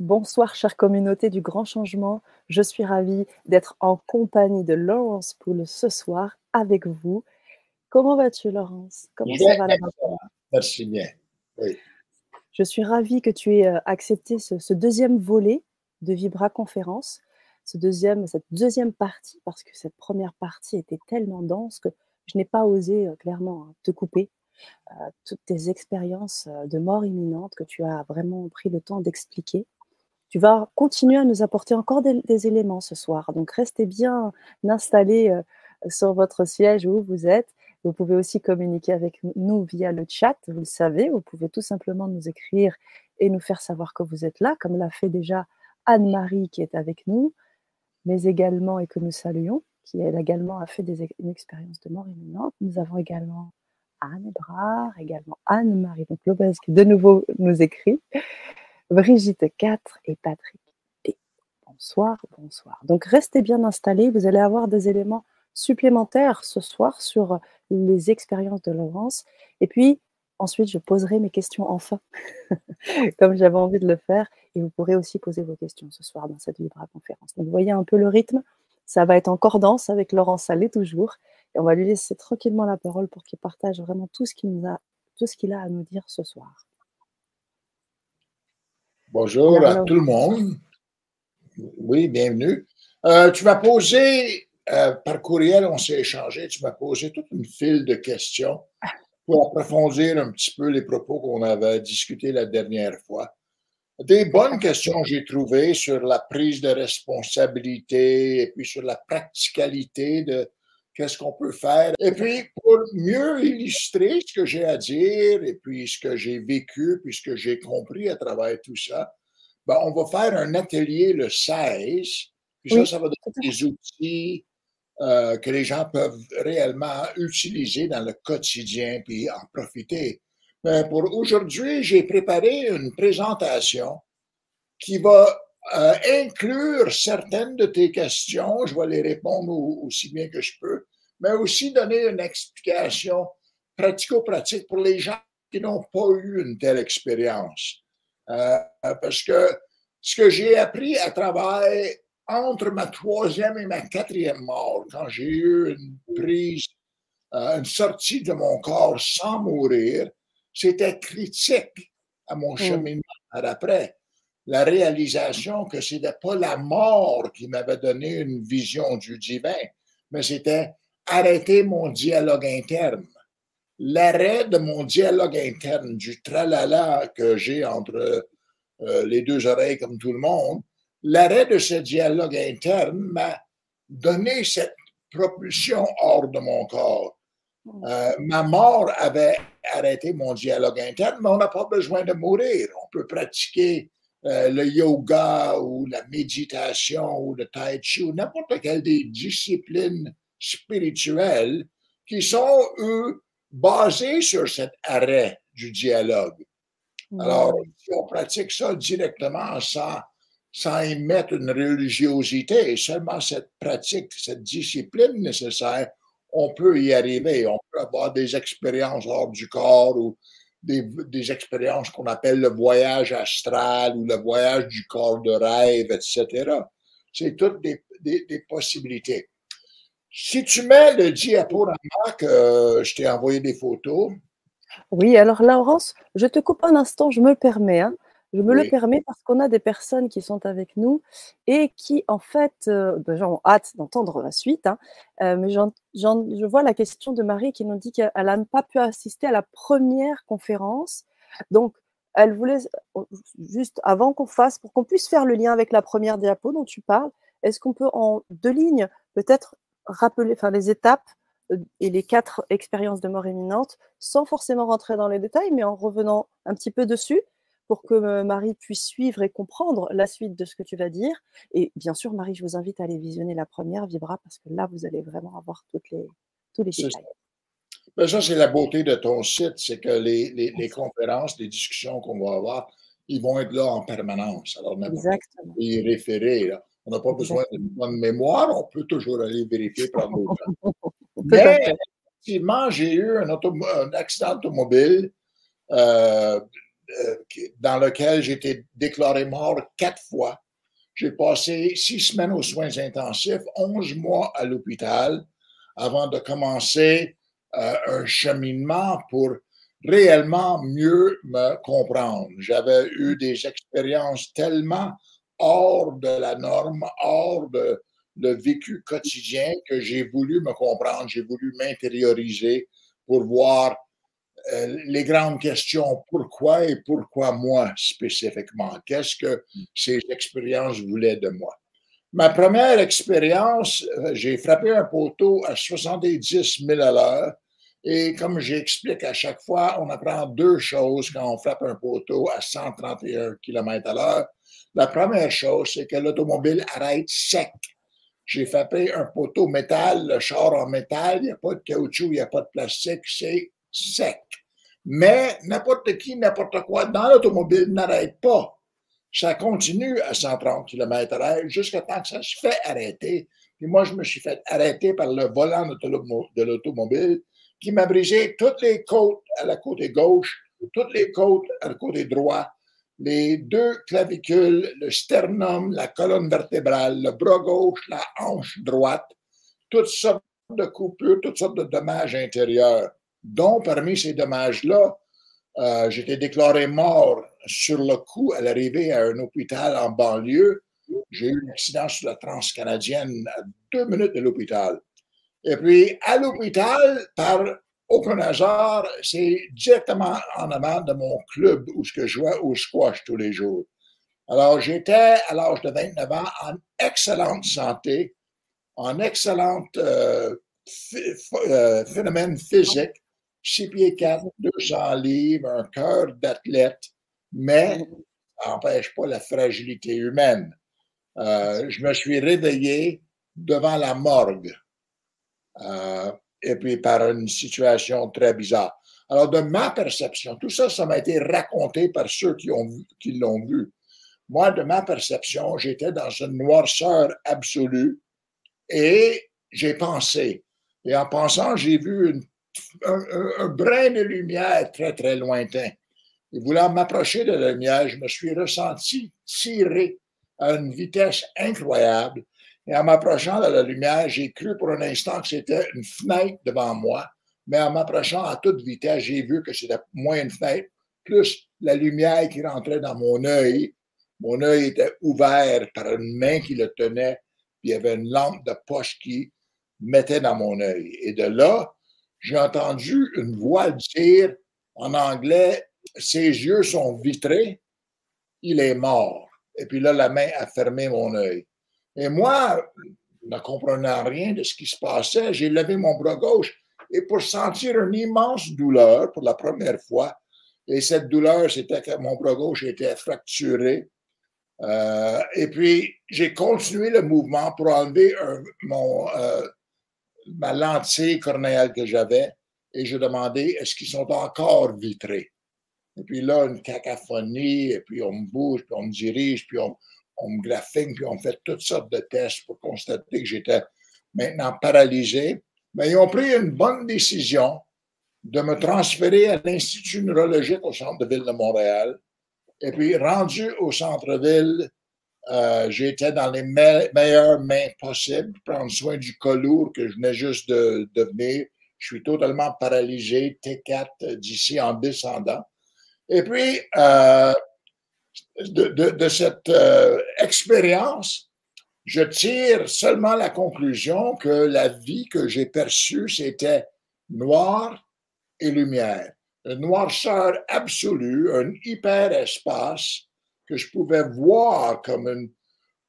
Bonsoir, chère communauté du grand changement. Je suis ravie d'être en compagnie de Laurence Poul ce soir avec vous. Comment vas-tu, Laurence? Comment ça va là-bas Merci bien. Je suis ravie que tu aies euh, accepté ce, deuxième volet de Vibra Conférence, ce deuxième, cette deuxième partie, parce que cette première partie était tellement dense que je n'ai pas osé euh, clairement hein, te couper. Euh, toutes tes expériences de mort imminente que tu as vraiment pris le temps d'expliquer. Tu vas continuer à nous apporter encore des, éléments ce soir. Donc restez bien installés euh, sur votre siège où vous êtes. Vous pouvez aussi communiquer avec nous via le chat, vous le savez. Vous pouvez tout simplement nous écrire et nous faire savoir que vous êtes là, comme l'a fait déjà Anne-Marie qui est avec nous, mais également et que nous saluons, qui elle également a fait une expérience de mort imminente. Nous avons également Anne Ebrard, également Anne-Marie Lopez qui de nouveau nous écrit. Brigitte 4 et Patrick D. Bonsoir, bonsoir. Donc restez bien installés, vous allez avoir des éléments supplémentaires ce soir sur les expériences de Laurence. Et puis ensuite, je poserai mes questions enfin, comme j'avais envie de le faire. Et vous pourrez aussi poser vos questions ce soir dans cette Libra conférence. Donc vous voyez un peu le rythme. Ça va être en cordance avec Laurence Salé toujours. Et on va lui laisser tranquillement la parole pour qu'il partage vraiment tout ce qu'il a, tout ce qu'il a à nous dire ce soir. Bonjour à tout le monde. Oui, bienvenue. Euh, tu m'as posé, euh, par courriel, on s'est échangé, tu m'as posé toute une file de questions pour approfondir un petit peu les propos qu'on avait discutés la dernière fois. Des bonnes questions, j'ai trouvé, sur la prise de responsabilité et puis sur la practicalité de qu'est-ce qu'on peut faire? Et puis, pour mieux illustrer ce que j'ai à dire et puis ce que j'ai vécu, puis ce que j'ai compris à travers tout ça, ben, on va faire un atelier le 16. Puis ça, ça va donner des outils euh, que les gens peuvent réellement utiliser dans le quotidien puis en profiter. Mais pour aujourd'hui, j'ai préparé une présentation qui va euh, inclure certaines de tes questions, je vais les répondre aussi bien que je peux, mais aussi donner une explication pratico-pratique pour les gens qui n'ont pas eu une telle expérience. Euh, parce que ce que j'ai appris à travers entre ma troisième et ma quatrième mort, quand j'ai eu une prise, euh, une sortie de mon corps sans mourir, c'était critique à mon mm. cheminement après la réalisation que ce n'était pas la mort qui m'avait donné une vision du divin, mais c'était arrêter mon dialogue interne. L'arrêt de mon dialogue interne, du tralala que j'ai entre euh, les deux oreilles comme tout le monde, l'arrêt de ce dialogue interne m'a donné cette propulsion hors de mon corps. Euh, ma mort avait arrêté mon dialogue interne, mais on n'a pas besoin de mourir. On peut pratiquer euh, le yoga ou la méditation ou le tai chi ou n'importe quelle des disciplines spirituelles qui sont, eux, basées sur cet arrêt du dialogue. Alors, si on pratique ça directement sans, sans émettre une religiosité, seulement cette pratique, cette discipline nécessaire, on peut y arriver. On peut avoir des expériences hors du corps ou des, expériences qu'on appelle le voyage astral ou le voyage du corps de rêve, etc. C'est toutes des, possibilités. Si tu mets le diaporama que je t'ai envoyé des photos. Oui, alors Laurence, je te coupe un instant, je me le permets. Hein. Je me le permets parce qu'on a des personnes qui sont avec nous et qui, en fait, euh, ben, ont hâte d'entendre la suite. Hein. Euh, mais je vois la question de Marie qui nous dit qu'elle n'a pas pu assister à la première conférence. Donc, elle voulait, euh, juste avant qu'on fasse, pour qu'on puisse faire le lien avec la première diapo dont tu parles, est-ce qu'on peut en deux lignes peut-être rappeler enfin, les étapes et les quatre expériences de mort imminente sans forcément rentrer dans les détails, mais en revenant un petit peu dessus? Pour que Marie puisse suivre et comprendre la suite de ce que tu vas dire. Et bien sûr, Marie, je vous invite à aller visionner la première Vibra parce que là, vous allez vraiment avoir toutes les, tous les détails. Ben, ça, c'est la beauté de ton site, c'est que les, les, conférences, les discussions qu'on va avoir, ils vont être là en permanence. Alors, on Exactement. y référer. On n'a pas besoin d'une bonne mémoire, on peut toujours aller vérifier par nos Mais, effectivement, j'ai eu un, accident automobile. Euh, dans lequel j'ai été déclaré mort quatre fois. J'ai passé six semaines aux soins intensifs, onze mois à l'hôpital avant de commencer un cheminement pour réellement mieux me comprendre. J'avais eu des expériences tellement hors de la norme, hors de le vécu quotidien que j'ai voulu me comprendre, j'ai voulu m'intérioriser pour voir euh, les grandes questions, pourquoi et pourquoi moi spécifiquement, qu'est-ce que ces expériences voulaient de moi? Ma première expérience, euh, j'ai frappé un poteau à 70 000 à l'heure et comme j'explique à chaque fois, on apprend deux choses quand on frappe un poteau à 131 km à l'heure. La première chose, c'est que l'automobile arrête sec. J'ai frappé un poteau métal, le char en métal, il n'y a pas de caoutchouc, il n'y a pas de plastique, c'est sec. Mais n'importe qui, n'importe quoi dans l'automobile n'arrête pas. Ça continue à 130 km h jusqu'à temps que ça se fait arrêter. Puis moi, je me suis fait arrêter par le volant de l'automobile qui m'a brisé toutes les côtes à la côté gauche, toutes les côtes à la côté droit, les deux clavicules, le sternum, la colonne vertébrale, le bras gauche, la hanche droite, toutes sortes de coupures, toutes sortes de dommages intérieurs, dont parmi ces dommages-là, euh, j'étais déclaré mort sur le coup à l'arrivée à un hôpital en banlieue. J'ai eu un accident sur la transcanadienne à deux minutes de l'hôpital. Et puis, à l'hôpital, par aucun hasard, c'est directement en avant de mon club où je jouais au squash tous les jours. Alors, j'étais à l'âge de 29 ans en excellente santé, en excellente euh, euh, phénomène physique, 6 pieds 4, 200 livres, un cœur d'athlète, mais ça n'empêche pas la fragilité humaine. Euh, je me suis réveillé devant la morgue euh, et puis par une situation très bizarre. Alors, de ma perception, tout ça, ça m'a été raconté par ceux qui l'ont qui vu. Moi, de ma perception, j'étais dans une noirceur absolue et j'ai pensé. Et en pensant, j'ai vu un, brin de lumière très, très lointain. Et voulant m'approcher de la lumière, je me suis ressenti tiré à une vitesse incroyable et en m'approchant de la lumière, j'ai cru pour un instant que c'était une fenêtre devant moi, mais en m'approchant à toute vitesse, j'ai vu que c'était moins une fenêtre, plus la lumière qui rentrait dans mon œil. Mon œil était ouvert par une main qui le tenait, puis il y avait une lampe de poche qui mettait dans mon œil. Et de là, j'ai entendu une voix dire en anglais, ses yeux sont vitrés, il est mort. Et puis là, la main a fermé mon œil. Et moi, ne comprenant rien de ce qui se passait, j'ai levé mon bras gauche et pour sentir une immense douleur pour la première fois, et cette douleur, c'était que mon bras gauche était fracturé. Euh, et puis, j'ai continué le mouvement pour enlever mon, euh, ma lentille cornéale que j'avais et je demandais est-ce qu'ils sont encore vitrés? Et puis là, une cacophonie, et puis on me bouge, puis on me dirige, puis on, on me graphine, puis on fait toutes sortes de tests pour constater que j'étais maintenant paralysé. Mais ils ont pris une bonne décision de me transférer à l'Institut neurologique au centre-ville de Montréal. Et puis, rendu au centre-ville, euh, j'étais dans les meilleures mains possibles, prendre soin du colour que je venais juste de devenir. Je suis totalement paralysé, T4 d'ici en descendant. Et puis, euh, de, cette euh, expérience, je tire seulement la conclusion que la vie que j'ai perçue, c'était noir et lumière. Une noirceur absolue, un hyperespace que je pouvais voir comme, une,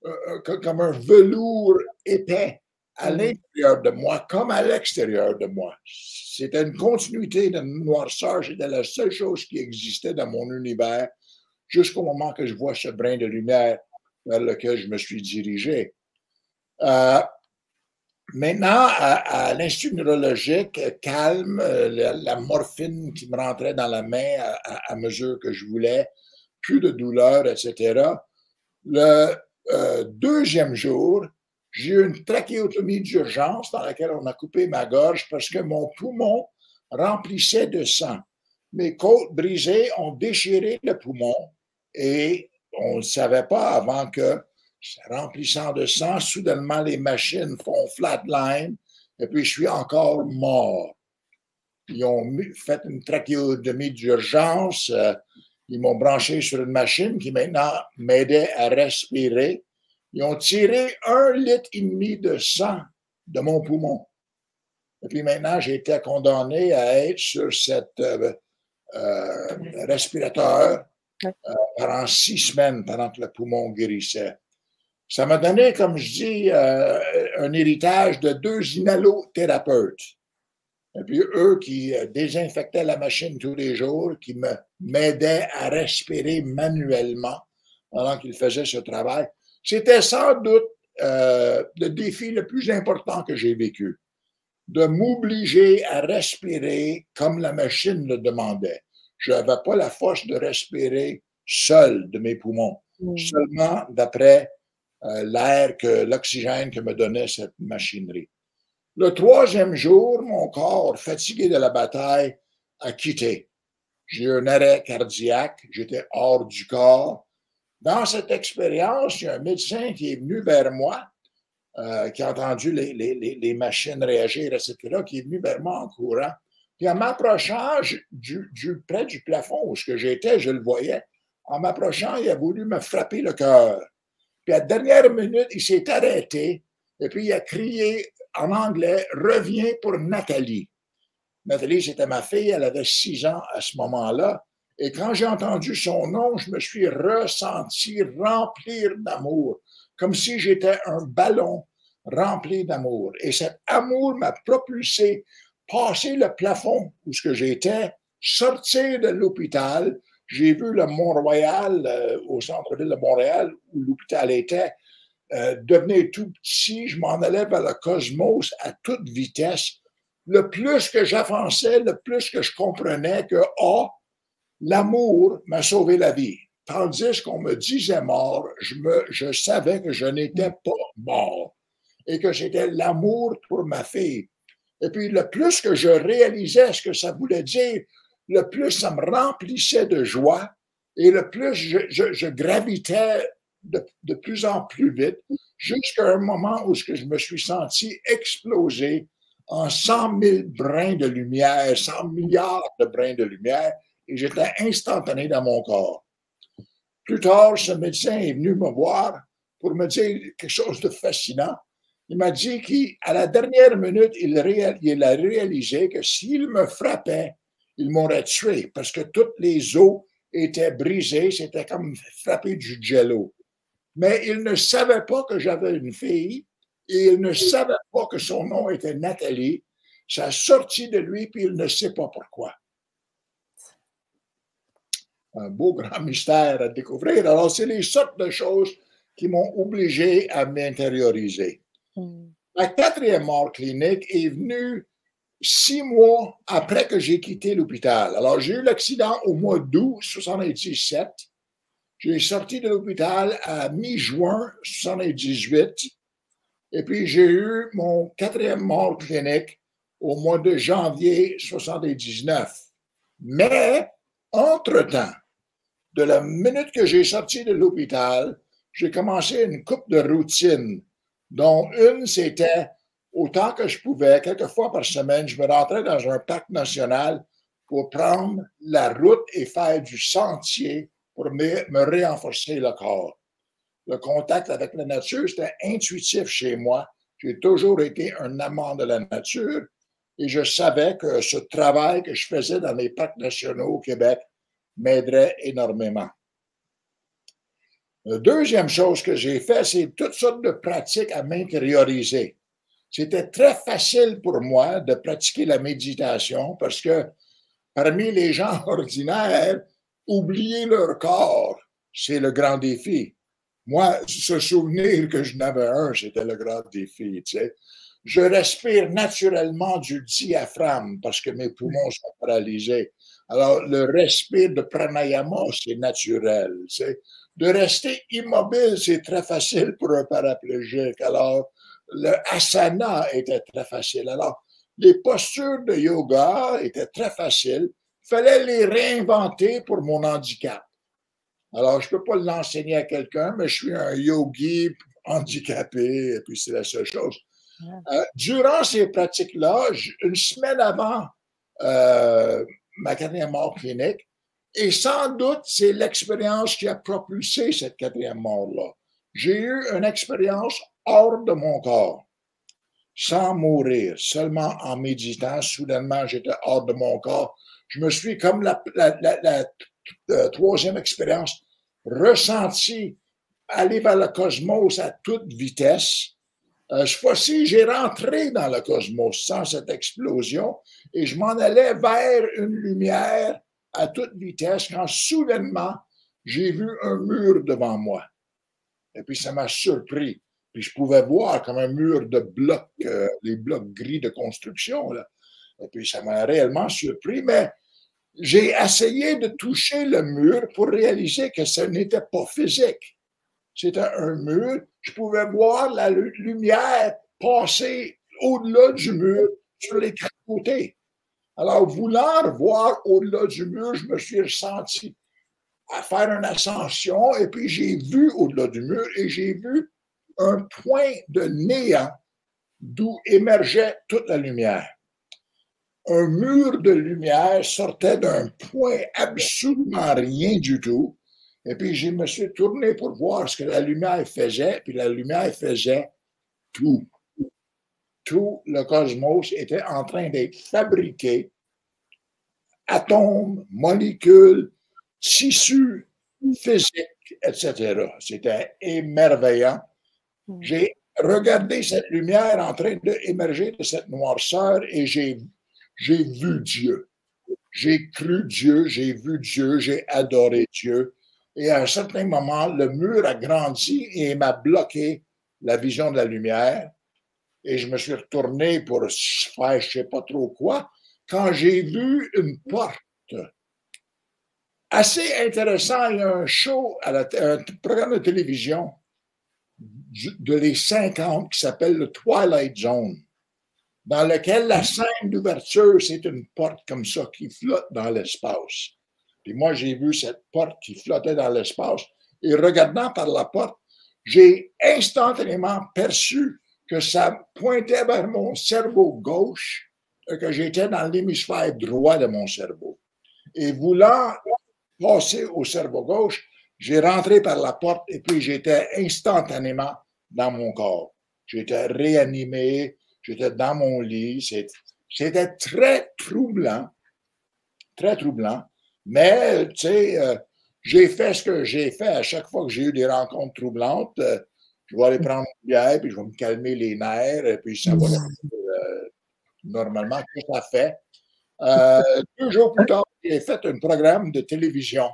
euh, euh, comme un velours épais à mm. l'intérieur de moi comme à l'extérieur de moi. C'était une continuité de noirceur. C'était la seule chose qui existait dans mon univers jusqu'au moment que je vois ce brin de lumière vers lequel je me suis dirigé. Euh, maintenant, à, l'Institut neurologique, calme, la, morphine qui me rentrait dans la main à, mesure que je voulais, plus de douleur, etc. Le euh, deuxième jour, j'ai eu une trachéotomie d'urgence dans laquelle on a coupé ma gorge parce que mon poumon remplissait de sang. mes côtes brisées ont déchiré le poumon et on ne savait pas avant que, remplissant de sang, soudainement les machines font flatline et puis je suis encore mort. Ils ont fait une trachéotomie d'urgence. Euh, ils m'ont branché sur une machine qui maintenant m'aidait à respirer. Ils ont tiré un litre et demi de sang de mon poumon. Et puis maintenant, j'ai été condamné à être sur cet euh, euh, respirateur pendant six semaines pendant que le poumon guérissait. Ça m'a donné, comme je dis, un héritage de deux inhalothérapeutes. Et puis eux qui euh, désinfectaient la machine tous les jours, qui m'aidaient à respirer manuellement pendant qu'ils faisaient ce travail. C'était sans doute euh, le défi le plus important que j'ai vécu, de m'obliger à respirer comme la machine le demandait. Je n'avais pas la force de respirer seul de mes poumons, mmh. seulement d'après euh, l'air que l'oxygène que me donnait cette machinerie. Le troisième jour, mon corps, fatigué de la bataille, a quitté. J'ai eu un arrêt cardiaque, j'étais hors du corps. Dans cette expérience, il y a un médecin qui est venu vers moi, euh, qui a entendu les, machines réagir, etc., qui est venu vers moi en courant. Puis en m'approchant du, du, près du plafond où j'étais, je le voyais. En m'approchant, il a voulu me frapper le cœur. Puis à la dernière minute, il s'est arrêté et puis il a crié en anglais, revient pour Nathalie. Nathalie, c'était ma fille, elle avait six ans à ce moment-là. Et quand j'ai entendu son nom, je me suis ressenti remplir d'amour, comme si j'étais un ballon rempli d'amour. Et cet amour m'a propulsé, passer le plafond où ce que j'étais, sortir de l'hôpital. J'ai vu le Mont-Royal, euh, au centre-ville de Montréal, où l'hôpital était, euh, devenait tout petit, je m'en allais vers le cosmos à toute vitesse. Le plus que j'avançais, le plus que je comprenais que, oh, l'amour m'a sauvé la vie. Tandis qu'on me disait mort, je, me, je savais que je n'étais pas mort et que j'étais l'amour pour ma fille. Et puis, le plus que je réalisais ce que ça voulait dire, le plus ça me remplissait de joie et le plus je, je, je gravitais de, plus en plus vite, jusqu'à un moment où je me suis senti exploser en 100 000 brins de lumière, 100 milliards de brins de lumière, et j'étais instantané dans mon corps. Plus tard, ce médecin est venu me voir pour me dire quelque chose de fascinant. Il m'a dit qu'à la dernière minute, il, il a réalisé que s'il me frappait, il m'aurait tué parce que toutes les os étaient brisées, c'était comme frapper du jello mais il ne savait pas que j'avais une fille et il ne savait pas que son nom était Nathalie. Ça a sorti de lui, puis il ne sait pas pourquoi. Un beau grand mystère à découvrir. Alors, c'est les sortes de choses qui m'ont obligé à m'intérioriser. Hmm. La quatrième mort clinique est venue six mois après que j'ai quitté l'hôpital. Alors, j'ai eu l'accident au mois d'août 1977. J'ai sorti de l'hôpital à mi-juin 78 et puis j'ai eu mon quatrième mort clinique au mois de janvier 79. Mais, entre-temps, de la minute que j'ai sorti de l'hôpital, j'ai commencé une coupe de routine, dont une, c'était autant que je pouvais, quelques fois par semaine, je me rentrais dans un parc national pour prendre la route et faire du sentier pour me, me le corps. Le contact avec la nature, c'était intuitif chez moi. J'ai toujours été un amant de la nature et je savais que ce travail que je faisais dans les parcs nationaux au Québec m'aiderait énormément. La deuxième chose que j'ai fait, c'est toutes sortes de pratiques à m'intérioriser. C'était très facile pour moi de pratiquer la méditation parce que parmi les gens ordinaires, oublier leur corps, c'est le grand défi. Moi, se souvenir que je n'avais un, c'était le grand défi. Tu sais. Je respire naturellement du diaphragme parce que mes poumons sont paralysés. Alors, le respire de pranayama, c'est naturel. Tu. De rester immobile, c'est très facile pour un paraplégique. Alors, le asana était très facile. Alors, les postures de yoga étaient très faciles fallait les réinventer pour mon handicap. Alors, je ne peux pas l'enseigner à quelqu'un, mais je suis un yogi handicapé, et puis c'est la seule chose. Euh, durant ces pratiques-là, une semaine avant euh, ma quatrième mort clinique, et sans doute c'est l'expérience qui a propulsé cette quatrième mort-là. J'ai eu une expérience hors de mon corps, sans mourir, seulement en méditant. Soudainement, j'étais hors de mon corps. Je me suis, comme la, la troisième expérience, ressenti aller vers le cosmos à toute vitesse euh, cette fois-ci, j'ai rentré dans le cosmos sans cette explosion et je m'en allais vers une lumière à toute vitesse quand soudainement, j'ai vu un mur devant moi. Et puis ça m'a surpris. Puis je pouvais voir comme un mur de blocs, euh, les blocs gris de construction. Là. Et puis ça m'a réellement surpris, mais j'ai essayé de toucher le mur pour réaliser que ce n'était pas physique c'était un mur. Je pouvais voir la lumière passer au-delà du mur sur les quatre côtés. Alors, voulant voir au-delà du mur, je me suis ressenti à faire une ascension et puis j'ai vu au-delà du mur et j'ai vu un point de néant d'où émergeait toute la lumière. Un mur de lumière sortait d'un point absolument rien du tout et puis, je me suis tourné pour voir ce que la lumière faisait, puis la lumière faisait tout. Tout le cosmos était en train d'être fabriqué. Atomes, molécules, tissus, physiques, etc. C'était émerveillant. Hmm. J'ai regardé cette lumière en train d'émerger de cette noirceur et j'ai, j'ai vu Dieu. J'ai cru Dieu, j'ai vu Dieu, j'ai adoré Dieu. Et à un certain moment, le mur a grandi et m'a bloqué la vision de la lumière. Et je me suis retourné pour faire je ne sais pas trop quoi, quand j'ai vu une porte. Assez intéressant, il y a un show, à un programme de télévision de les 50 qui s'appelle le Twilight Zone, dans lequel la scène d'ouverture, c'est une porte comme ça qui flotte dans l'espace. Et moi, j'ai vu cette porte qui flottait dans l'espace. Et regardant par la porte, j'ai instantanément perçu que ça pointait vers mon cerveau gauche et que j'étais dans l'hémisphère droit de mon cerveau. Et voulant passer au cerveau gauche, j'ai rentré par la porte et puis j'étais instantanément dans mon corps. J'étais réanimé, j'étais dans mon lit. C'était très troublant, très troublant. Mais, tu sais, euh, j'ai fait ce que j'ai fait à chaque fois que j'ai eu des rencontres troublantes. Euh, je vais aller prendre une bière, puis je vais me calmer les nerfs, et puis ça va euh, normalement, tout à fait. deux jours plus tard, j'ai fait un programme de télévision.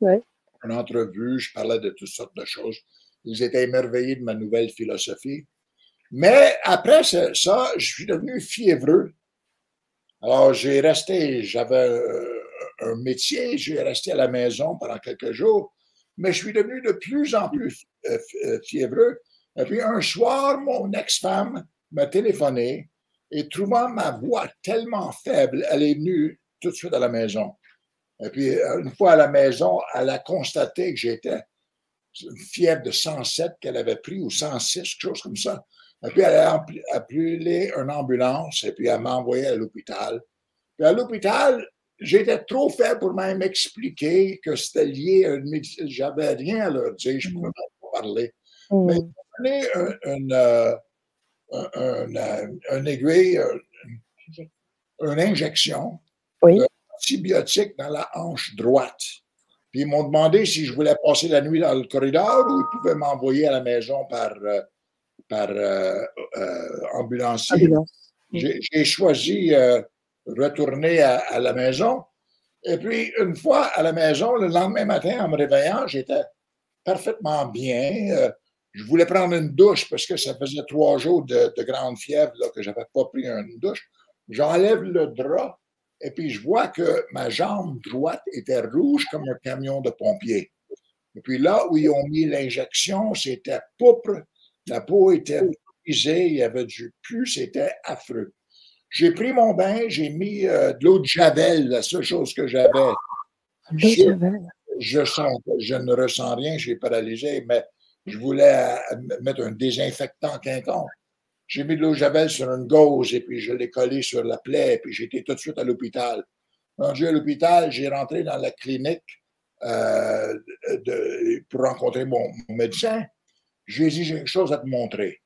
Ouais. Une entrevue, je parlais de toutes sortes de choses. Ils étaient émerveillés de ma nouvelle philosophie. Mais après ça, je suis devenu fiévreux. Alors, j'ai resté, j'avais un métier, j'ai resté à la maison pendant quelques jours, mais je suis devenu de plus en plus euh, euh, fiévreux. Et puis un soir, mon ex-femme m'a téléphoné et trouvant ma voix tellement faible, elle est venue tout de suite à la maison. Et puis, une fois à la maison, elle a constaté que j'étais une fièvre de 107 qu'elle avait pris ou 106, quelque chose comme ça. Et puis, elle a appelé une ambulance et puis elle m'a envoyé à l'hôpital. Puis à l'hôpital, j'étais trop faible pour même expliquer que c'était lié à une médecine. J'avais rien à leur dire, je ne pouvais pas parler. Mm. Mais ils m'ont donné un, un, aiguille, une injection d'antibiotique dans la hanche droite. Puis ils m'ont demandé si je voulais passer la nuit dans le corridor ou ils pouvaient m'envoyer à la maison par, euh, par euh, euh, ambulancier. J'ai choisi retourner à, la maison. Et puis, une fois à la maison, le lendemain matin, en me réveillant, j'étais parfaitement bien. Euh, je voulais prendre une douche parce que ça faisait trois jours de, grande fièvre là, que je n'avais pas pris une douche. J'enlève le drap et puis je vois que ma jambe droite était rouge comme un camion de pompiers. Et puis là où ils ont mis l'injection, c'était pourpre. La peau était brisée, il y avait du pu, c'était affreux. J'ai pris mon bain, j'ai mis euh, de l'eau de Javel, la seule chose que j'avais. Javel. Je, sens, je ne ressens rien, je suis paralysé, mais je voulais euh, mettre un désinfectant quinconce. J'ai mis de l'eau de Javel sur une gauze et puis je l'ai collé sur la plaie, et puis j'étais tout de suite à l'hôpital. Rendu à l'hôpital, j'ai rentré dans la clinique euh, de, pour rencontrer mon, médecin. Je lui ai dit, j'ai quelque chose à te montrer.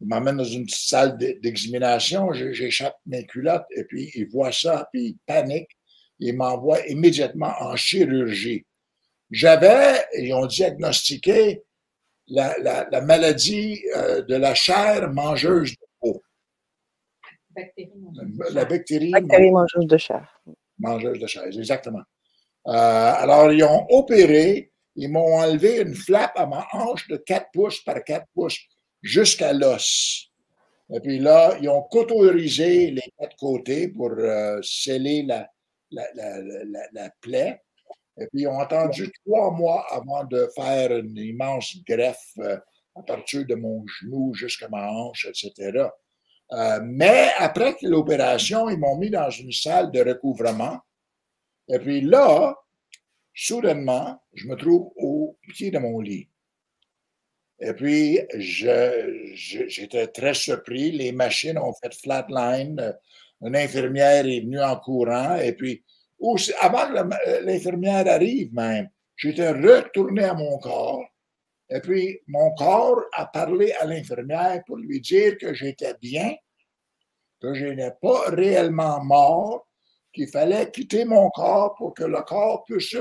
Il m'emmène dans une petite salle d'examination, j'échappe mes culottes, et puis il voit ça, puis il panique. Il m'envoie immédiatement en chirurgie. J'avais, ils ont diagnostiqué la, la, la maladie euh, de la chair mangeuse de peau. La bactérie, bactérie mangeuse de chair. Mangeuse de chair, exactement. Euh, alors, ils ont opéré, ils m'ont enlevé une flappe à ma hanche de 4 pouces par 4 pouces jusqu'à l'os. Et puis là, ils ont cautorisé les quatre côtés pour euh, sceller la, la, la, la, plaie. Et puis, ils ont attendu trois mois avant de faire une immense greffe euh, à partir de mon genou jusqu'à ma hanche, etc. mais après l'opération, ils m'ont mis dans une salle de recouvrement et puis là, soudainement, je me trouve au pied de mon lit. Et puis, j'étais très surpris. Les machines ont fait flatline. Une infirmière est venue en courant. Et puis, avant que l'infirmière arrive même, j'étais retourné à mon corps. Et puis, mon corps a parlé à l'infirmière pour lui dire que j'étais bien, que je n'étais pas réellement mort, qu'il fallait quitter mon corps pour que le corps puisse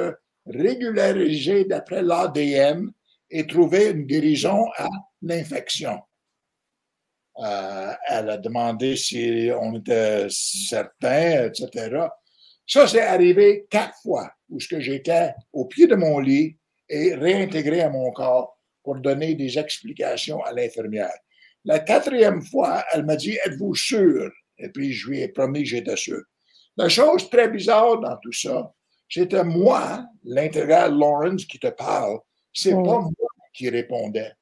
se régulariser d'après l'ADN et trouver une guérison à l'infection. Euh, elle a demandé si on était certain, etc. Ça, c'est arrivé quatre fois où j'étais au pied de mon lit et réintégré à mon corps pour donner des explications à l'infirmière. La quatrième fois, elle m'a dit, êtes-vous sûr? Et puis, je lui ai promis que j'étais sûr. La chose très bizarre dans tout ça, c'était moi, l'intégral Lawrence, qui te parle. C'est pas moi qui répondais.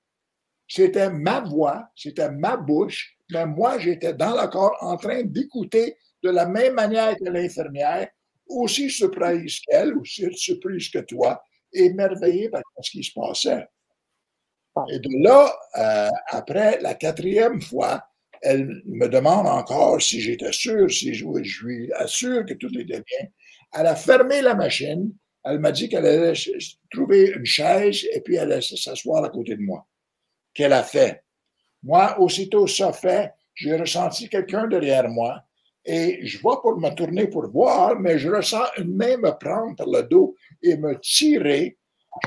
C'était ma voix, c'était ma bouche, mais moi, j'étais dans le corps en train d'écouter de la même manière que l'infirmière, aussi surprise qu'elle, aussi surprise que toi, émerveillée par ce qui se passait. Et de là, euh, après la quatrième fois, elle me demande encore si j'étais sûr, si je, je lui assure que tout était bien. Elle a fermé la machine. Elle m'a dit qu'elle allait trouver une chaise et puis elle allait s'asseoir à côté de moi. Qu'elle a fait. Moi, aussitôt ça fait, j'ai ressenti quelqu'un derrière moi et je vois pour me tourner pour voir, mais je ressens une main me prendre le dos et me tirer.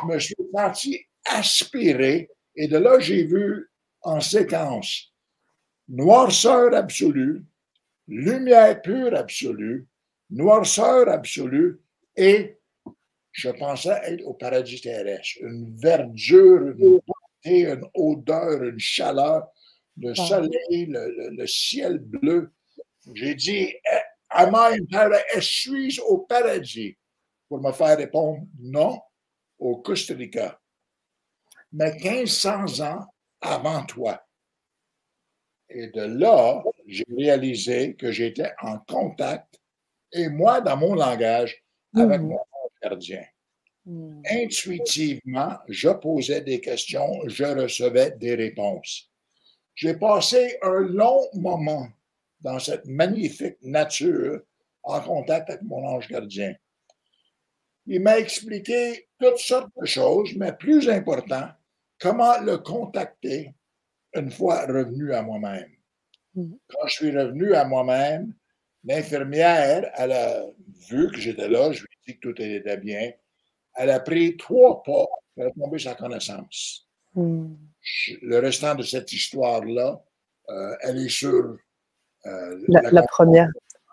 Je me suis senti aspiré et de là, j'ai vu en séquence noirceur absolue, lumière pure absolue, noirceur absolue, et je pensais être au paradis terrestre. Une verdure, une beauté, une odeur, une chaleur, le soleil, le, ciel bleu. J'ai dit, am I in Suis-je au paradis? Pour me faire répondre non, au Costa Rica. Mais 1500 ans avant toi. Et de là, j'ai réalisé que j'étais en contact, et moi, dans mon langage, avec mmh. mon gardien. Mmh. Intuitivement, je posais des questions, je recevais des réponses. J'ai passé un long moment dans cette magnifique nature en contact avec mon ange gardien. Il m'a expliqué toutes sortes de choses, mais plus important, comment le contacter une fois revenu à moi-même. Mmh. Quand je suis revenu à moi-même, l'infirmière, elle a vu que j'étais là, je lui ai dit que tout était bien. Elle a pris trois pas, elle a tombé sa connaissance. Mmh. Le restant de cette histoire-là, euh, elle est sur euh, la, première.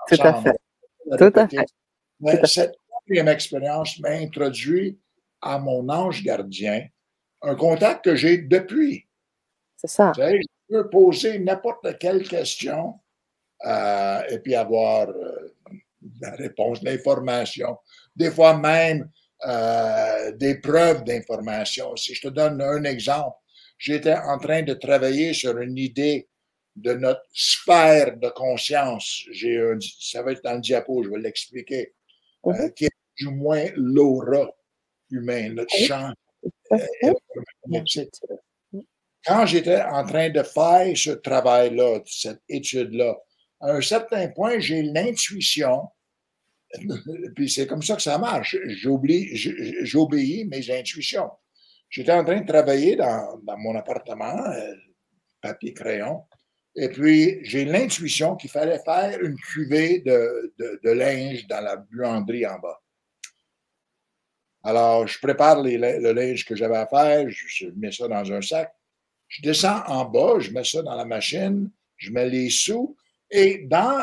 Tout à fait. Tout à fait. cette première expérience m'a introduit à mon ange gardien, un contact que j'ai depuis. C'est ça. je peux poser n'importe quelle question euh, et puis avoir euh, la réponse, l'information. Des fois même euh, des preuves d'information. Si je te donne un exemple, j'étais en train de travailler sur une idée de notre sphère de conscience. J'ai un, ça va être dans le diapo, je vais l'expliquer, euh, mhm. qui est du moins l'aura humain, notre champ Quand j'étais en train de faire ce travail-là, cette étude-là, à un certain point, j'ai l'intuition, puis c'est comme ça que ça marche, j'obéis mes intuitions. J'étais en train de travailler dans, mon appartement, euh, papier crayon, et puis j'ai l'intuition qu'il fallait faire une cuvée de, linge dans la buanderie en bas. Alors, je prépare le linge que j'avais à faire, je, mets ça dans un sac, je descends en bas, je mets ça dans la machine, je mets les sous, et dans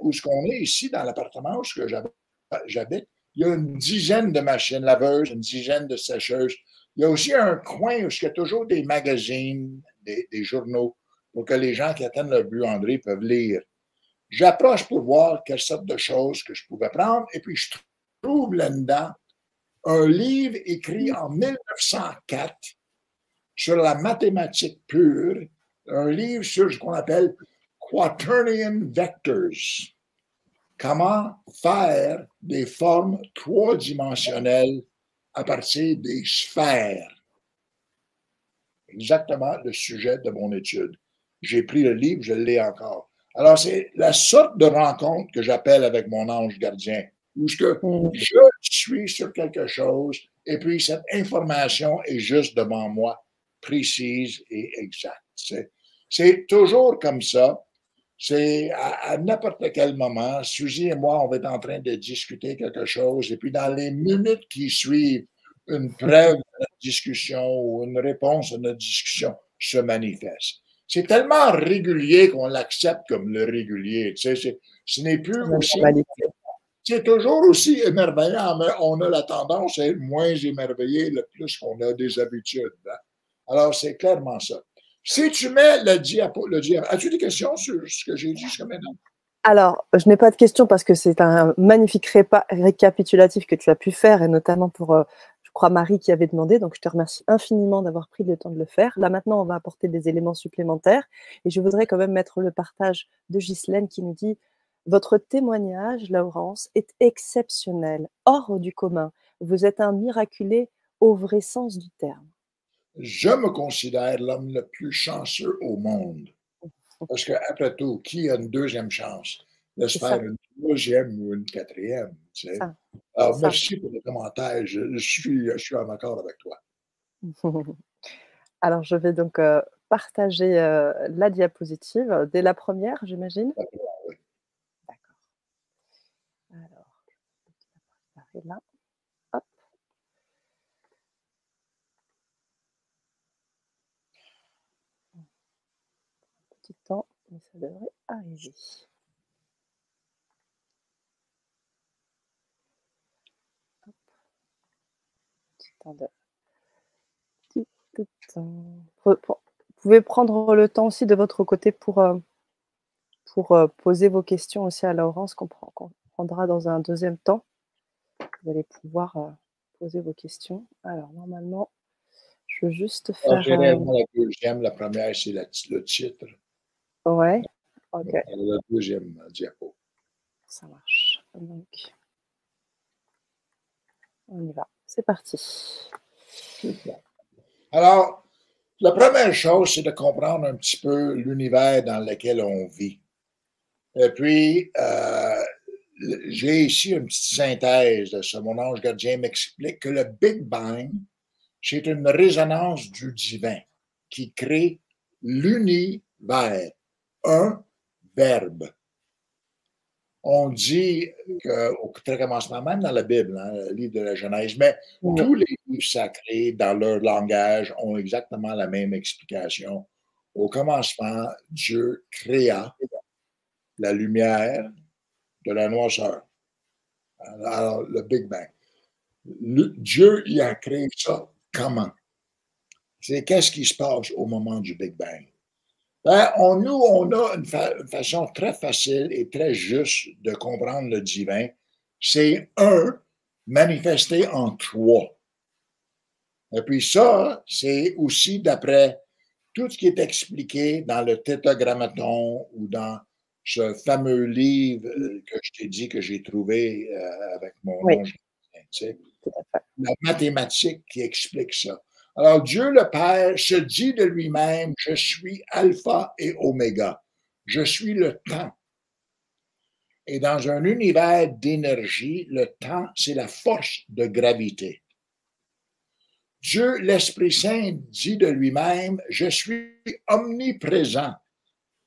où ce qu'on est ici, dans l'appartement où j'habite, il y a une dizaine de machines laveuses, une dizaine de sécheuses. Il y a aussi un coin où il y a toujours des magazines, des, journaux, pour que les gens qui attendent le buanderie peuvent lire. J'approche pour voir quelle sorte de choses que je pouvais prendre, et puis je trouve là-dedans un livre écrit en 1904 sur la mathématique pure, un livre sur ce qu'on appelle Quaternion Vectors. Comment faire des formes trois-dimensionnelles à partir des sphères? Exactement le sujet de mon étude. J'ai pris le livre, je l'ai encore. Alors, c'est la sorte de rencontre que j'appelle avec mon ange gardien où ce que mm. je suis sur quelque chose et puis cette information est juste devant moi, précise et exacte. C'est toujours comme ça. C'est à, n'importe quel moment, Suzy et moi, on va être en train de discuter quelque chose et puis dans les minutes qui suivent, une preuve de notre discussion ou une réponse à notre discussion se manifeste. C'est tellement régulier qu'on l'accepte comme le régulier. Tu sais, ce n'est plus aussi c'est toujours aussi émerveillant, mais on a la tendance à être moins émerveillé le plus qu'on a des habitudes. Hein. Alors, c'est clairement ça. Si tu mets le diapo, as-tu des questions sur ce que j'ai dit jusqu'à maintenant? Alors, je n'ai pas de questions parce que c'est un magnifique récapitulatif que tu as pu faire, et notamment pour, euh, je crois, Marie qui avait demandé. Donc, je te remercie infiniment d'avoir pris le temps de le faire. Là, maintenant, on va apporter des éléments supplémentaires. Et je voudrais quand même mettre le partage de Ghislaine qui nous dit votre témoignage, Laurence, est exceptionnel, hors du commun. Vous êtes un miraculé au vrai sens du terme. Je me considère l'homme le plus chanceux au monde. Parce qu'après tout, qui a une deuxième chance? J'espère une troisième ou une quatrième. Alors, merci pour le commentaire. Je, suis, je suis en accord avec toi. Alors, je vais donc euh, partager euh, la diapositive dès la première, j'imagine. là. Hop. Un petit temps, mais ça devrait arriver. Hop. Petit temps de... Petit temps. Vous pouvez prendre le temps aussi de votre côté pour, euh, pour euh, poser vos questions aussi à Laurence qu'on prendra dans un deuxième temps vous allez pouvoir euh, poser vos questions. Alors, normalement, je veux juste faire. la deuxième, la première, c'est le titre. Ouais, ok. La deuxième diapo. Ça marche. Donc, on y va. C'est parti. Alors, la première chose, c'est de comprendre un petit peu l'univers dans lequel on vit. Et puis, euh, j'ai ici une petite synthèse de ça. Mon ange gardien m'explique que le Big Bang, c'est une résonance du divin qui crée l'univers, un verbe. On dit qu'au très commencement, même dans la Bible, hein, le livre de la Genèse, mais tous les livres sacrés, dans leur langage, ont exactement la même explication. Au commencement, Dieu créa la lumière, de la noirceur. Alors, le Big Bang. Dieu y a créé ça comment? C'est qu'est-ce qui se passe au moment du Big Bang? Ben, on, nous, on a une, façon très facile et très juste de comprendre le divin. C'est un manifesté en trois. Et puis ça, c'est aussi d'après tout ce qui est expliqué dans le tétagrammaton ou dans ce fameux livre que je t'ai dit que j'ai trouvé euh, avec mon nom, la mathématique qui explique ça. Alors Dieu le Père se dit de lui-même, je suis alpha et oméga, je suis le temps. Et dans un univers d'énergie, le temps, c'est la force de gravité. Dieu, l'Esprit Saint, dit de lui-même, je suis omniprésent.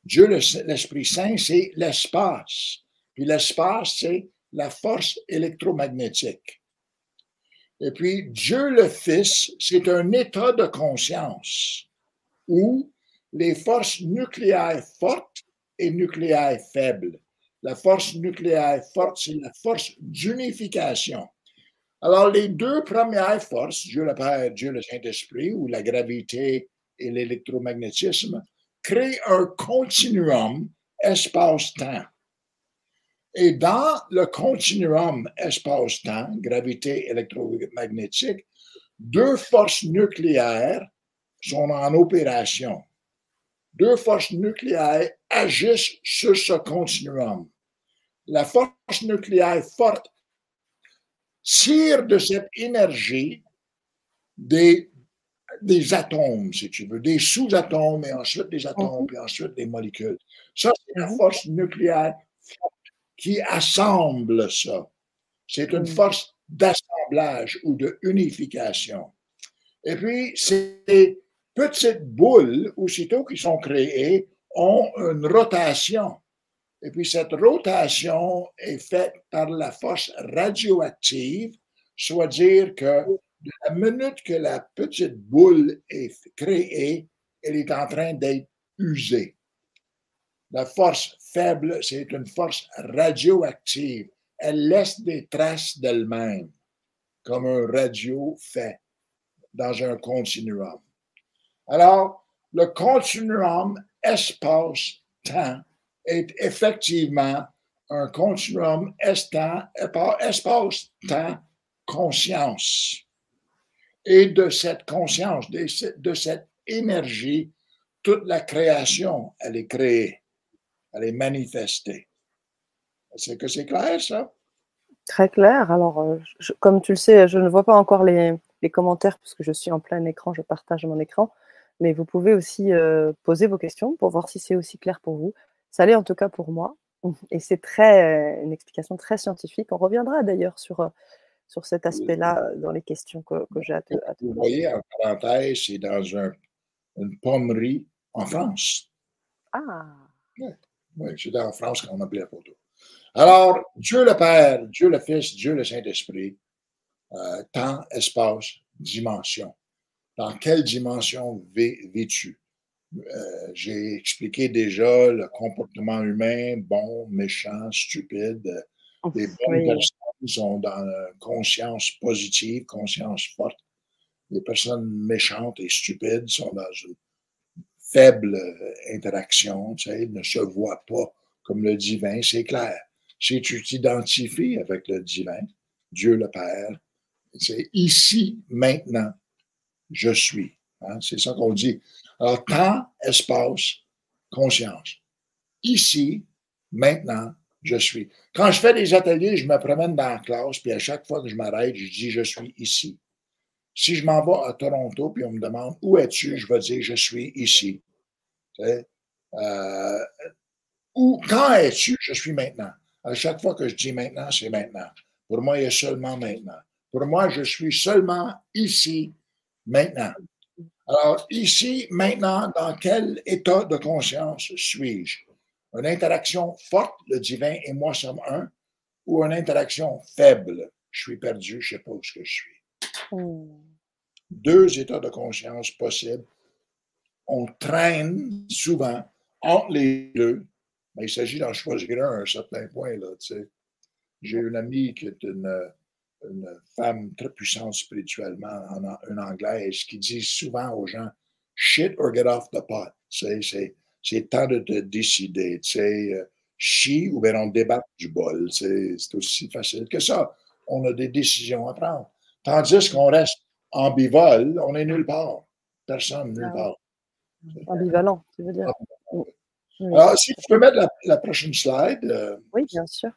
Dieu, l'Esprit Saint, c'est l'espace. Puis l'espace, c'est la force électromagnétique. Et puis, Dieu le Fils, c'est un état de conscience où les forces nucléaires fortes et nucléaires faibles. La force nucléaire forte, c'est la force d'unification. Alors, les deux premières forces, Dieu le Père, Dieu le Saint-Esprit, ou la gravité et l'électromagnétisme, créent un continuum espace-temps. Et dans le continuum espace-temps, gravité électromagnétique, deux forces nucléaires sont en opération. Deux forces nucléaires agissent sur ce continuum. La force nucléaire forte tire de cette énergie des, des atomes, si tu veux, des sous-atomes, et ensuite des atomes, puis ensuite des molécules. Ça, c'est la force nucléaire qui assemble ça. C'est une force d'assemblage ou de unification. Et puis, ces petites boules, aussitôt qui sont créées, ont une rotation. Et puis cette rotation est faite par la force radioactive, soit dire que de la minute que la petite boule est créée, elle est en train d'être usée. La force faible, c'est une force radioactive. Elle laisse des traces d'elle-même, comme un radio fait dans un continuum. Alors, le continuum espace-temps est effectivement un continuum espace-temps conscience. Et de cette conscience, de cette énergie, toute la création, elle est créée, elle est manifestée. C'est que c'est clair, ça? Très clair. Alors, euh, comme tu le sais, je ne vois pas encore les, les commentaires puisque je suis en plein écran, je partage mon écran. Mais vous pouvez aussi euh, poser vos questions pour voir si c'est aussi clair pour vous. Ça l'est en tout cas pour moi. Et c'est très euh, une explication très scientifique. On reviendra d'ailleurs sur, euh, sur cet aspect-là dans les questions que, j'ai à te, Vous voyez, en parenthèse, c'est dans une pommerie en France. Ah! Oui, c'est en France qu'on a pris la photo. Alors, Dieu le Père, Dieu le Fils, Dieu le Saint-Esprit, temps, espace, dimension. Dans quelle dimension vis-tu? Euh, j'ai expliqué déjà le comportement humain, bon, méchant, stupide. Les bonnes personnes sont dans une conscience positive, conscience forte. Les personnes méchantes et stupides sont dans une faible interaction, tu sais, ne se voient pas comme le divin, c'est clair. Si tu t'identifies avec le divin, Dieu le Père, c'est ici, maintenant, je suis. Hein, c'est ça qu'on dit. Alors, temps, espace, conscience. Ici, maintenant, je suis. Quand je fais des ateliers, je me promène dans la classe, puis à chaque fois que je m'arrête, je dis je suis ici. Si je m'en vais à Toronto, puis on me demande où es-tu, je vais dire je suis ici. Euh, ou quand es-tu, je suis maintenant. À chaque fois que je dis maintenant, c'est maintenant. Pour moi, il y a seulement maintenant. Pour moi, je suis seulement ici, maintenant. Alors, ici, maintenant, dans quel état de conscience suis-je? Une interaction forte, le divin et moi sommes un, ou une interaction faible, je suis perdu, je ne sais pas où je suis. Deux états de conscience possibles. On traîne souvent entre les deux, mais il s'agit d'en choisir un à un certain point. J'ai une amie qui est une femme très puissante spirituellement, une anglaise, qui dit souvent aux gens shit or get off the pot. C'est temps de te décider. sais, euh, ou bien on débat du bol. C'est aussi facile que ça. On a des décisions à prendre. Tandis qu'on reste en bivol, on est nulle part. Personne nulle ah part. Ambivalent, tu veux dire. Alors, si tu peux mettre la, prochaine slide. Euh, oui, bien sûr.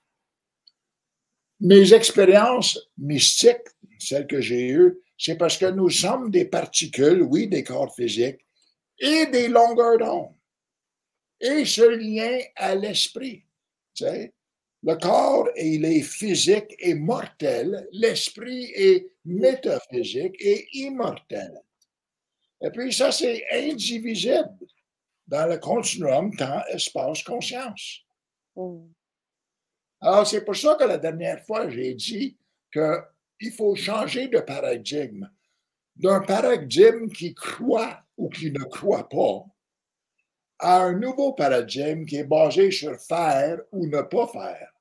Mes expériences mystiques, celles que j'ai eues, c'est parce que nous sommes des particules, oui, des corps physiques, et des longueurs d'onde. Et ce lien à l'esprit. Tu sais? Le corps, il est physique et mortel. L'esprit est métaphysique et immortel. Et puis ça, c'est indivisible dans le continuum temps, espace, conscience. Mm. Alors, c'est pour ça que la dernière fois, j'ai dit qu'il faut changer de paradigme. D'un paradigme qui croit ou qui ne croit pas à un nouveau paradigme qui est basé sur faire ou ne pas faire.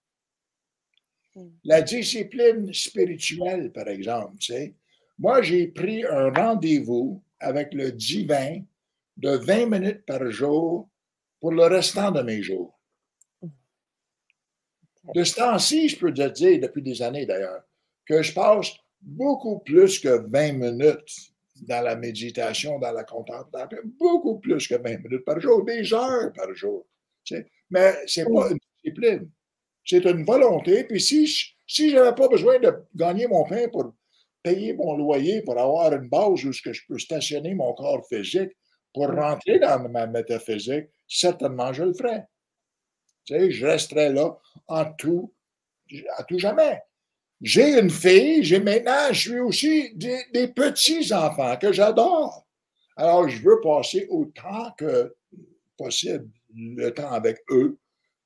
Mm. La discipline spirituelle, par exemple, tu sais, moi, j'ai pris un rendez-vous avec le divin de 20 minutes par jour pour le restant de mes jours. De ce temps-ci, je peux te dire, depuis des années d'ailleurs, que je passe beaucoup plus que 20 minutes dans la méditation, dans la contemplation, beaucoup plus que 20 minutes par jour, des heures par jour. Mais ce n'est pas une discipline. C'est une volonté. Puis si, si je n'avais pas besoin de gagner mon pain pour payer mon loyer, pour avoir une base où je peux stationner mon corps physique, pour rentrer dans ma métaphysique, certainement je le ferais. Tu sais, je resterai là en tout, à tout jamais. J'ai une fille, j'ai maintenant, je suis aussi des, petits-enfants que j'adore. Alors, je veux passer autant que possible le temps avec eux,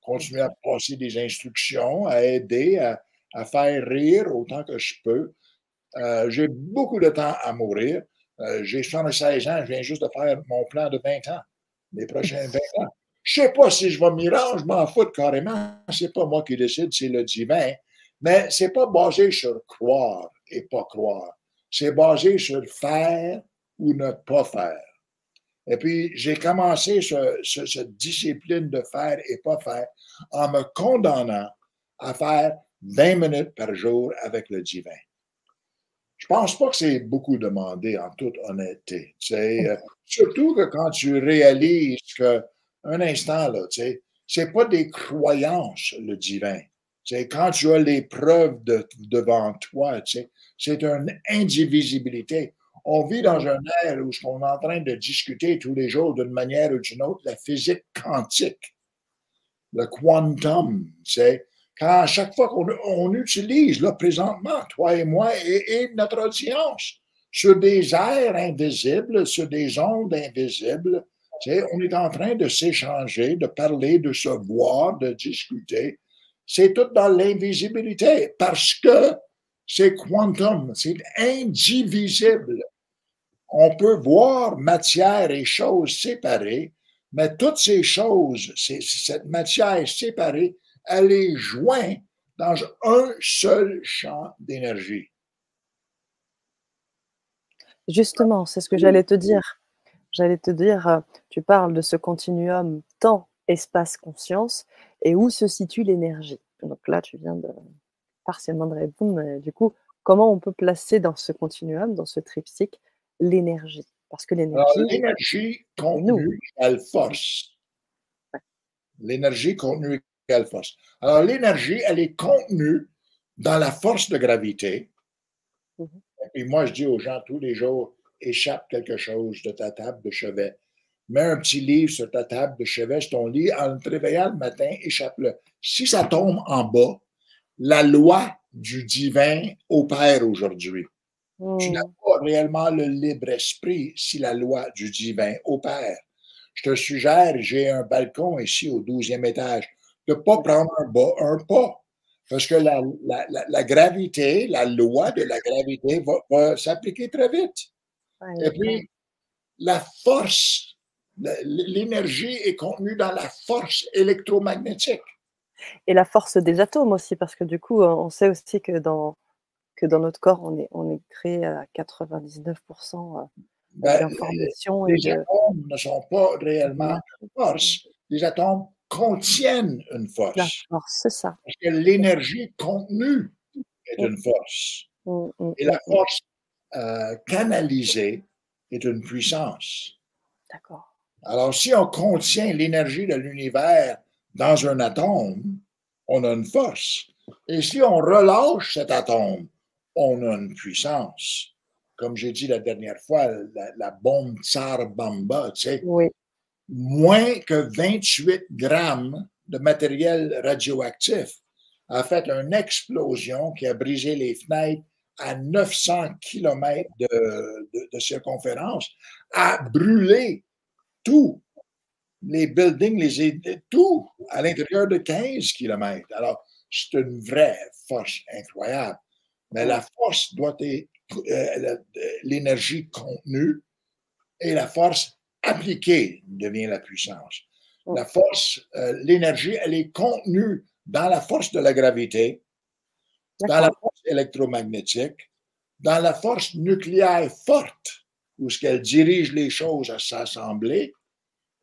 continuer à passer des instructions, à aider, à, faire rire autant que je peux. Euh, j'ai beaucoup de temps à mourir. Euh, j'ai 76 ans, je viens juste de faire mon plan de 20 ans, les prochains 20 ans. Je ne sais pas si je vais m'y rendre, je m'en fous carrément. C'est pas moi qui décide, c'est le divin. Mais c'est pas basé sur croire et pas croire. C'est basé sur faire ou ne pas faire. Et puis, j'ai commencé cette discipline de faire et pas faire en me condamnant à faire 20 minutes par jour avec le divin. Je pense pas que c'est beaucoup demandé en toute honnêteté. Euh, surtout que quand tu réalises que, un instant, là, tu c'est pas des croyances, le divin. C'est quand tu as les preuves devant toi, c'est une indivisibilité. On vit dans un ère où on est en train de discuter tous les jours d'une manière ou d'une autre la physique quantique, le quantum, c'est quand à chaque fois qu'on utilise, là, présentement, toi et moi et, notre audience, sur des airs invisibles, sur des ondes invisibles, on est en train de s'échanger, de parler, de se voir, de discuter. C'est tout dans l'invisibilité parce que c'est quantum, c'est indivisible. On peut voir matière et choses séparées, mais toutes ces choses, cette matière séparée, elle est jointe dans un seul champ d'énergie. Justement, c'est ce que j'allais te dire. J'allais te dire, euh, tu parles de ce continuum temps, espace, conscience, et où se situe l'énergie. Donc là, tu viens de partiellement de répondre, mais du coup, comment on peut placer dans ce continuum, dans ce triptyque, l'énergie Parce que l'énergie. L'énergie contenue égale force. L'énergie contenue force. Alors, l'énergie, elle est contenue dans la force de gravité. Mm-hmm. Et moi, je dis aux gens tous les jours, échappe quelque chose de ta table de chevet. Mets un petit livre sur ta table de chevet, sur ton lit, en te réveillant le matin, échappe-le. Si ça tombe en bas, la loi du divin opère aujourd'hui. Tu n'as mm. pas réellement le libre esprit si la loi du divin opère. Je te suggère, j'ai un balcon ici au 12e étage de ne pas prendre un, un pas. Parce que la, la, gravité, la loi de la gravité va, s'appliquer très vite. Et puis, la force, l'énergie est contenue dans la force électromagnétique. Et la force des atomes aussi, parce que du coup, on sait aussi que dans, que dans notre corps, on est, on est créé à 99% euh, ben, d'informations. les atomes ne sont pas réellement force. Les atomes contiennent une force. La force, c'est ça. Parce que l'énergie contenue est une force. Mm, mm, Et la mm, force euh, canalisée est une puissance. D'accord. Alors, si on contient l'énergie de l'univers dans un atome, on a une force. Et si on relâche cet atome, on a une puissance. Comme j'ai dit la dernière fois, la, bombe Tsar Bamba, tu sais, moins que 28 grammes de matériel radioactif a fait une explosion qui a brisé les fenêtres à 900 km de, circonférence, a brûlé tous les buildings, les, tout à l'intérieur de 15 km. Alors, c'est une vraie force incroyable. Mais la force doit être euh, l'énergie contenue et la force appliquée devient la puissance. La force, euh, l'énergie, elle est contenue dans la force de la gravité, dans la force électromagnétique, dans la force nucléaire forte, où ce qu'elle dirige les choses à s'assembler,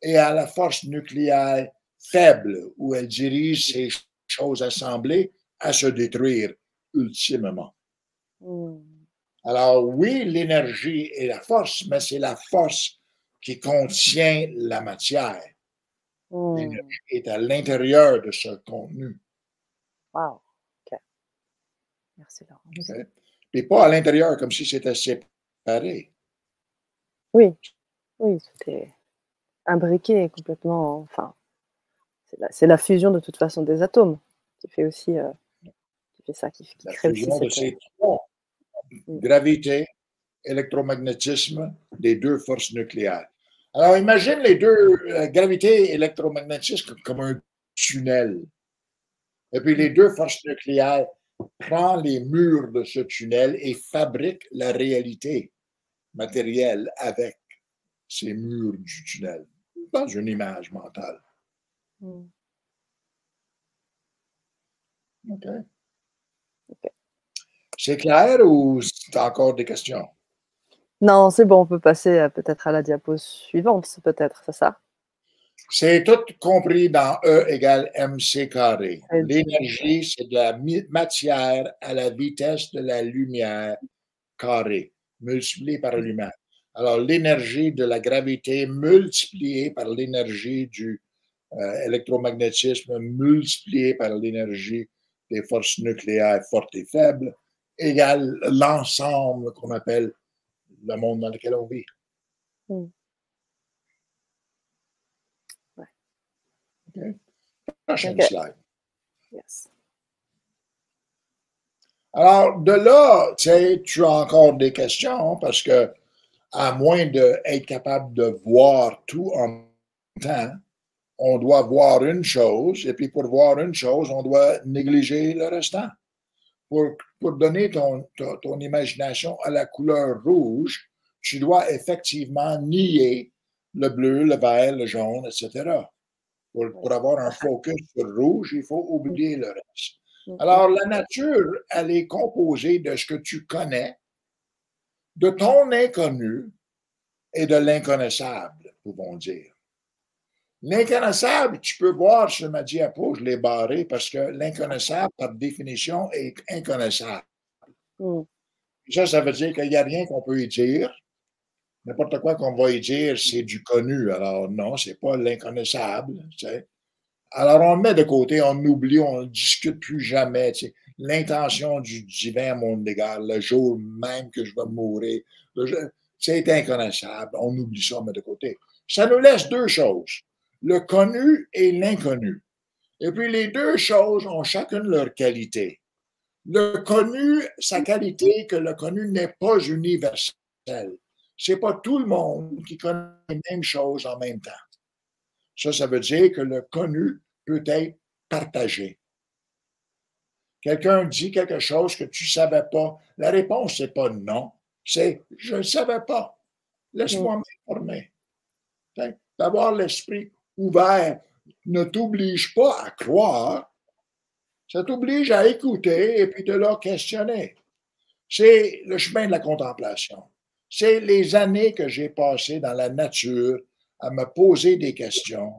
et à la force nucléaire faible, où elle dirige ces choses assemblées à se détruire ultimement. Alors oui, l'énergie et la force, mais c'est la force qui contient la matière. L'énergie est à l'intérieur de ce contenu. Wow. OK. Merci, Laurent. Et pas à l'intérieur, comme si c'était séparé. Oui. Oui, c'était imbriqué complètement. Enfin, c'est la, fusion de toute façon des atomes qui fait aussi. Euh, qui fait ça, qui, crée aussi cette... de ces trois. Gravité, électromagnétisme, des deux forces nucléaires. Alors, imagine les deux, euh, gravité et électromagnétisme comme un tunnel. Et puis les deux forces nucléaires prennent les murs de ce tunnel et fabriquent la réalité matérielle avec ces murs du tunnel, dans une image mentale. Hmm. C'est clair ou tu as encore des questions? Non, c'est bon, on peut passer peut-être à la diapo suivante, peut-être, c'est ça? C'est tout compris dans E égale mc carré. L'énergie, c'est de la matière à la vitesse de la lumière carré, multipliée par la lumière. Alors, l'énergie de la gravité multipliée par l'énergie du euh, électromagnétisme multipliée par l'énergie des forces nucléaires fortes et faibles égale l'ensemble qu'on appelle le monde dans lequel on vit. Hmm. Prochaine slide. Alors, de là, tu sais, tu as encore des questions parce que, à moins d'être capable de voir tout en même temps, on doit voir une chose, et puis pour voir une chose, on doit négliger le restant. Pour, pour donner ton, ton imagination à la couleur rouge, tu dois effectivement nier le bleu, le vert, le jaune, etc. Pour, avoir un focus sur rouge, il faut oublier le reste. Alors, la nature, elle est composée de ce que tu connais, de ton inconnu et de l'inconnaissable, pouvons dire. L'inconnaissable, tu peux voir sur ma diapo, je l'ai barré parce que l'inconnaissable, par définition, est inconnaissable. Mm. Ça, ça veut dire qu'il n'y a rien qu'on peut y dire. N'importe quoi qu'on va y dire, c'est du connu. Alors non, c'est pas l'inconnaissable. Alors on le met de côté, on oublie, on ne discute plus jamais. L'intention du divin à mon égard, le jour même que je vais mourir, c'est inconnaissable. On oublie ça, on met de côté. Ça nous laisse deux choses, le connu et l'inconnu. Et puis les deux choses ont chacune leur qualité. Le connu, sa qualité que le connu n'est pas universel c'est pas tout le monde qui connaît les mêmes choses en même temps. Ça, ça veut dire que le connu peut être partagé. Quelqu'un dit quelque chose que tu ne savais pas. La réponse, n'est pas non. C'est je ne savais pas. Laisse-moi m'informer. D'avoir l'esprit ouvert ne t'oblige pas à croire. Ça t'oblige à écouter et puis de leur questionner. C'est le chemin de la contemplation. C'est les années que j'ai passées dans la nature à me poser des questions,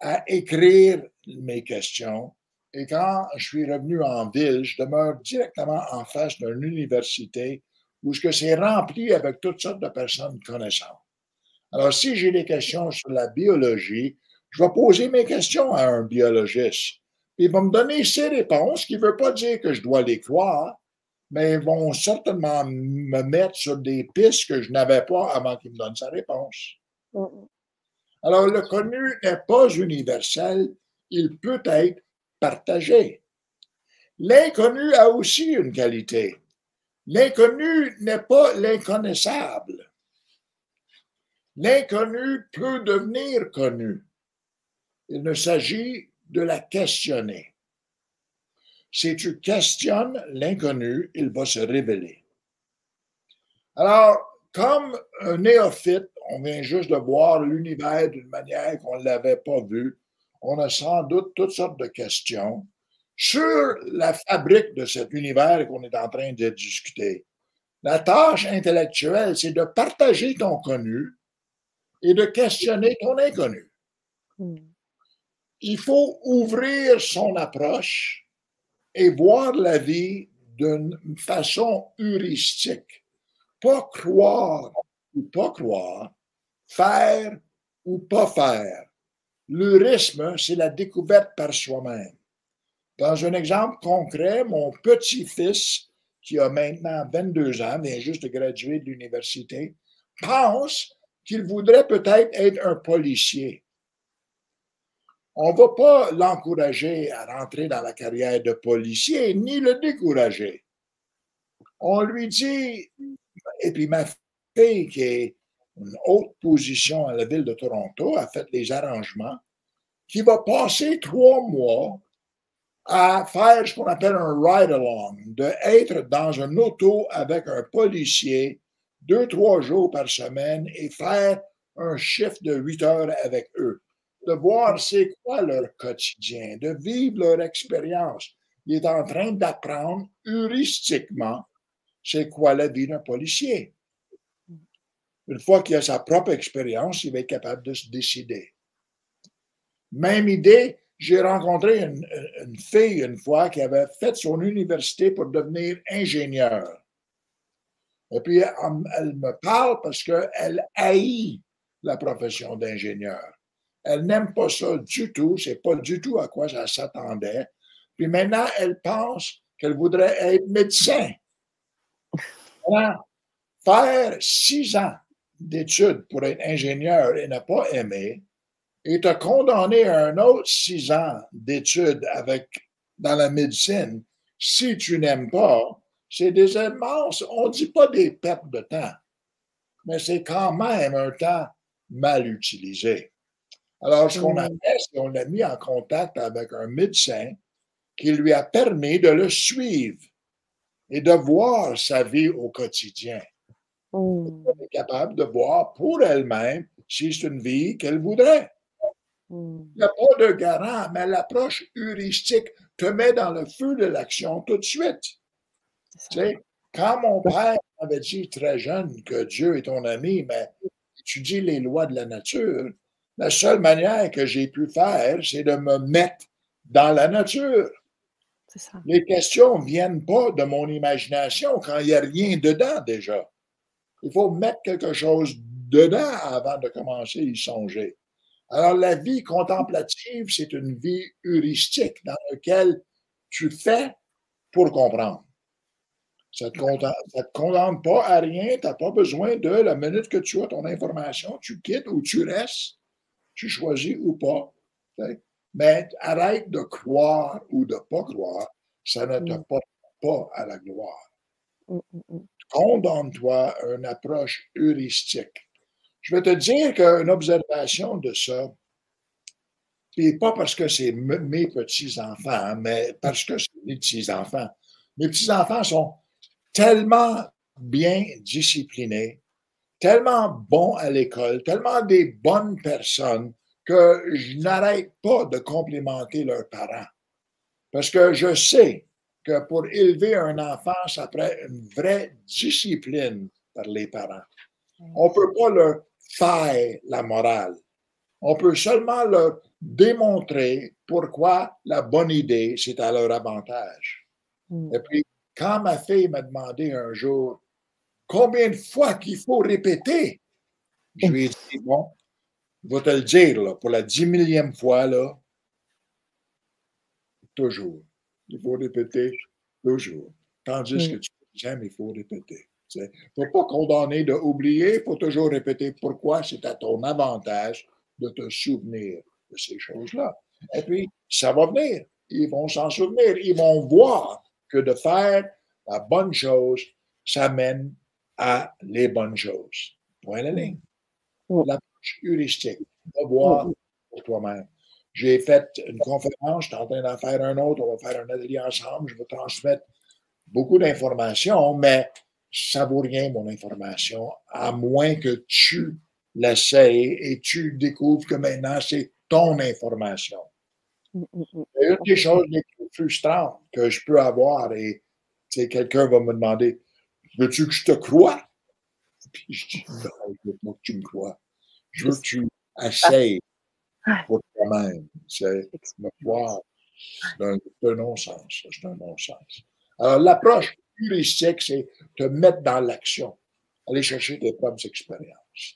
à écrire mes questions. Et quand je suis revenu en ville, je demeure directement en face d'une université où c'est rempli avec toutes sortes de personnes connaissantes. Alors, si j'ai des questions sur la biologie, je vais poser mes questions à un biologiste. Il va me donner ses réponses, ce qui ne veut pas dire que je dois les croire, mais ils vont certainement me mettre sur des pistes que je n'avais pas avant qu'il me donne sa réponse. Alors, le connu n'est pas universel, il peut être partagé. L'inconnu a aussi une qualité. L'inconnu n'est pas l'inconnaissable. L'inconnu peut devenir connu. Il ne s'agit de la questionner. Si tu questionnes l'inconnu, il va se révéler. Alors, comme un néophyte, on vient juste de voir l'univers d'une manière qu'on ne l'avait pas vu. On a sans doute toutes sortes de questions sur la fabrique de cet univers qu'on est en train de discuter. La tâche intellectuelle, c'est de partager ton connu et de questionner ton inconnu. Il faut ouvrir son approche et voir la vie d'une façon heuristique. Pas croire ou pas croire, faire ou pas faire. L'heurisme, c'est la découverte par soi-même. Dans un exemple concret, mon petit-fils, qui a maintenant 22 ans, vient juste de graduer de l'université, pense qu'il voudrait peut-être être un policier. On ne va pas l'encourager à rentrer dans la carrière de policier, ni le décourager. On lui dit, et puis ma fille, qui est une haute position à la ville de Toronto, a fait les arrangements, qui va passer trois mois à faire ce qu'on appelle un ride-along, d'être dans un auto avec un policier deux, trois jours par semaine et faire un chiffre de huit heures avec eux, de voir c'est quoi leur quotidien, de vivre leur expérience. Il est en train d'apprendre heuristiquement c'est quoi la vie d'un policier. Une fois qu'il a sa propre expérience, il va être capable de se décider. Même idée, j'ai rencontré une, une, fille une fois qui avait fait son université pour devenir ingénieur. Et puis, elle, me parle parce qu'elle haït la profession d'ingénieur. Elle n'aime pas ça du tout. C'est pas du tout à quoi ça s'attendait. Puis maintenant, elle pense qu'elle voudrait être médecin. faire six ans d'études pour être ingénieur et ne pas aimer, et te condamner à un autre six ans d'études avec dans la médecine si tu n'aimes pas, c'est des immenses, on ne dit pas des pertes de temps, mais c'est quand même un temps mal utilisé. Alors, ce qu'on a fait, c'est qu'on l'a mis en contact avec un médecin qui lui a permis de le suivre et de voir sa vie au quotidien. Mm. Elle est capable de voir pour elle-même si c'est une vie qu'elle voudrait. Mm. Il n'y a pas de garant, mais l'approche heuristique te met dans le feu de l'action tout de suite. Tu sais, quand mon père m'avait dit très jeune que Dieu est ton ami, mais tu dis les lois de la nature, la seule manière que j'ai pu faire, c'est de me mettre dans la nature. Ça. Les questions ne viennent pas de mon imagination quand il n'y a rien dedans déjà. Il faut mettre quelque chose dedans avant de commencer à y songer. Alors, la vie contemplative, c'est une vie heuristique dans laquelle tu fais pour comprendre. Ça ne te, condamne pas à rien. Tu n'as pas besoin de la minute que tu as ton information, tu quittes ou tu restes, tu choisis ou pas. Mais arrête de croire ou de ne pas croire. Ça ne te mm. porte pas à la gloire. Mm, mm, Condamne-toi à une approche heuristique. Je vais te dire qu'une observation de ça, puis pas parce que c'est mes petits-enfants, mais parce que c'est mes petits-enfants. Mes petits-enfants sont tellement bien disciplinés, tellement bons à l'école, tellement des bonnes personnes que je n'arrête pas de complimenter leurs parents. Parce que je sais que pour élever un enfant, ça prend une vraie discipline par les parents. On ne peut pas leur faire la morale. On peut seulement leur démontrer pourquoi la bonne idée, c'est à leur avantage. Mm. Et puis, quand ma fille m'a demandé un jour combien de fois qu'il faut répéter? Je lui ai dit, bon, je vais te le dire, là, pour la dix millième fois, là, toujours. Il faut répéter toujours. Tandis que tu j'aime, il faut répéter. Il ne faut pas condamner d'oublier, il faut toujours répéter pourquoi c'est à ton avantage de te souvenir de ces choses-là. Et puis, ça va venir. Ils vont s'en souvenir. Ils vont voir que de faire la bonne chose, ça mène à les bonnes choses. Point la ligne. L'approche heuristique. Va voir pour toi-même. J'ai fait une conférence, je suis en train d'en faire un autre, on va faire un atelier ensemble, je vais transmettre beaucoup d'informations, mais ça vaut rien, mon information, à moins que tu l'essayes et tu découvres que maintenant, c'est ton information. Mm, mm, mm. une des choses les plus frustrantes que je peux avoir, et quelqu'un va me demander Veux-tu que je te croie? Puis je dis Non, je veux pas que tu me crois. Je veux que tu essayes pour toi-même. C'est me croire. C'est un, non-sens. C'est un non-sens. Alors, l'approche heuristique, c'est te mettre dans l'action, aller chercher tes propres expériences.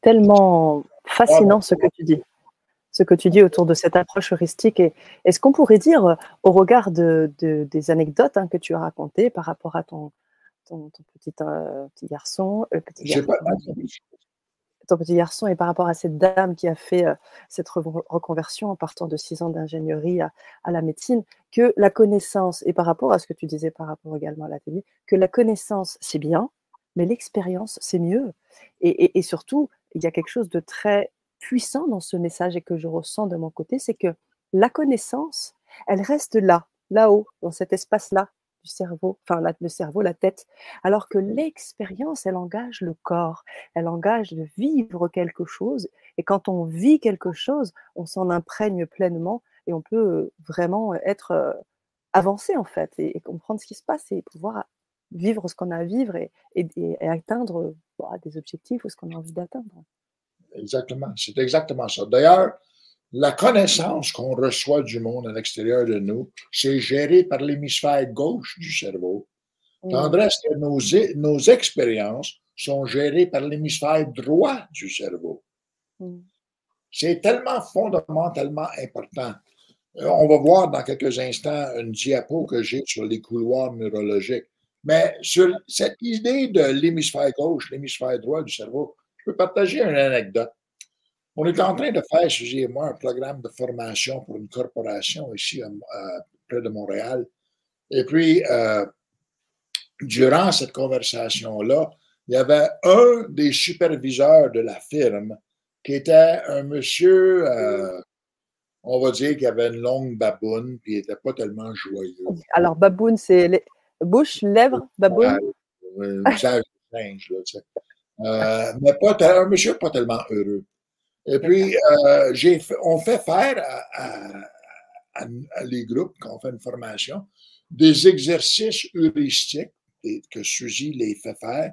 Tellement fascinant ce que tu dis ce que tu dis autour de cette approche heuristique. Et est-ce qu'on pourrait dire, euh, au regard de, des anecdotes hein, que tu as racontées par rapport à ton, ton, petit, euh, petit, garçon, euh, petit garçon ton petit garçon et par rapport à cette dame qui a fait cette reconversion en partant de six ans d'ingénierie à, la médecine, que la connaissance, et par rapport à ce que tu disais par rapport également à la télé, que la connaissance, c'est bien, mais l'expérience, c'est mieux. et, surtout, il y a quelque chose de très puissant dans ce message et que je ressens de mon côté, c'est que la connaissance, elle reste là, là-haut, dans cet espace-là du cerveau, enfin le cerveau, la tête, alors que l'expérience, elle engage le corps, elle engage de vivre quelque chose, et quand on vit quelque chose, on s'en imprègne pleinement et on peut vraiment être euh, avancé en fait et, comprendre ce qui se passe et pouvoir vivre ce qu'on a à vivre et, atteindre bah, des objectifs ou ce qu'on a envie d'atteindre. Exactement. C'est exactement ça. D'ailleurs, la connaissance qu'on reçoit du monde à l'extérieur de nous, c'est géré par l'hémisphère gauche du cerveau. Tandis que nos, nos expériences sont gérées par l'hémisphère droit du cerveau. Mm. C'est tellement fondamentalement important. Euh, on va voir dans quelques instants une diapo que j'ai sur les couloirs neurologiques. Mais sur cette idée de l'hémisphère gauche, l'hémisphère droit du cerveau, je peux partager une anecdote. On est en train de faire, Suzy et moi, un programme de formation pour une corporation ici près de Montréal. Et puis, euh, durant cette conversation-là, il y avait un des superviseurs de la firme qui était un monsieur, euh, on va dire, qui avait une longue baboune, puis il n'était pas tellement joyeux. Alors, baboune, c'est bouche, lèvres, baboune? Ouais, visage de singe, là, tu sais. Euh, mais pas un monsieur pas tellement heureux. Et puis, euh, j'ai on fait faire à, les groupes, quand on fait une formation, des exercices heuristiques que Suzy les fait faire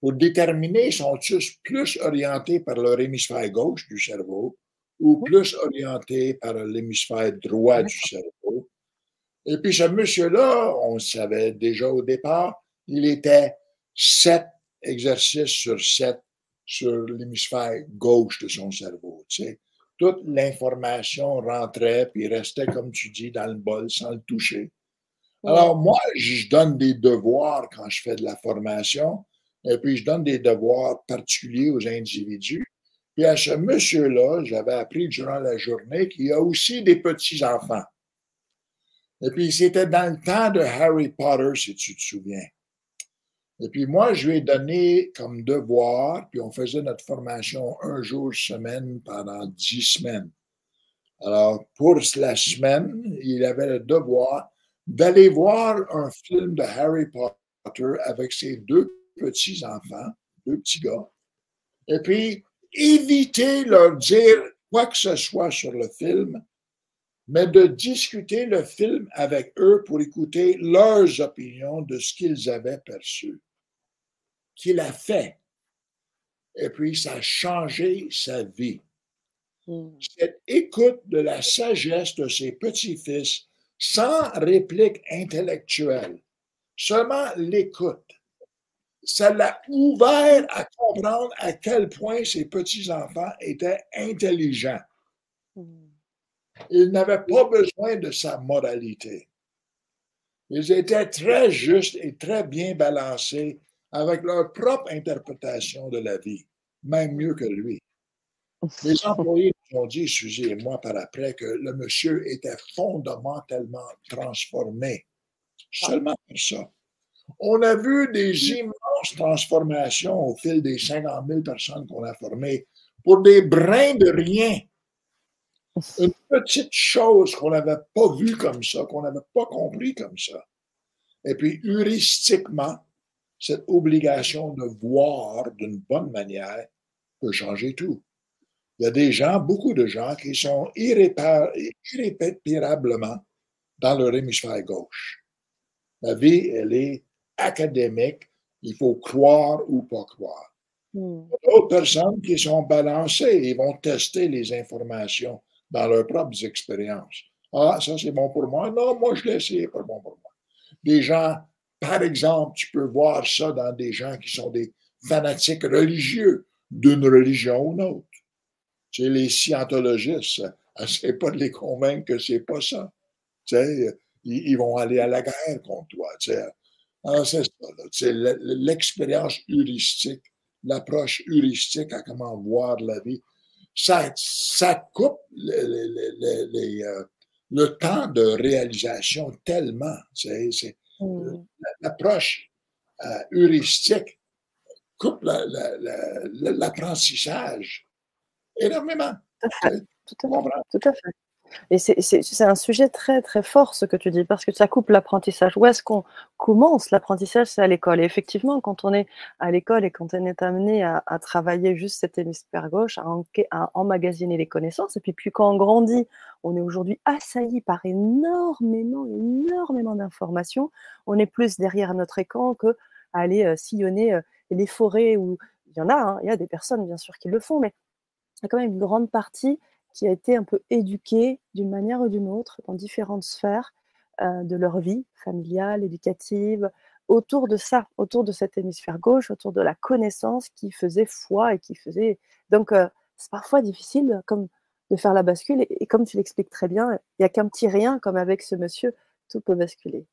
pour déterminer sont-ils plus orientés par leur hémisphère gauche du cerveau ou plus orientés par l'hémisphère droit du cerveau. Et puis ce monsieur-là, on le savait déjà au départ, il était 7 exercice sur sept sur l'hémisphère gauche de son cerveau. Tu sais. Toute l'information rentrait puis restait, comme tu dis, dans le bol sans le toucher. Alors, moi, je donne des devoirs quand je fais de la formation, et puis je donne des devoirs particuliers aux individus. Puis à ce monsieur-là, j'avais appris durant la journée qu'il y a aussi des petits-enfants. Et puis, c'était dans le temps de Harry Potter, si tu te souviens. Et puis moi, je lui ai donné comme devoir, puis on faisait notre formation un jour semaine pendant dix semaines. Alors, pour la semaine, il avait le devoir d'aller voir un film de Harry Potter avec ses deux petits-enfants, deux petits gars, et puis éviter leur dire quoi que ce soit sur le film, mais de discuter le film avec eux pour écouter leurs opinions de ce qu'ils avaient perçu qu'il a fait. Et puis, ça a changé sa vie. Hmm. Cette écoute de la sagesse de ses petits-fils sans réplique intellectuelle, seulement l'écoute. ça l'a ouvert à comprendre à quel point ses petits-enfants étaient intelligents. Hmm. Ils n'avaient pas besoin de sa moralité. Ils étaient très justes et très bien balancés avec leur propre interprétation de la vie, même mieux que lui. Les employés nous ont dit, Suzy et moi, par après, que le monsieur était fondamentalement transformé. Seulement pour ça. On a vu des immenses transformations au fil des 50 000 personnes qu'on a formées pour des brins de rien. Une petite chose qu'on n'avait pas vue comme ça, qu'on n'avait pas compris comme ça. Et puis, heuristiquement, cette obligation de voir d'une bonne manière peut changer tout. Il y a des gens, beaucoup de gens, qui sont irréparablement dans leur hémisphère gauche. La vie, elle est académique. Il faut croire ou pas croire. Hmm. D'autres personnes qui sont balancées, ils vont tester les informations dans leurs propres expériences. Ah, ça c'est bon pour moi. Non, moi je l'ai essayé, pas bon pour moi. Des gens, par exemple, tu peux voir ça dans des gens qui sont des fanatiques religieux d'une religion ou une autre. Tu sais, les scientologistes, essaie pas de les convaincre que c'est pas ça. Tu sais, ils, vont aller à la guerre contre toi. Tu sais. Ah, c'est ça. L'expérience heuristique, l'approche heuristique à comment voir la vie ça, coupe euh, le, temps de réalisation tellement. C'est. L'approche euh, heuristique coupe l'apprentissage énormément. Tout à fait. Tout à fait. Et c'est un sujet très, très fort ce que tu dis, parce que ça coupe l'apprentissage. Où est-ce qu'on commence l'apprentissage C'est à l'école. Et effectivement, quand on est à l'école et quand on est amené à, travailler juste cet hémisphère gauche, à, emmagasiner les connaissances, et puis, puis quand on grandit, on est aujourd'hui assailli par énormément, énormément d'informations. On est plus derrière notre écran que aller euh, sillonner euh, les forêts où il y en a, hein, il y a des personnes bien sûr qui le font, mais il y a quand même une grande partie qui a été un peu éduqué d'une manière ou d'une autre dans différentes sphères euh, de leur vie familiale, éducative, autour de ça, autour de cet hémisphère gauche, autour de la connaissance qui faisait foi et qui faisait. Donc, euh, c'est parfois difficile comme de faire la bascule. Et, comme tu l'expliques très bien, il n'y a qu'un petit rien, comme avec ce monsieur, tout peut basculer.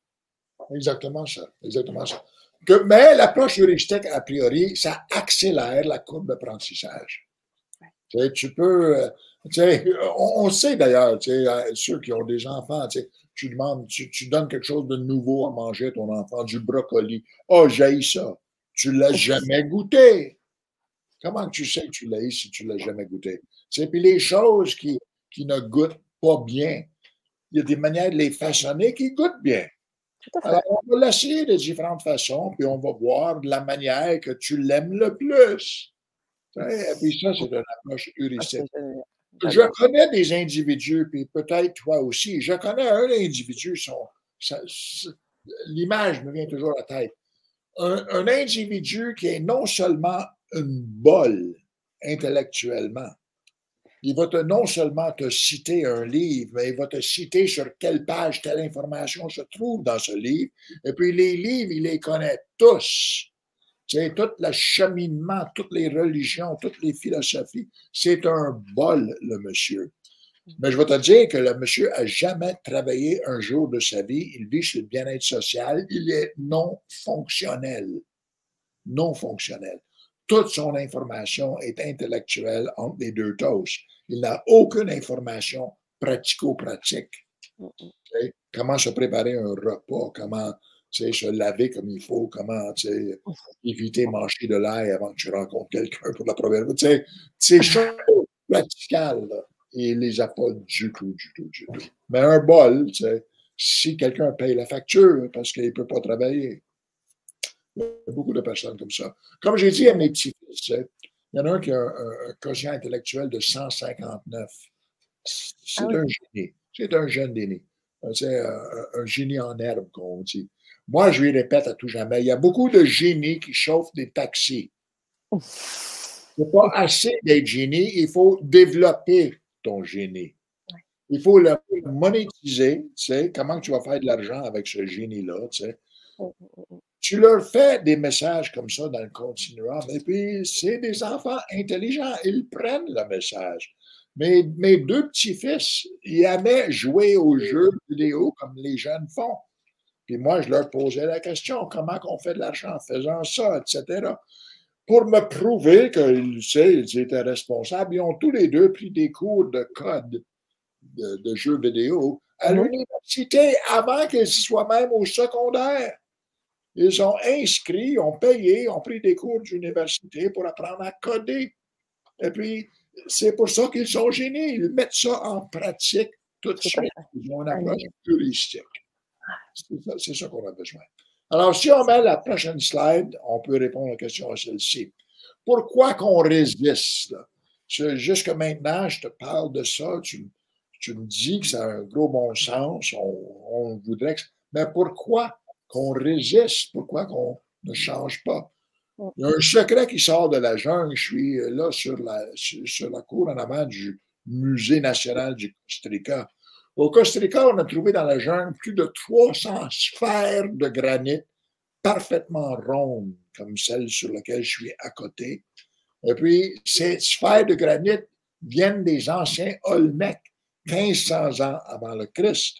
Exactement ça. Exactement ça. Que, mais l'approche heuristique, a priori, ça accélère la courbe d'apprentissage. Tu peux, euh, on, sait d'ailleurs, euh, ceux qui ont des enfants, tu demandes, tu, donnes quelque chose de nouveau à manger à ton enfant, du brocoli. Oh, j'ai ça. Tu l'as jamais goûté. Comment tu sais que tu l'as si tu l'as jamais goûté? Puis les choses qui, qui ne goûtent pas bien, il y a des manières de les façonner qui goûtent bien. Alors, on va l'essayer de différentes façons, puis on va voir de la manière que tu l'aimes le plus. Et puis ça, c'est une approche ah, heuristique. Je connais des individus, puis peut-être toi aussi. Je connais un individu, son, l'image me vient toujours à la tête. Un, individu qui est non seulement une bolle intellectuellement, il va te, non seulement te citer un livre, mais il va te citer sur quelle page telle information se trouve dans ce livre. Et puis les livres, il les connaît tous. C'est tout le cheminement, toutes les religions, toutes les philosophies. C'est un bol, le monsieur. Mais je vais te dire que le monsieur a jamais travaillé un jour de sa vie. Il vit sur le bien-être social. Il est non fonctionnel. Non fonctionnel. Toute son information est intellectuelle entre les deux tosses. Il n'a aucune information pratico-pratique. Comment se préparer un repas, comment se laver comme il faut, comment éviter de manger de l'air avant que tu rencontres quelqu'un pour la première fois. C'est choses radicales, il ne les a pas du tout, du tout, du tout. Mais un bol, si quelqu'un paye la facture parce qu'il ne peut pas travailler, il y a beaucoup de personnes comme ça. Comme j'ai dit à mes petits-fils, il y en a un qui a un, quotient intellectuel de 159. C'est ah un génie. C'est un jeune génie. C'est un, un, génie en herbe, qu'on dit. Moi, je lui répète à tout jamais, il y a beaucoup de génies qui chauffent des taxis. Il n'est pas assez d'être génie, il faut développer ton génie. Il faut le monétiser, tu sais, comment tu vas faire de l'argent avec ce génie-là, tu sais. tu leur fais des messages comme ça dans le continuum, et puis c'est des enfants intelligents, ils prennent le message. Mais mes deux petits-fils, ils aimaient jouer aux jeux vidéo comme les jeunes font. Puis moi, je leur posais la question, comment on fait de l'argent en faisant ça, etc. Pour me prouver qu'ils étaient responsables, ils ont tous les deux pris des cours de code de, jeux vidéo à mhm. l'université avant qu'ils soient même au secondaire. Ils ont inscrit, ont payé, ont pris des cours d'université pour apprendre à coder. Et puis, c'est pour ça qu'ils sont génies. Ils mettent ça en pratique tout de suite. Ils ont une approche touristique. C'est ça, qu'on a besoin. Alors, si on met la prochaine slide, on peut répondre à la question à celle-ci. Pourquoi qu'on résiste? Jusque maintenant, je te parle de ça, tu, me dis que ça a un gros bon sens, on, voudrait que... Mais pourquoi qu'on résiste? Pourquoi qu'on ne change pas? Il y a un secret qui sort de la jungle. Je suis là sur la, sur la cour en avant du Musée national du Costa Rica. Au Costa Rica, on a trouvé dans la jungle plus de 300 sphères de granit parfaitement rondes, comme celle sur laquelle je suis à côté. Et puis, ces sphères de granit viennent des anciens Olmecs, 1500 ans avant le Christ,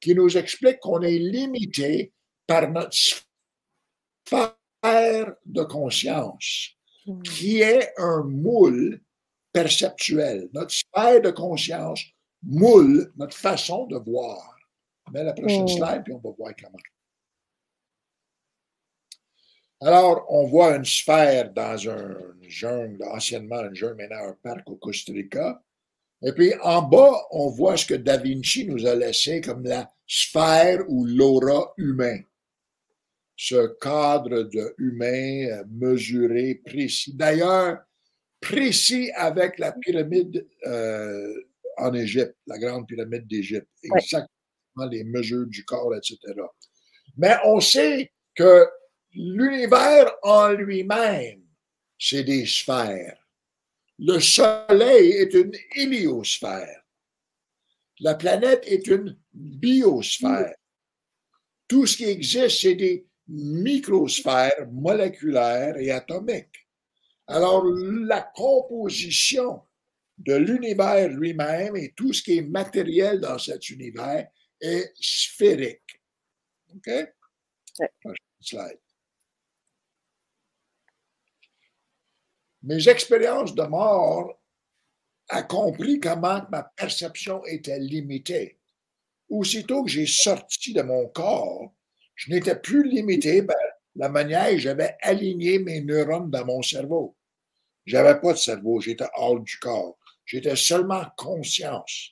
qui nous expliquent qu'on est limité par notre sphère de conscience, hmm. qui est un moule perceptuel. Notre sphère de conscience moule notre façon de voir. Mais la prochaine hmm. slide, puis on va voir comment. Alors, on voit une sphère dans un jungle, anciennement un jungle, maintenant un parc au Costa Rica. Et puis en bas, on voit ce que Da Vinci nous a laissé comme la sphère ou l'aura humain ce cadre de humain euh, mesuré, précis. D'ailleurs, précis avec la pyramide euh, en Égypte, la grande pyramide d'Égypte. Exactement les mesures du corps, etc. Mais on sait que l'univers en lui-même, c'est des sphères. Le Soleil est une héliosphère. La planète est une biosphère. Tout ce qui existe, c'est des microsphère moléculaire et atomique. Alors, la composition de l'univers lui-même et tout ce qui est matériel dans cet univers est sphérique. OK? Slide. Mes expériences de mort a compris comment ma perception était limitée. Aussitôt que j'ai sorti de mon corps, je n'étais plus limité par la manière dont j'avais aligné mes neurones dans mon cerveau. J'avais pas de cerveau, j'étais hors du corps. J'étais seulement conscience.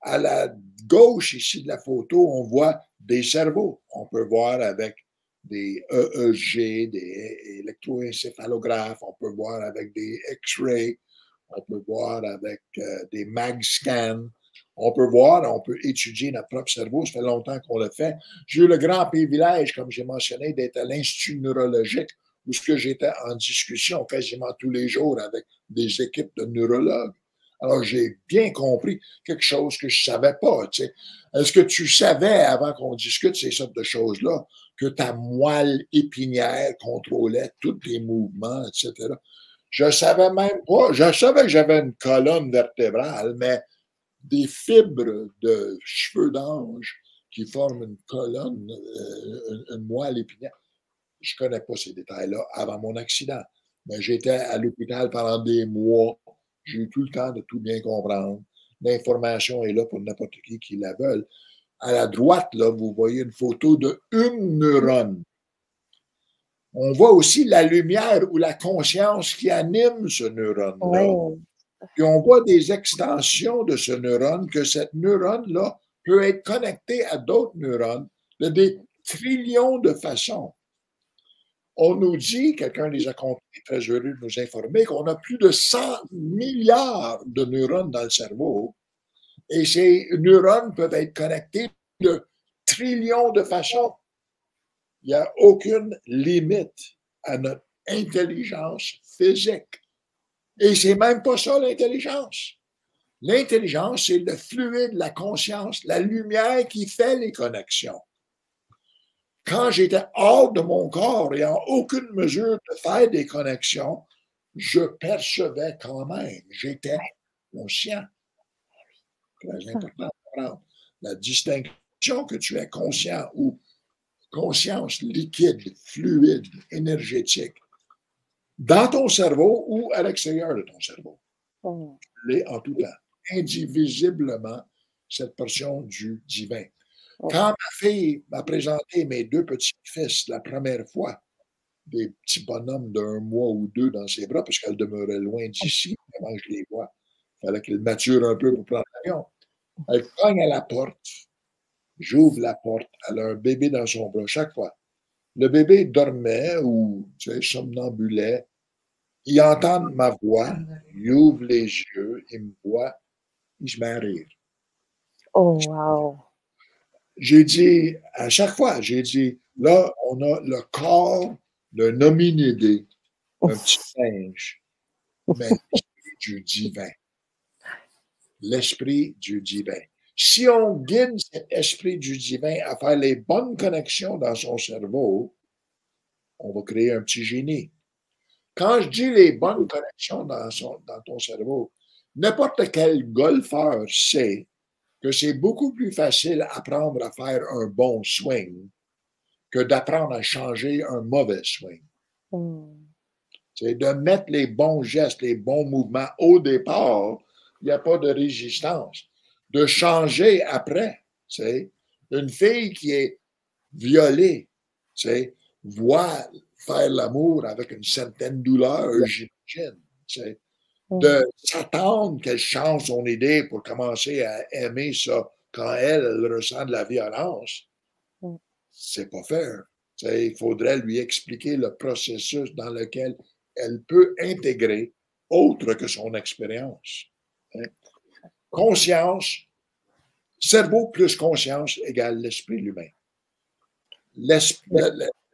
À la gauche ici de la photo, on voit des cerveaux. On peut voir avec des EEG, des électroencéphalographes, on peut voir avec des X-rays, on peut voir avec euh, des mag scans, on peut voir, on peut étudier notre propre cerveau. Ça fait longtemps qu'on le fait. J'ai eu le grand privilège, comme j'ai mentionné, d'être à l'Institut neurologique où j'étais en discussion quasiment tous les jours avec des équipes de neurologues. Alors, j'ai bien compris quelque chose que je savais pas. Est-ce que tu savais, avant qu'on discute ces sortes de choses-là, que ta moelle épinière contrôlait tous tes mouvements, etc.? Je savais même pas. Je savais que j'avais une colonne vertébrale, mais des fibres de cheveux d'ange qui forment une colonne, euh, une, moelle épinière. Je ne connais pas ces détails-là avant mon accident, mais j'étais à l'hôpital pendant des mois. J'ai eu tout le temps de tout bien comprendre. L'information est là pour n'importe qui qui la veut. À la droite, là, vous voyez une photo de une neurone. On voit aussi la lumière ou la conscience qui anime ce neurone-là. Puis on voit des extensions de ce neurone, que cette neurone-là peut être connectée à d'autres neurones de des trillions de façons. On nous dit, quelqu'un les a très heureux de nous informer, qu'on a plus de 100 milliards de neurones dans le cerveau et ces neurones peuvent être connectés de trillions de façons. Il n'y a aucune limite à notre intelligence physique. Et c'est même pas ça l'intelligence. L'intelligence, c'est le fluide, la conscience, la lumière qui fait les connexions. Quand j'étais hors de mon corps et en aucune mesure de faire des connexions, je percevais quand même. J'étais conscient. Très important La distinction que tu es conscient ou conscience liquide, fluide, énergétique, dans ton cerveau ou à l'extérieur de ton cerveau. Oh. Tu en tout temps, indivisiblement, cette portion du divin. Quand ma fille m'a présenté mes deux petits-fils la première fois, des petits bonhommes d'un mois ou deux dans ses bras, parce qu'elle demeurait loin d'ici, avant que je les vois. Il fallait qu'elle mature un peu pour prendre l'avion. Elle cogne à la porte. J'ouvre la porte. Elle a un bébé dans son bras chaque fois. Le bébé dormait ou tu sais, somnambulait. Il entend ma voix, il ouvre les yeux, il me voit, il se met à rire. Oh, wow! J'ai dit, à chaque fois, j'ai dit, là, on a le corps d'un hominidé, un petit singe, mais l'esprit du divin. L'esprit du divin. Si on guide cet esprit du divin à faire les bonnes connexions dans son cerveau, on va créer un petit génie. Quand je dis les bonnes connexions dans, dans ton cerveau, n'importe quel golfeur sait que c'est beaucoup plus facile d'apprendre à faire un bon swing que d'apprendre à changer un mauvais swing. Hmm. C'est de mettre les bons gestes, les bons mouvements au départ, il n'y a pas de résistance. De changer après, c'est une fille qui est violée, c'est voit faire l'amour avec une certaine douleur, j'imagine. De s'attendre qu'elle change son idée pour commencer à aimer ça quand elle, elle ressent de la violence c'est pas faire. Il faudrait lui expliquer le processus dans lequel elle peut intégrer autre que son expérience. Hein. Conscience, cerveau plus conscience égale l'esprit humain. La,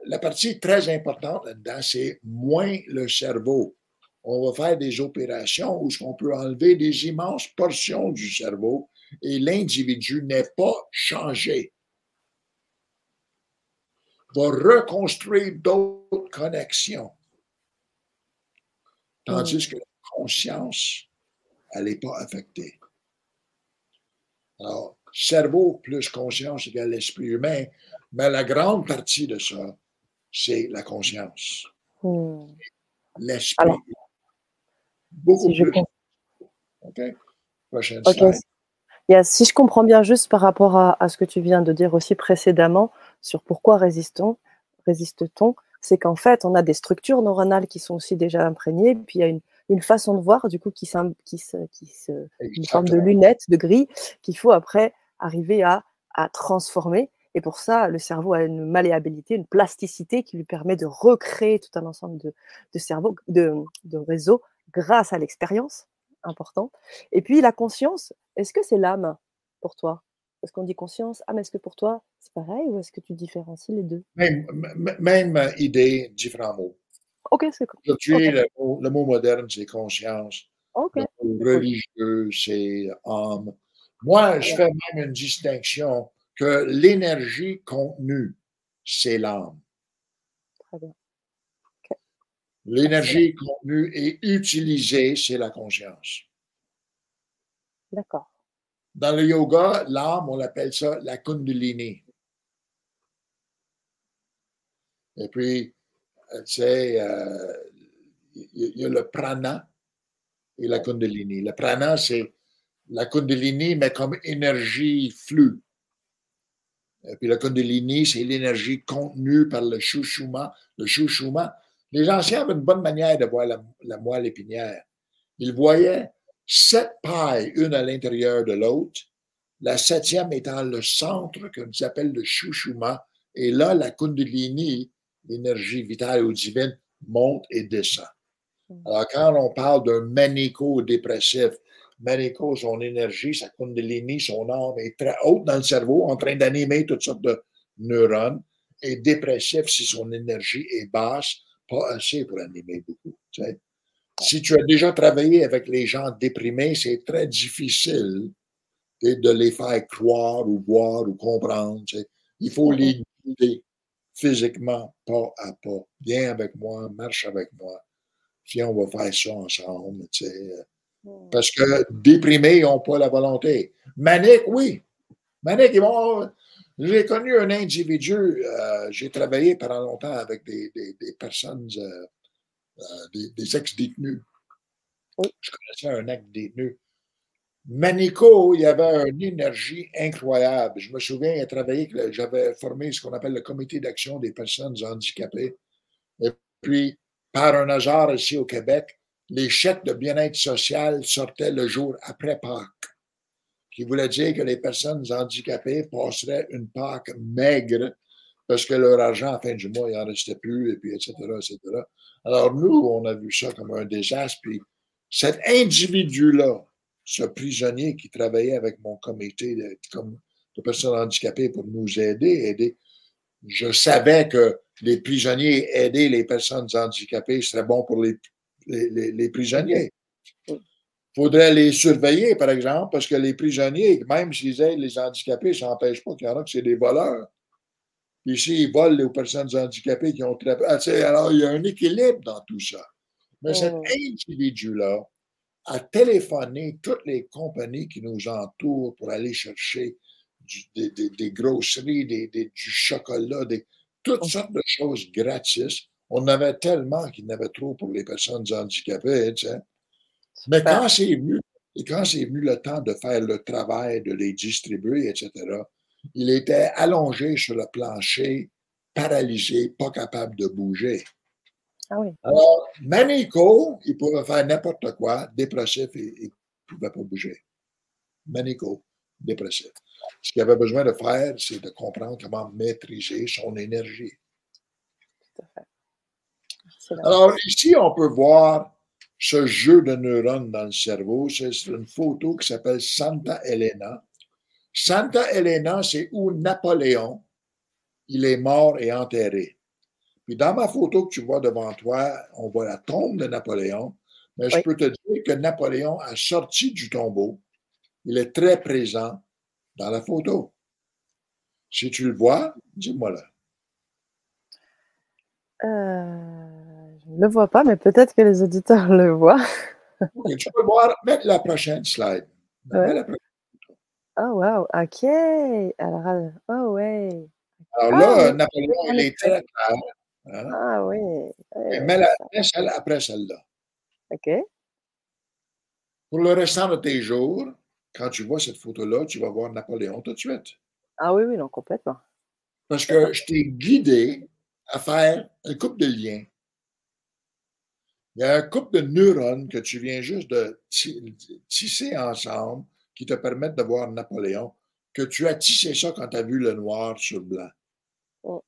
la, partie très importante là-dedans, c'est moins le cerveau. On va faire des opérations où on peut enlever des immenses portions du cerveau et l'individu n'est pas changé va reconstruire d'autres connexions. Tandis que la conscience, elle n'est pas affectée. Alors, cerveau plus conscience égale l'esprit humain, mais la grande partie de ça, c'est la conscience. Hmm. L'esprit. Beaucoup plus. OK? Prochaine si je comprends bien juste par rapport à, ce que tu viens de dire aussi précédemment sur pourquoi résistons, résiste-t-on, c'est qu'en fait, on a des structures neuronales qui sont aussi déjà imprégnées, puis il y a une, façon de voir, du coup, qui, qui se, qui se une forme de lunette, de gris, qu'il faut après arriver à, transformer. Et pour ça, le cerveau a une malléabilité, une plasticité qui lui permet de recréer tout un ensemble de, de cerveaux, de, de réseaux grâce à l'expérience important. Et puis la conscience, est-ce que c'est l'âme pour toi? Parce qu'on dit conscience, ah mais est-ce que pour toi c'est pareil ou est-ce que tu différencies les deux? Même, même, idée, différents mots. Ok, c'est cool. le, le, mot moderne, c'est conscience. Le mot religieux, c'est âme. Moi, je fais même une distinction que l'énergie contenue, c'est l'âme. Très bien. L'énergie contenue et utilisée, c'est la conscience. D'accord. Dans le yoga, l'âme, on appelle ça la kundalini. Et puis, euh, tu sais, euh, il y a le prana et la kundalini. Le prana, c'est la kundalini, mais comme énergie flux. Et puis la kundalini, c'est l'énergie contenue par le shushuma. Le shushuma, les anciens avaient une bonne manière de voir la, moelle épinière. Ils voyaient sept pailles, une à l'intérieur de l'autre, la septième étant le centre que nous appelle le shushuma. Et là, la kundalini, l'énergie vitale ou divine, monte et descend. Hmm. Alors, quand on parle d'un manico-dépressif, manico, son énergie, sa kundalini, son âme est très haute dans le cerveau, en train d'animer toutes sortes de neurones. Et dépressif, si son énergie est basse, pas assez pour animer beaucoup. Si tu as déjà travaillé avec les gens déprimés, c'est très difficile de les faire croire ou voir ou comprendre. Il faut les guider. physiquement, pas à pas. Viens avec moi, marche avec moi. Viens, on va faire ça ensemble. Tu sais. Hmm. Parce que déprimés, ils n'ont pas la volonté. Manique, oui. Manique, ils vont. J'ai connu un individu, euh, j'ai travaillé pendant longtemps avec des, personnes, euh, euh, des, ex-détenus. Je connaissais un ex-détenu. Manico, il y avait une énergie incroyable. Je me souviens, il a travaillé, j'avais formé ce qu'on appelle le comité d'action des personnes handicapées. Et puis, par un hasard ici au Québec, les chèques de bien-être social sortaient le jour après Pâques qui voulait dire que les personnes handicapées passeraient une Pâque maigre parce que leur argent, à la fin du mois, il n'en restait plus, et puis, etc., etc. Alors, nous, on a vu ça comme un désastre. Puis, cet individu-là, ce prisonnier qui travaillait avec mon comité de, de personnes handicapées pour nous aider, aider, je savais que les prisonniers aider les personnes handicapées serait bon pour les, les, les prisonniers faudrait les surveiller, par exemple, parce que les prisonniers, même s'ils aident les handicapés, ça n'empêche pas qu'il y en a que c'est des voleurs. Puis s'ils volent les personnes handicapées qui ont très ah, Alors, il y a un équilibre dans tout ça. Mais cet individu-là a téléphoné toutes les compagnies qui nous entourent pour aller chercher des, grosseries, du chocolat, des, toutes sortes de choses gratis. On en avait tellement qu'il y en avait trop pour les personnes handicapées. Tu Mais quand c'est venu, et quand c'est venu le temps de faire le travail, de les distribuer, etc., il était allongé sur le plancher, paralysé, pas capable de bouger. Ah oui. Alors, Manico, il pouvait faire n'importe quoi, dépressif, et il ne pouvait pas bouger. Manico, dépressif. Ce qu'il avait besoin de faire, c'est de comprendre comment maîtriser son énergie. Tout à fait. Alors, ici, on peut voir ce jeu de neurones dans le cerveau. C'est une photo qui s'appelle Santa Elena. Santa Elena, c'est où Napoléon, il est mort et enterré. Puis dans ma photo que tu vois devant toi, on voit la tombe de Napoléon, mais je peux te dire que Napoléon a sorti du tombeau. Il est très présent dans la photo. Si tu le vois, dis-moi là. Euh... Je ne le vois pas, mais peut-être que les auditeurs le voient. tu peux voir, mettre la prochaine slide. Oh, wow, OK. Alors, euh, oh, ouais. Alors là, ah, Napoléon, il est très clair. Hein. Ah, oui. mets, la, celle après celle-là. OK. Pour le restant de tes jours, quand tu vois cette photo-là, tu vas voir Napoléon tout de suite. Ah oui, oui, non, complètement. Parce que je t'ai guidé à faire un couple de liens. Il y a un couple de neurones que tu viens juste de tisser ensemble qui te permettent de voir Napoléon, que tu as tissé ça quand tu as vu le noir sur le blanc. Oh.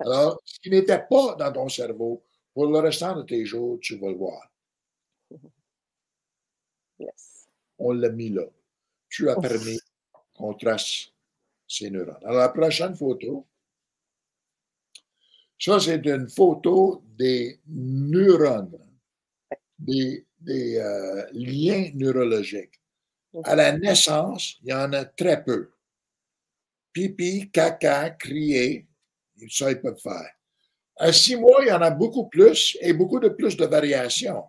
Alors, ce qui n'était pas dans ton cerveau, pour le restant de tes jours, tu vas le voir. On l'a mis là. Tu as permis qu'on trace ces neurones. Alors, la prochaine photo, ça, c'est une photo des neurones, des, euh, liens neurologiques. À la naissance, il y en a très peu. Pipi, caca, crier, ça, ils peuvent faire. À six mois, il y en a beaucoup plus et beaucoup de plus de variations.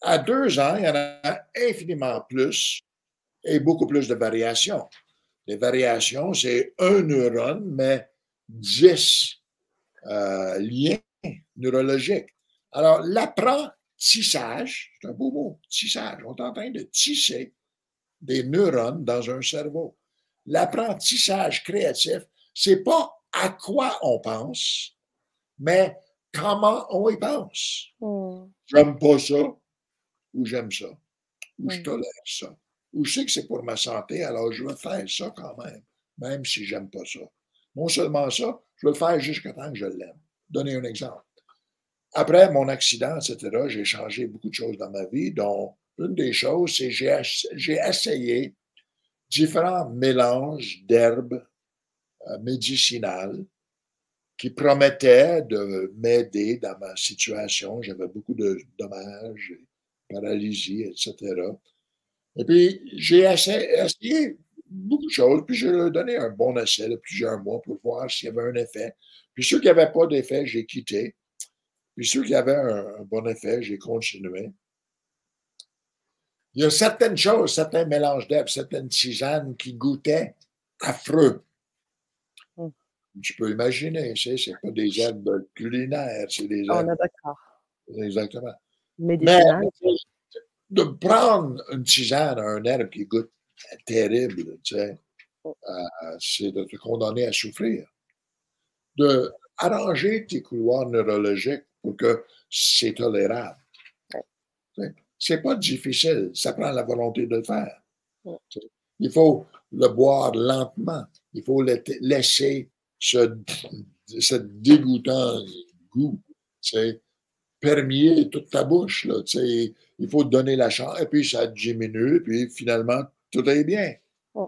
À deux ans, il y en a infiniment plus et beaucoup plus de variations. Les variations, c'est un neurone, mais dix euh, lien neurologique. Alors, l'apprentissage, c'est un beau mot, tissage. On est en train de tisser des neurones dans un cerveau. L'apprentissage créatif, c'est pas à quoi on pense, mais comment on y pense. Hmm. J'aime pas ça, ou j'aime ça, ou je tolère ça, ou je sais que c'est pour ma santé, alors je vais faire ça quand même, même si j'aime pas ça. Non seulement ça, je vais le faire jusqu'à temps que je l'aime. Donner un exemple. Après mon accident, etc., j'ai changé beaucoup de choses dans ma vie, dont une des choses, c'est que j'ai essayé différents mélanges d'herbes euh, médicinales qui promettaient de m'aider dans ma situation. J'avais beaucoup de dommages, paralysie, etc. Et puis, j'ai essayé beaucoup de choses. Puis je leur ai donné un bon essai de plusieurs mois pour voir s'il y avait un effet. Puis ceux qui n'avaient pas d'effet, j'ai quitté. Puis ceux qui avaient un, bon effet, j'ai continué. Il y a certaines choses, certains mélanges d'herbes, certaines tisanes qui goûtaient affreux. Hum. Tu peux imaginer, c'est, c'est pas des herbes culinaires, c'est des herbes. On est d'accord. Exactement. Mais de prendre une tisane, un herbe qui goûte terrible, tu sais, euh, c'est de te condamner à souffrir. De arranger tes couloirs neurologiques pour que c'est tolérable. C'est pas difficile, ça prend la volonté de le faire. Il faut le boire lentement. Il faut laisser ce, ce dégoûtant goût permier toute ta bouche. Là, il faut donner la chance, et puis ça diminue, puis finalement, tout est bien.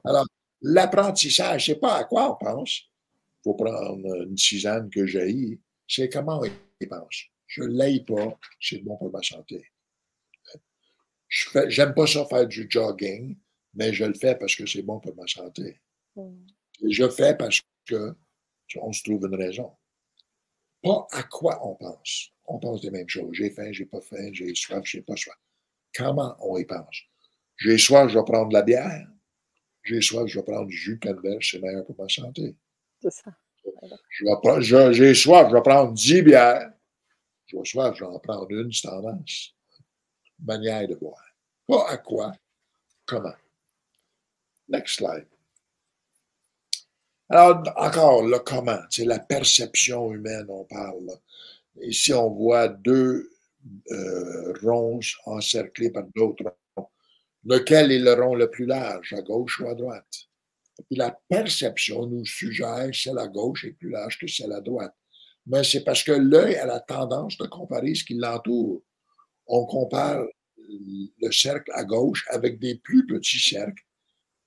Alors, l'apprentissage, c'est pas à quoi on pense. Il faut prendre une tisane que j'ai, c'est comment on pense. Je ne l'aille pas, c'est bon pour ma santé. Je j'aime pas ça faire du jogging, mais je le fais parce que c'est bon pour ma santé. Et je fais parce que on se trouve une raison. Pas à quoi on pense. On pense des mêmes choses. J'ai faim, j'ai pas faim, j'ai soif, j'ai pas soif. Comment on y pense? J'ai soif, je vais prendre de la bière. J'ai soif, je vais prendre du jus de canneberge, c'est meilleur pour ma santé. C'est ça. J'ai soif, je vais prendre 10 bières. J'ai soif, je vais en prendre une, c'est tendance. Manière de boire. Pas à quoi, comment. Next slide. Alors, encore, le comment, c'est la perception humaine, on parle. Ici, on voit deux euh, ronces encerclées par d'autres. Lequel est le rond le plus large, à gauche ou à droite? Et la perception nous suggère que celle à gauche est plus large que celle à droite. Mais c'est parce que l'œil a la tendance de comparer ce qui l'entoure. On compare le cercle à gauche avec des plus petits cercles,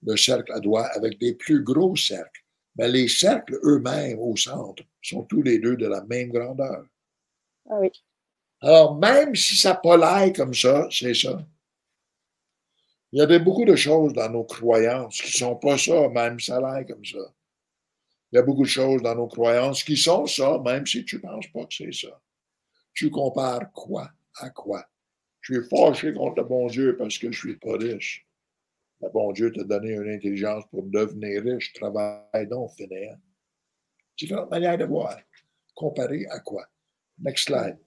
le cercle à droite avec des plus gros cercles. Mais les cercles eux-mêmes au centre sont tous les deux de la même grandeur. Ah oui. Alors, même si ça pas l'air comme ça, c'est ça. Il y a beaucoup de choses dans nos croyances qui ne sont pas ça, même l'air comme ça. Il y a beaucoup de choses dans nos croyances qui sont ça, même si tu ne penses pas que c'est ça. Tu compares quoi à quoi? Je suis fâché contre le bon Dieu parce que je suis pas riche. Le bon Dieu t'a donné une intelligence pour devenir riche. Travaille donc, finir. Différentes manières de voir. Comparer à quoi? Next slide.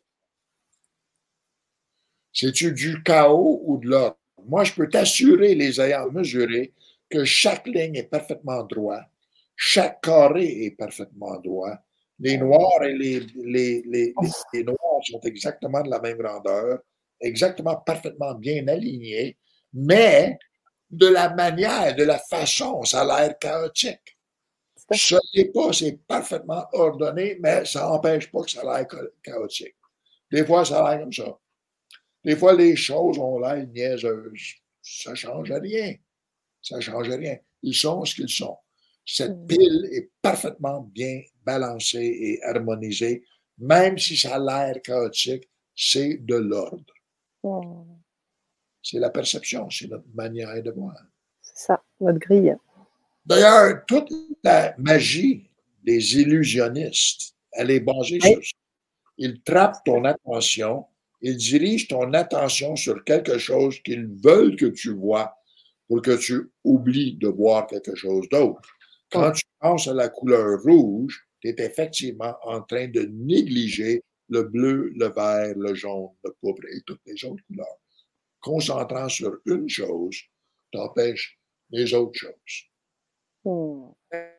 C'est-tu du chaos ou de l'ordre? Moi, je peux t'assurer, les ayant mesurés, que chaque ligne est parfaitement droite, chaque carré est parfaitement droit. Les noirs et les, les, les, les, noirs sont exactement de la même grandeur, exactement parfaitement bien alignés, mais de la manière, de la façon, ça a l'air chaotique. Ce n'est pas, c'est parfaitement ordonné, mais ça n'empêche pas que ça a l'air chaotique. Des fois, ça a l'air comme ça. Des fois, les choses ont l'air niaiseuses. Ça ne change rien. Ça ne change rien. Ils sont ce qu'ils sont. Cette mm. pile est parfaitement bien balancée et harmonisée, même si ça a l'air chaotique, c'est de l'ordre. Mm. C'est la perception, c'est notre manière de voir. C'est ça, notre grille. D'ailleurs, toute la magie des illusionnistes, elle est basée sur ça. Ils trappent ton attention, ils dirigent ton attention sur quelque chose qu'ils veulent que tu vois pour que tu oublies de voir quelque chose d'autre. Quand tu penses à la couleur rouge, tu es effectivement en train de négliger le bleu, le vert, le jaune, le pourpre et toutes les autres couleurs. Concentrant sur une chose t'empêche les autres choses. Hmm.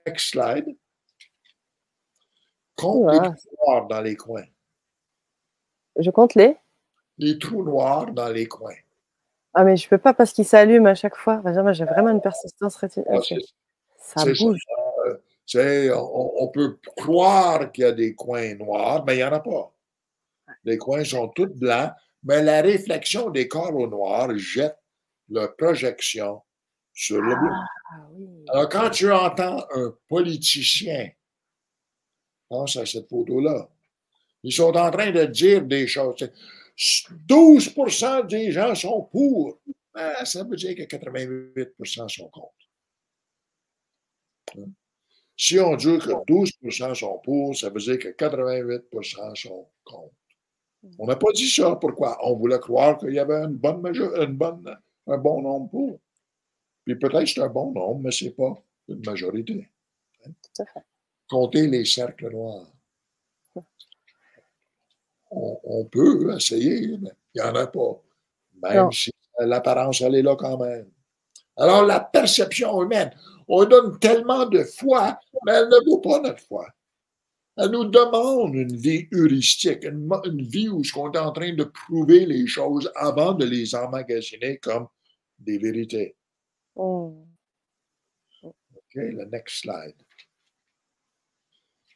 Next slide. Compte les trous noirs dans les coins. Je compte les? Les trous noirs dans les coins. Ah, mais je ne peux pas parce qu'ils s'allument à chaque fois. J'ai vraiment une persistance rétinienne. ça bouge. on, peut croire qu'il y a des coins noirs, mais il n'y en a pas. Les coins sont tous blancs, mais la réflexion des corps au noir jette leur projection sur le bleu. Ah, Alors, quand tu entends un politicien, pense à cette photo-là, ils sont en train de dire des choses. 12% des gens sont pour. Ben, ça veut dire que 88% sont contre. Hein? Si on dit que 12% sont pour, ça veut dire que 88% sont contre. On n'a pas dit ça. Pourquoi? On voulait croire qu'il y avait une bonne une bonne, un bon nombre pour. Puis peut-être c'est un bon nombre, mais ce n'est pas une majorité. Hein. Tout à fait. Compter les cercles noirs. On, peut essayer, mais il n'y en a pas. Même si l'apparence, elle est là quand même. Alors, la perception humaine, on donne tellement de foi, mais elle ne vaut pas notre foi. Elle nous demande une vie heuristique, une, vie où on est en train de prouver les choses avant de les emmagasiner comme des vérités. Oh. OK, le next slide.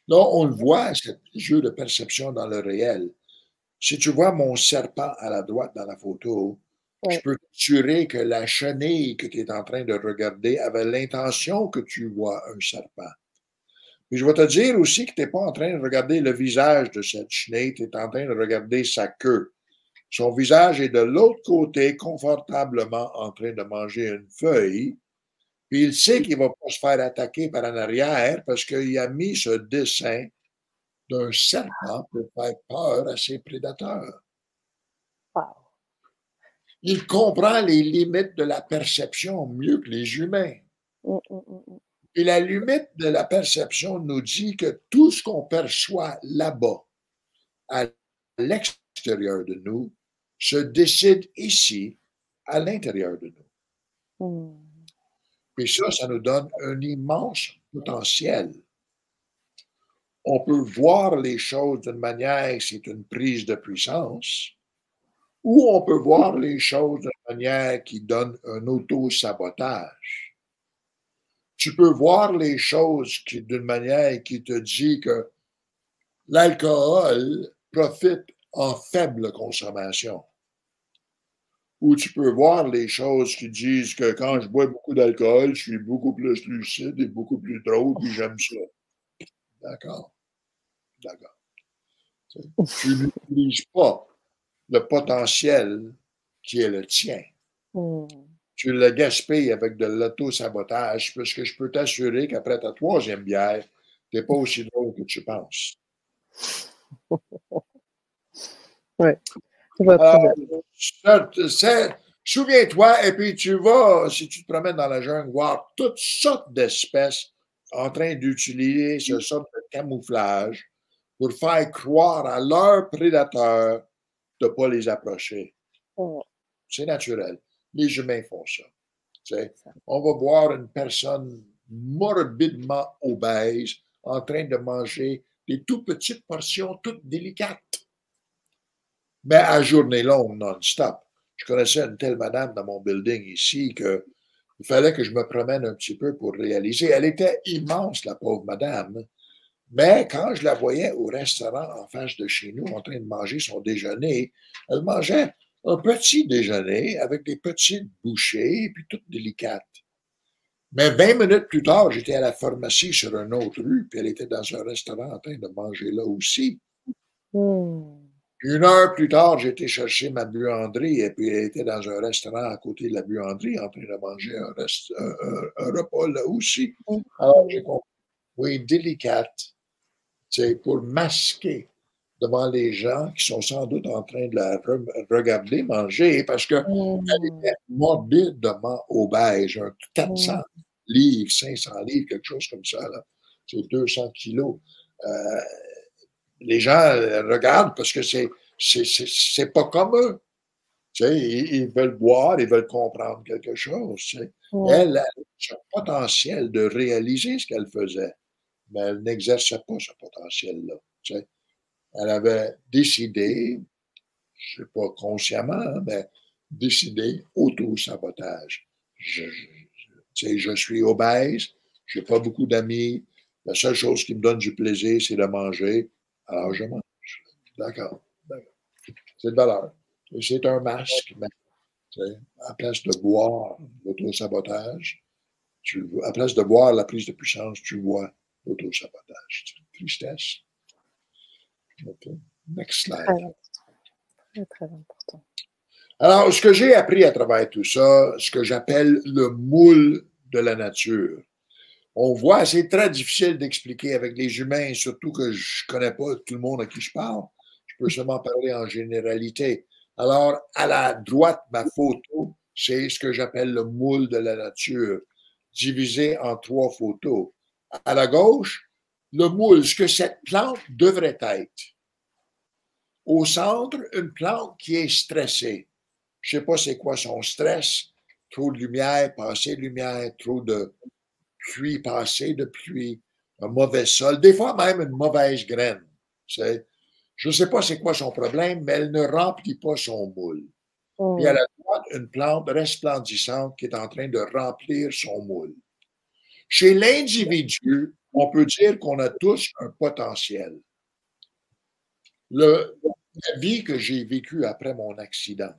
Là, on le voit, ce jeu de perception dans le réel. Si tu vois mon serpent à la droite dans la photo, je peux t'assurer que la chenille que tu es en train de regarder avait l'intention que tu vois un serpent. Mais je vais te dire aussi que tu n'es pas en train de regarder le visage de cette chenille, tu es en train de regarder sa queue. Son visage est de l'autre côté, confortablement en train de manger une feuille. Puis il sait qu'il ne va pas se faire attaquer par en arrière parce qu'il a mis ce dessin d'un serpent pour faire peur à ses prédateurs. Il comprend les limites de la perception mieux que les humains. Mm, mm, mm, Et la limite de la perception nous dit que tout ce qu'on perçoit là-bas, à l'extérieur de nous, se décide ici, à l'intérieur de nous. Et ça, ça nous donne un immense potentiel. On peut voir les choses d'une manière, c'est une prise de puissance, ou on peut voir les choses d'une manière qui donne un auto-sabotage. Tu peux voir les choses d'une manière qui te dit que l'alcool profite en faible consommation. Ou tu peux voir les choses qui disent que quand je bois beaucoup d'alcool, je suis beaucoup plus lucide et beaucoup plus drôle, puis j'aime ça. D'accord. D'accord. Tu n'utilises pas le potentiel qui est le tien. Hmm. Tu le gaspilles avec de l'auto-sabotage, parce que je peux t'assurer qu'après ta troisième bière, tu n'es pas aussi drôle que tu penses. oui. Souviens-toi, et puis tu vas, si tu te promènes dans la jungle, voir toutes sortes d'espèces en train d'utiliser ce sorte de camouflage pour faire croire à leurs prédateurs de ne pas les approcher. C'est naturel. Les humains font ça. On va voir une personne morbidement obèse en train de manger des tout petites portions, toutes délicates. Mais à journée longue, non-stop. Je connaissais une telle madame dans mon building ici que il fallait que je me promène un petit peu pour réaliser. Elle était immense, la pauvre madame. Mais quand je la voyais au restaurant en face de chez nous en train de manger son déjeuner, elle mangeait un petit déjeuner avec des petites bouchées, puis toutes délicates. Mais 20 minutes plus tard, j'étais à la pharmacie sur une autre rue, puis elle était dans un restaurant en train de manger là aussi. Hmm. Une heure plus tard, j'étais chercher ma buanderie, et puis elle était dans un restaurant à côté de la buanderie en train de manger un, repas là aussi. Hmm. Alors j'ai compris. Oui, délicate c'est pour masquer devant les gens qui sont sans doute en train de la regarder manger parce qu'elle mmh. était morbidement obèse, un 400 mmh. livres, 500 livres, quelque chose comme ça. C'est 200 kilos. Euh, les gens regardent parce que c'est c'est pas comme eux. Tu sais, ils, veulent boire, ils veulent comprendre quelque chose. Elle a le potentiel de réaliser ce qu'elle faisait mais elle n'exerçait pas ce potentiel-là. Elle avait décidé, je ne sais pas consciemment, hein, mais décidé auto-sabotage. Je, je, suis obèse, je n'ai pas beaucoup d'amis, la seule chose qui me donne du plaisir, c'est de manger, alors je mange. D'accord. C'est de valeur. C'est un masque, mais à place de boire l'auto-sabotage, à place de boire la prise de puissance, tu vois l'auto-sabotage. Tristesse. OK. Next slide. Très, très important. Alors, ce que j'ai appris à travers tout ça, ce que j'appelle le moule de la nature. On voit, c'est très difficile d'expliquer avec les humains, surtout que je ne connais pas tout le monde à qui je parle. Je peux seulement parler en généralité. Alors, à la droite, ma photo, c'est ce que j'appelle le moule de la nature, divisé en trois photos. À la gauche, le moule, ce que cette plante devrait être. Au centre, une plante qui est stressée. Je ne sais pas c'est quoi son stress. Trop de lumière, pas assez de lumière, trop de pluie, pas assez de pluie, un mauvais sol, des fois même une mauvaise graine. Je ne sais pas c'est quoi son problème, mais elle ne remplit pas son moule. Il y a la droite, une plante resplendissante qui est en train de remplir son moule. Chez l'individu, on peut dire qu'on a tous un potentiel. Le, la vie que j'ai vécue après mon accident,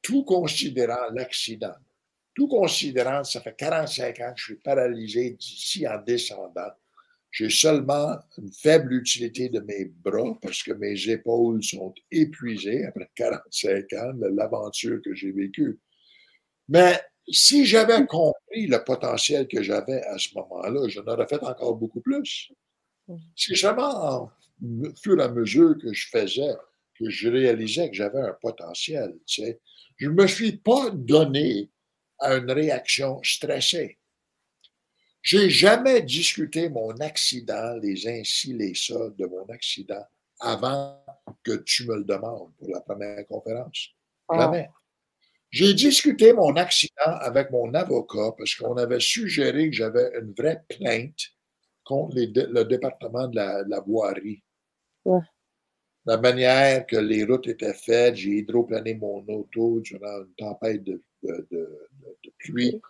tout considérant l'accident, tout considérant, ça fait 45 ans que je suis paralysé d'ici en descendant, j'ai seulement une faible utilité de mes bras parce que mes épaules sont épuisées après 45 ans de l'aventure que j'ai vécue. Mais si j'avais compris le potentiel que j'avais à ce moment-là, je n'aurais fait encore beaucoup plus. C'est seulement au fur et à mesure que je faisais que je réalisais que j'avais un potentiel. Tu sais. Je ne me suis pas donné à une réaction stressée. J'ai jamais discuté mon accident, les ainsi, les ça de mon accident avant que tu me le demandes pour la première conférence. Ah. Jamais. J'ai discuté mon accident avec mon avocat parce qu'on avait suggéré que j'avais une vraie plainte contre le département de la, de voirie. La manière que les routes étaient faites, j'ai hydroplané mon auto durant une tempête de, pluie.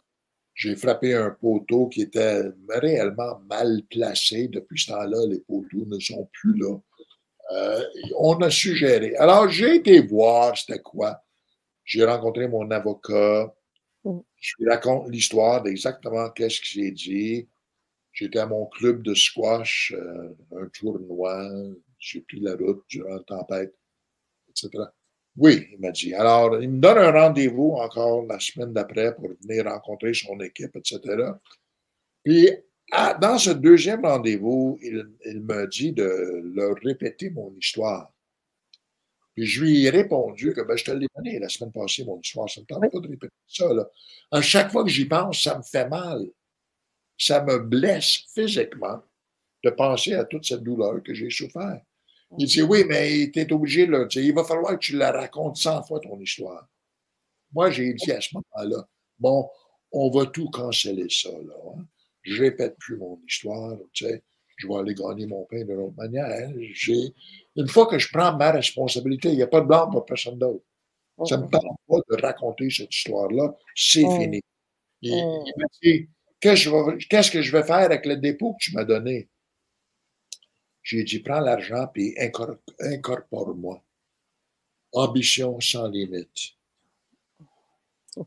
J'ai frappé un poteau qui était réellement mal placé. Depuis ce temps-là, les poteaux ne sont plus là. Euh, on a suggéré. Alors, j'ai été voir c'était quoi. J'ai rencontré mon avocat. Mm. Je lui raconte l'histoire d'exactement qu'est-ce qu'il s'est dit. J'étais à mon club de squash, euh, un tournoi. J'ai pris la route durant la tempête, etc. Oui, il m'a dit. Alors, il me donne un rendez-vous encore la semaine d'après pour venir rencontrer son équipe, etc. Puis, dans ce deuxième rendez-vous, il, il me dit de leur répéter mon histoire. Puis je lui ai répondu que ben, je te l'ai donné la semaine passée, mon histoire. Ça ne me tente pas de répéter ça. Là. À chaque fois que j'y pense, ça me fait mal. Ça me blesse physiquement de penser à toute cette douleur que j'ai souffert. Il dit Oui, mais tu es obligé, là, il va falloir que tu la racontes 100 fois ton histoire. Moi, j'ai dit à ce moment-là Bon, on va tout canceller ça. Là, hein. Je répète plus mon histoire. Tu sais, je vais aller gagner mon pain de l'autre manière. J'ai, une fois que je prends ma responsabilité, il n'y a pas de blanc pour personne d'autre. Ça ne me parle pas de raconter cette histoire-là. C'est fini. Il, m'a dit Qu'est-ce que je vais faire avec le dépôt que tu m'as donné? J'ai dit, prends l'argent et incorpore-moi. Ambition sans limite.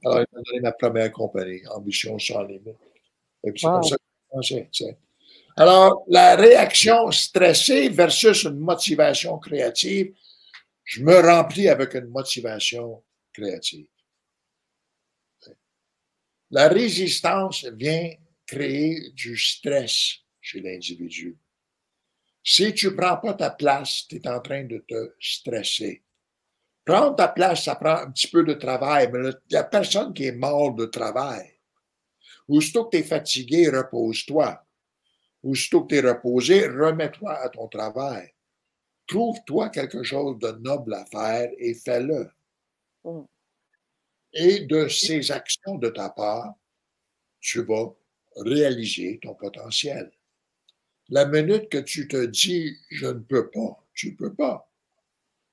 Alors, il m'a donné ma première compagnie, Ambition sans limite. Et c'est comme ça que j'ai commencé. Alors, la réaction stressée versus une motivation créative, je me remplis avec une motivation créative. La résistance vient créer du stress chez l'individu. Si tu ne prends pas ta place, tu es en train de te stresser. Prendre ta place, ça prend un petit peu de travail, mais il n'y a personne qui est mort de travail. Aussitôt que tu es fatigué, repose-toi. Aussitôt que tu es reposé, remets-toi à ton travail. Trouve-toi quelque chose de noble à faire et fais-le. Mm. Et de ces actions de ta part, tu vas réaliser ton potentiel. La minute que tu te dis je ne peux pas, tu ne peux pas.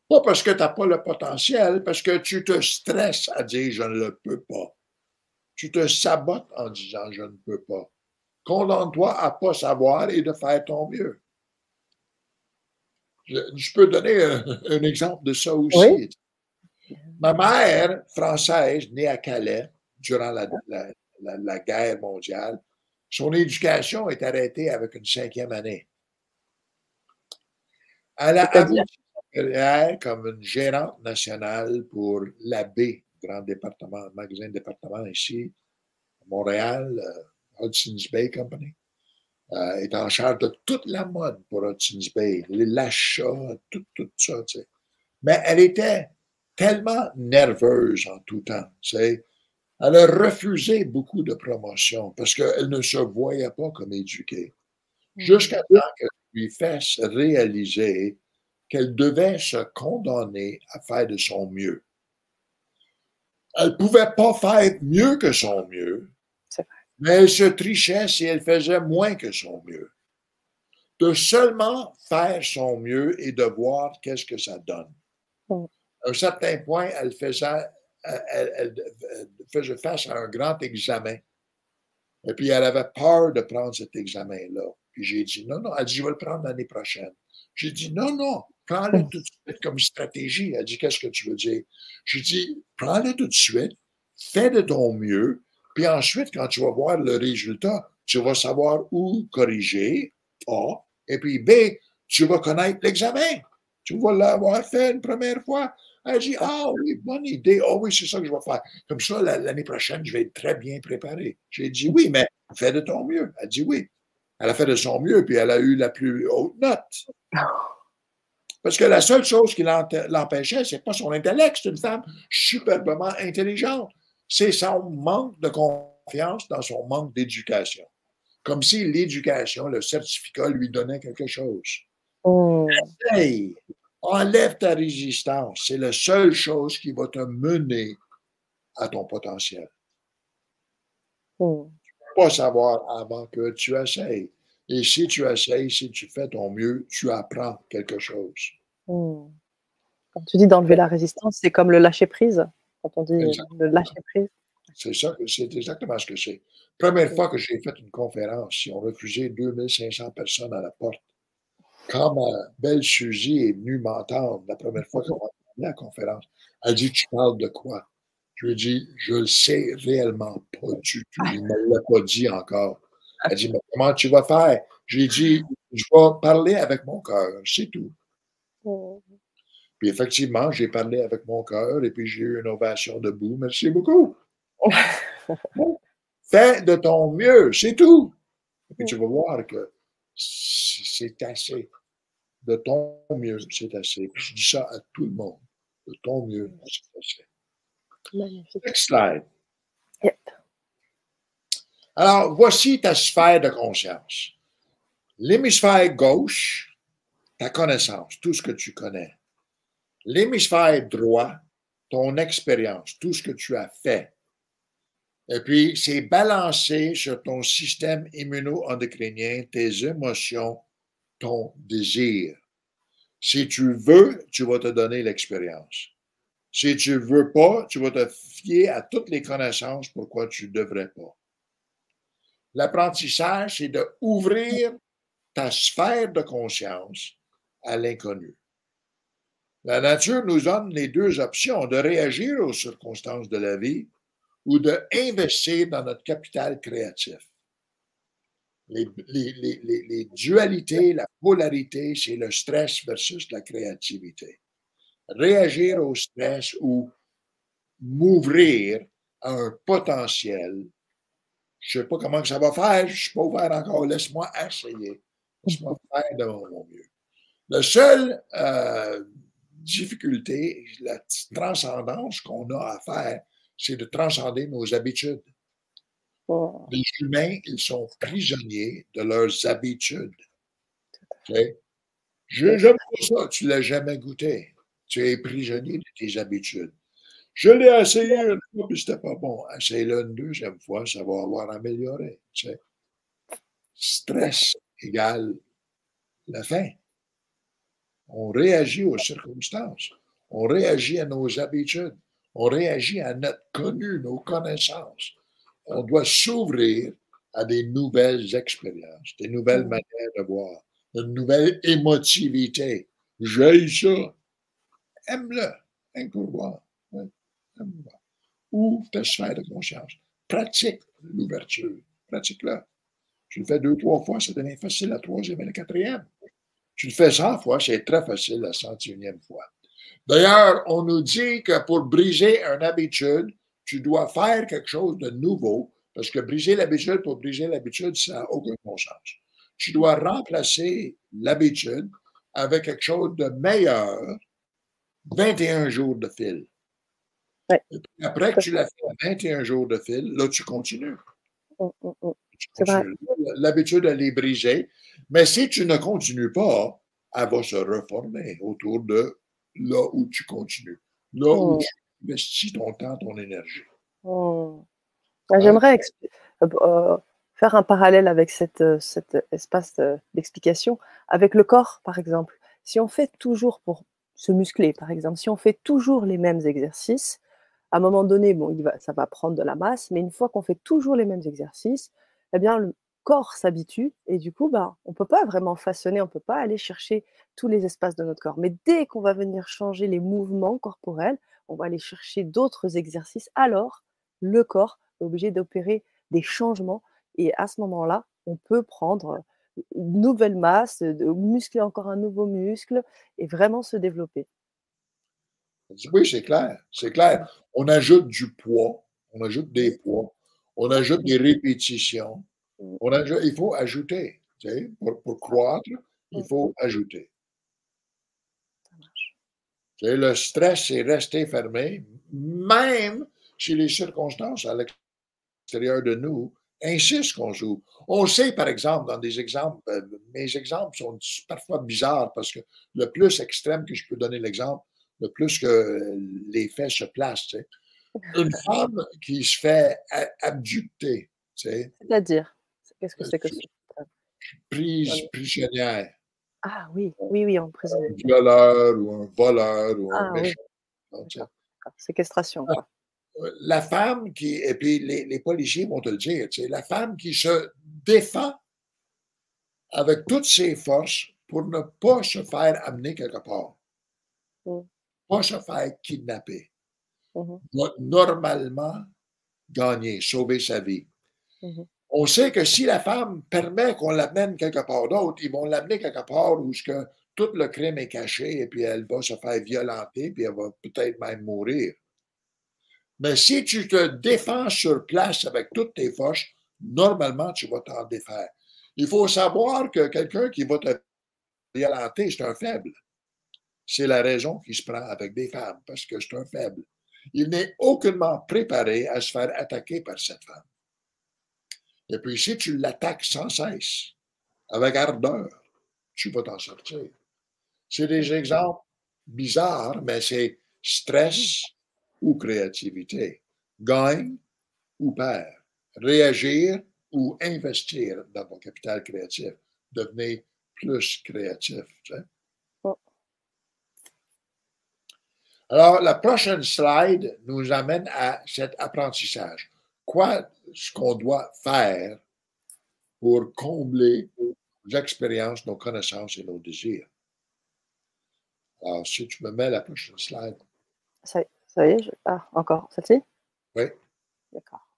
Pas parce que tu n'as pas le potentiel, parce que tu te stresses à dire je ne le peux pas. Tu te sabotes en disant je ne peux pas. Condamne-toi à ne pas savoir et de faire ton mieux. Je, peux donner un, exemple de ça aussi. Ma mère, française, née à Calais durant la guerre mondiale, son éducation est arrêtée avec une cinquième année. Elle a carrière comme une gérante nationale pour l'AB, grand département, magasin de département ici, à Montréal, euh, Hudson's Bay Company, euh, est en charge de toute la mode pour Hudson's Bay, l'achat, tout, tout ça. Tu sais. Mais elle était tellement nerveuse en tout temps. Elle a refusé beaucoup de promotions parce qu'elle ne se voyait pas comme éduquée. Mm. Jusqu'à temps qu'elle lui fasse réaliser qu'elle devait se condamner à faire de son mieux. Elle ne pouvait pas faire mieux que son mieux, mais elle se trichait si elle faisait moins que son mieux. De seulement faire son mieux et de voir qu'est-ce que ça donne. Mm. À un certain point, elle faisait, elle, faisait face à un grand examen. Et puis, elle avait peur de prendre cet examen-là. Puis j'ai dit, non, non. Elle dit, je vais le prendre l'année prochaine. J'ai dit, non, non, prends-le tout de suite comme stratégie. Elle dit, qu'est-ce que tu veux dire? J'ai dit, prends-le tout de suite, fais de ton mieux, puis ensuite, quand tu vas voir le résultat, tu vas savoir où corriger, A, et puis B, tu vas connaître l'examen. Tu vas l'avoir fait une première fois. Elle dit, ah oui, bonne idée. Ah oui, c'est ça que je vais faire. Comme ça, l'année prochaine, je vais être très bien préparé. J'ai dit, oui, mais fais de ton mieux. Elle dit, oui. Elle a fait de son mieux, puis elle a eu la plus haute note. Parce que la seule chose qui l'empêchait, c'est pas son intellect. C'est une femme superbement intelligente c'est son manque de confiance dans son manque d'éducation. Comme si l'éducation, le certificat lui donnait quelque chose. Oh. Enlève ta résistance. C'est la seule chose qui va te mener à ton potentiel. Oh. Tu ne peux pas savoir avant que tu essayes. Et si tu essayes, si tu fais ton mieux, tu apprends quelque chose. Oh. Quand tu dis d'enlever la résistance, c'est comme le lâcher prise quand on dit de lâcher prise. C'est ça, c'est exactement ce que c'est. Première fois que j'ai fait une conférence, ils ont refusé 2500 personnes à la porte. Quand ma belle Suzy est venue m'entendre la première fois qu'on a la conférence, elle dit Tu parles de quoi? Je lui ai dit Je le sais réellement pas du tout. Il ne me l'a pas dit encore. Elle dit Mais comment tu vas faire? J'ai dit Je vais parler avec mon cœur, c'est tout. Oh. Puis effectivement, j'ai parlé avec mon cœur et puis j'ai eu une ovation debout. Merci beaucoup. Fais de ton mieux, c'est tout. Et puis tu vas voir que c'est assez. De ton mieux, c'est assez. Puis je dis ça à tout le monde. De ton mieux, c'est assez. Next slide. Alors, voici ta sphère de conscience. L'hémisphère gauche, ta connaissance, tout ce que tu connais l'hémisphère droit, ton expérience, tout ce que tu as fait. Et puis, c'est balancé sur ton système immuno-endocrinien, tes émotions, ton désir. Si tu veux, tu vas te donner l'expérience. Si tu ne veux pas, tu vas te fier à toutes les connaissances pourquoi tu ne devrais pas. L'apprentissage, c'est d'ouvrir ta sphère de conscience à l'inconnu. La nature nous donne les deux options, de réagir aux circonstances de la vie ou d'investir dans notre capital créatif. Les, dualités, la polarité, c'est le stress versus la créativité. Réagir au stress ou m'ouvrir à un potentiel. Je ne sais pas comment ça va faire, je ne suis pas ouvert encore, laisse-moi essayer. Laisse-moi faire de mon mieux. Le seul euh, difficulté, la transcendance qu'on a à faire, c'est de transcender nos habitudes. Oh. Les humains, ils sont prisonniers de leurs habitudes. Je J'aime pas ça, tu ne l'as jamais goûté. Tu es prisonnier de tes habitudes. Je l'ai essayé une fois, mais c'était pas bon. Essaye-le une deuxième fois, ça va avoir amélioré. Stress égale la faim. On réagit aux circonstances. On réagit à nos habitudes. On réagit à notre connu, nos connaissances. On doit s'ouvrir à des nouvelles expériences, des nouvelles mm. manières de voir, une nouvelle émotivité. J'ai ça. Aime-le. Aime pour voir. Ouvre ta sphère de conscience. Pratique l'ouverture. Pratique-le. Tu le fais deux, trois fois, ça devient facile la troisième et la quatrième. Tu le fais 100 fois, c'est très facile la 101e fois. D'ailleurs, on nous dit que pour briser une habitude, tu dois faire quelque chose de nouveau Parce que briser l'habitude pour briser l'habitude, ça n'a aucun bon sens. Tu dois remplacer l'habitude avec quelque chose de meilleur 21 jours de fil. après que tu l'as fait 21 jours de fil, là, tu continues. Hum, hum, hum. L'habitude, elle est brisée. Mais si tu ne continues pas, elle va se reformer autour de là où tu continues, là où tu investis ton temps, ton énergie. Ah, j'aimerais euh, euh, faire un parallèle avec cet espace d'explication, avec le corps, par exemple. Si on fait toujours pour se muscler, par exemple, si on fait toujours les mêmes exercices, à un moment donné, bon, il va, ça va prendre de la masse, mais une fois qu'on fait toujours les mêmes exercices, eh bien, le corps s'habitue et du coup, bah, on ne peut pas vraiment façonner, on ne peut pas aller chercher tous les espaces de notre corps. Mais dès qu'on va venir changer les mouvements corporels, on va aller chercher d'autres exercices, alors le corps est obligé d'opérer des changements et à ce moment-là, on peut prendre une nouvelle masse, de muscler encore un nouveau muscle et vraiment se développer. Oui, c'est clair, c'est clair. On ajoute du poids, on ajoute des poids, on ajoute des répétitions. On ajoute, il faut ajouter. Tu sais, pour, pour, croître, il faut ajouter. Le stress, c'est rester fermé, même si les circonstances à l'extérieur de nous insistent qu'on joue. On sait, par exemple, dans des exemples, euh, mes exemples sont parfois bizarres parce que le plus extrême que je peux donner l'exemple, le plus que les faits se placent. Une femme qui se fait abducter. C'est-à-dire, qu'est-ce que c'est que ça? Prise prisonnière. Ah oui, oui, oui, en prison. Un violeur ou un voleur ou un ah, méchant. Séquestration, ah, quoi. La femme qui, et puis les, les, policiers vont te le dire, tu sais, la femme qui se défend avec toutes ses forces pour ne pas se faire amener quelque part, mm. pas se faire kidnapper. Mm-hmm. va normalement gagner, sauver sa vie. Mm-hmm. On sait que si la femme permet qu'on l'amène quelque part d'autre, ils vont l'amener quelque part où tout le crime est caché et puis elle va se faire violenter puis elle va peut-être même mourir. Mais si tu te défends sur place avec toutes tes forces, normalement, tu vas t'en défaire. Il faut savoir que quelqu'un qui va te violenter, c'est un faible. C'est la raison qu'il se prend avec des femmes, parce que c'est un faible il n'est aucunement préparé à se faire attaquer par cette femme. Et puis, si tu l'attaques sans cesse, avec ardeur, tu vas t'en sortir. C'est des exemples bizarres, mais c'est stress ou créativité, gagne ou perd, réagir ou investir dans ton capital créatif, devenir plus créatif. Alors, la prochaine slide nous amène à cet apprentissage. Quoi ce qu'on doit faire pour combler nos expériences, nos connaissances et nos désirs? Alors, si tu me mets la prochaine slide. Ça, y est, ah, encore, celle-ci? Oui. D'accord.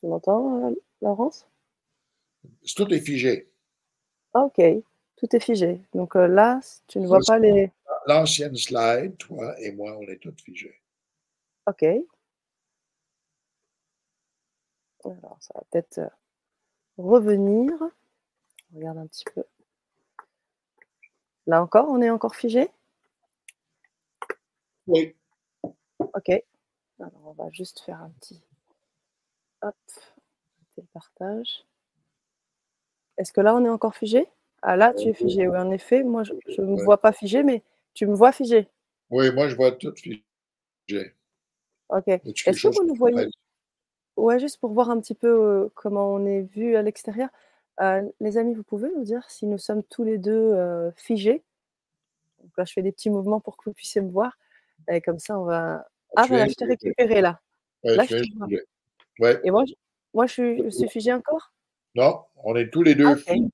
Tu m'entends, euh, Laurence? Tout est figé. Ok, tout est figé. Donc euh, là, tu ne vois pas les. L'ancienne slide, toi et moi, on est tous figés. Ok. Alors, ça va peut-être euh, revenir. regarde un petit peu. Là encore, on est encore figé? Oui. Ok. Alors, on va juste faire un petit. Hop le partage. Est-ce que là, on est encore figé? Ah là, tu es figé. Oui, en effet, moi, je ne me vois pas figé, mais tu me vois figé. Oui, moi, je vois tout figé. Ok. Est-ce que vous nous voyez Ouais, juste pour voir un petit peu euh, comment on est vu à l'extérieur. Euh, les amis, vous pouvez nous dire si nous sommes tous les deux euh, figés? Donc là, je fais des petits mouvements pour que vous puissiez me voir. Et comme ça, on va. Ah, voilà, je t'ai récupéré là. là je ouais. Et moi, moi, je suis, figé encore? Non, on est tous les deux flous.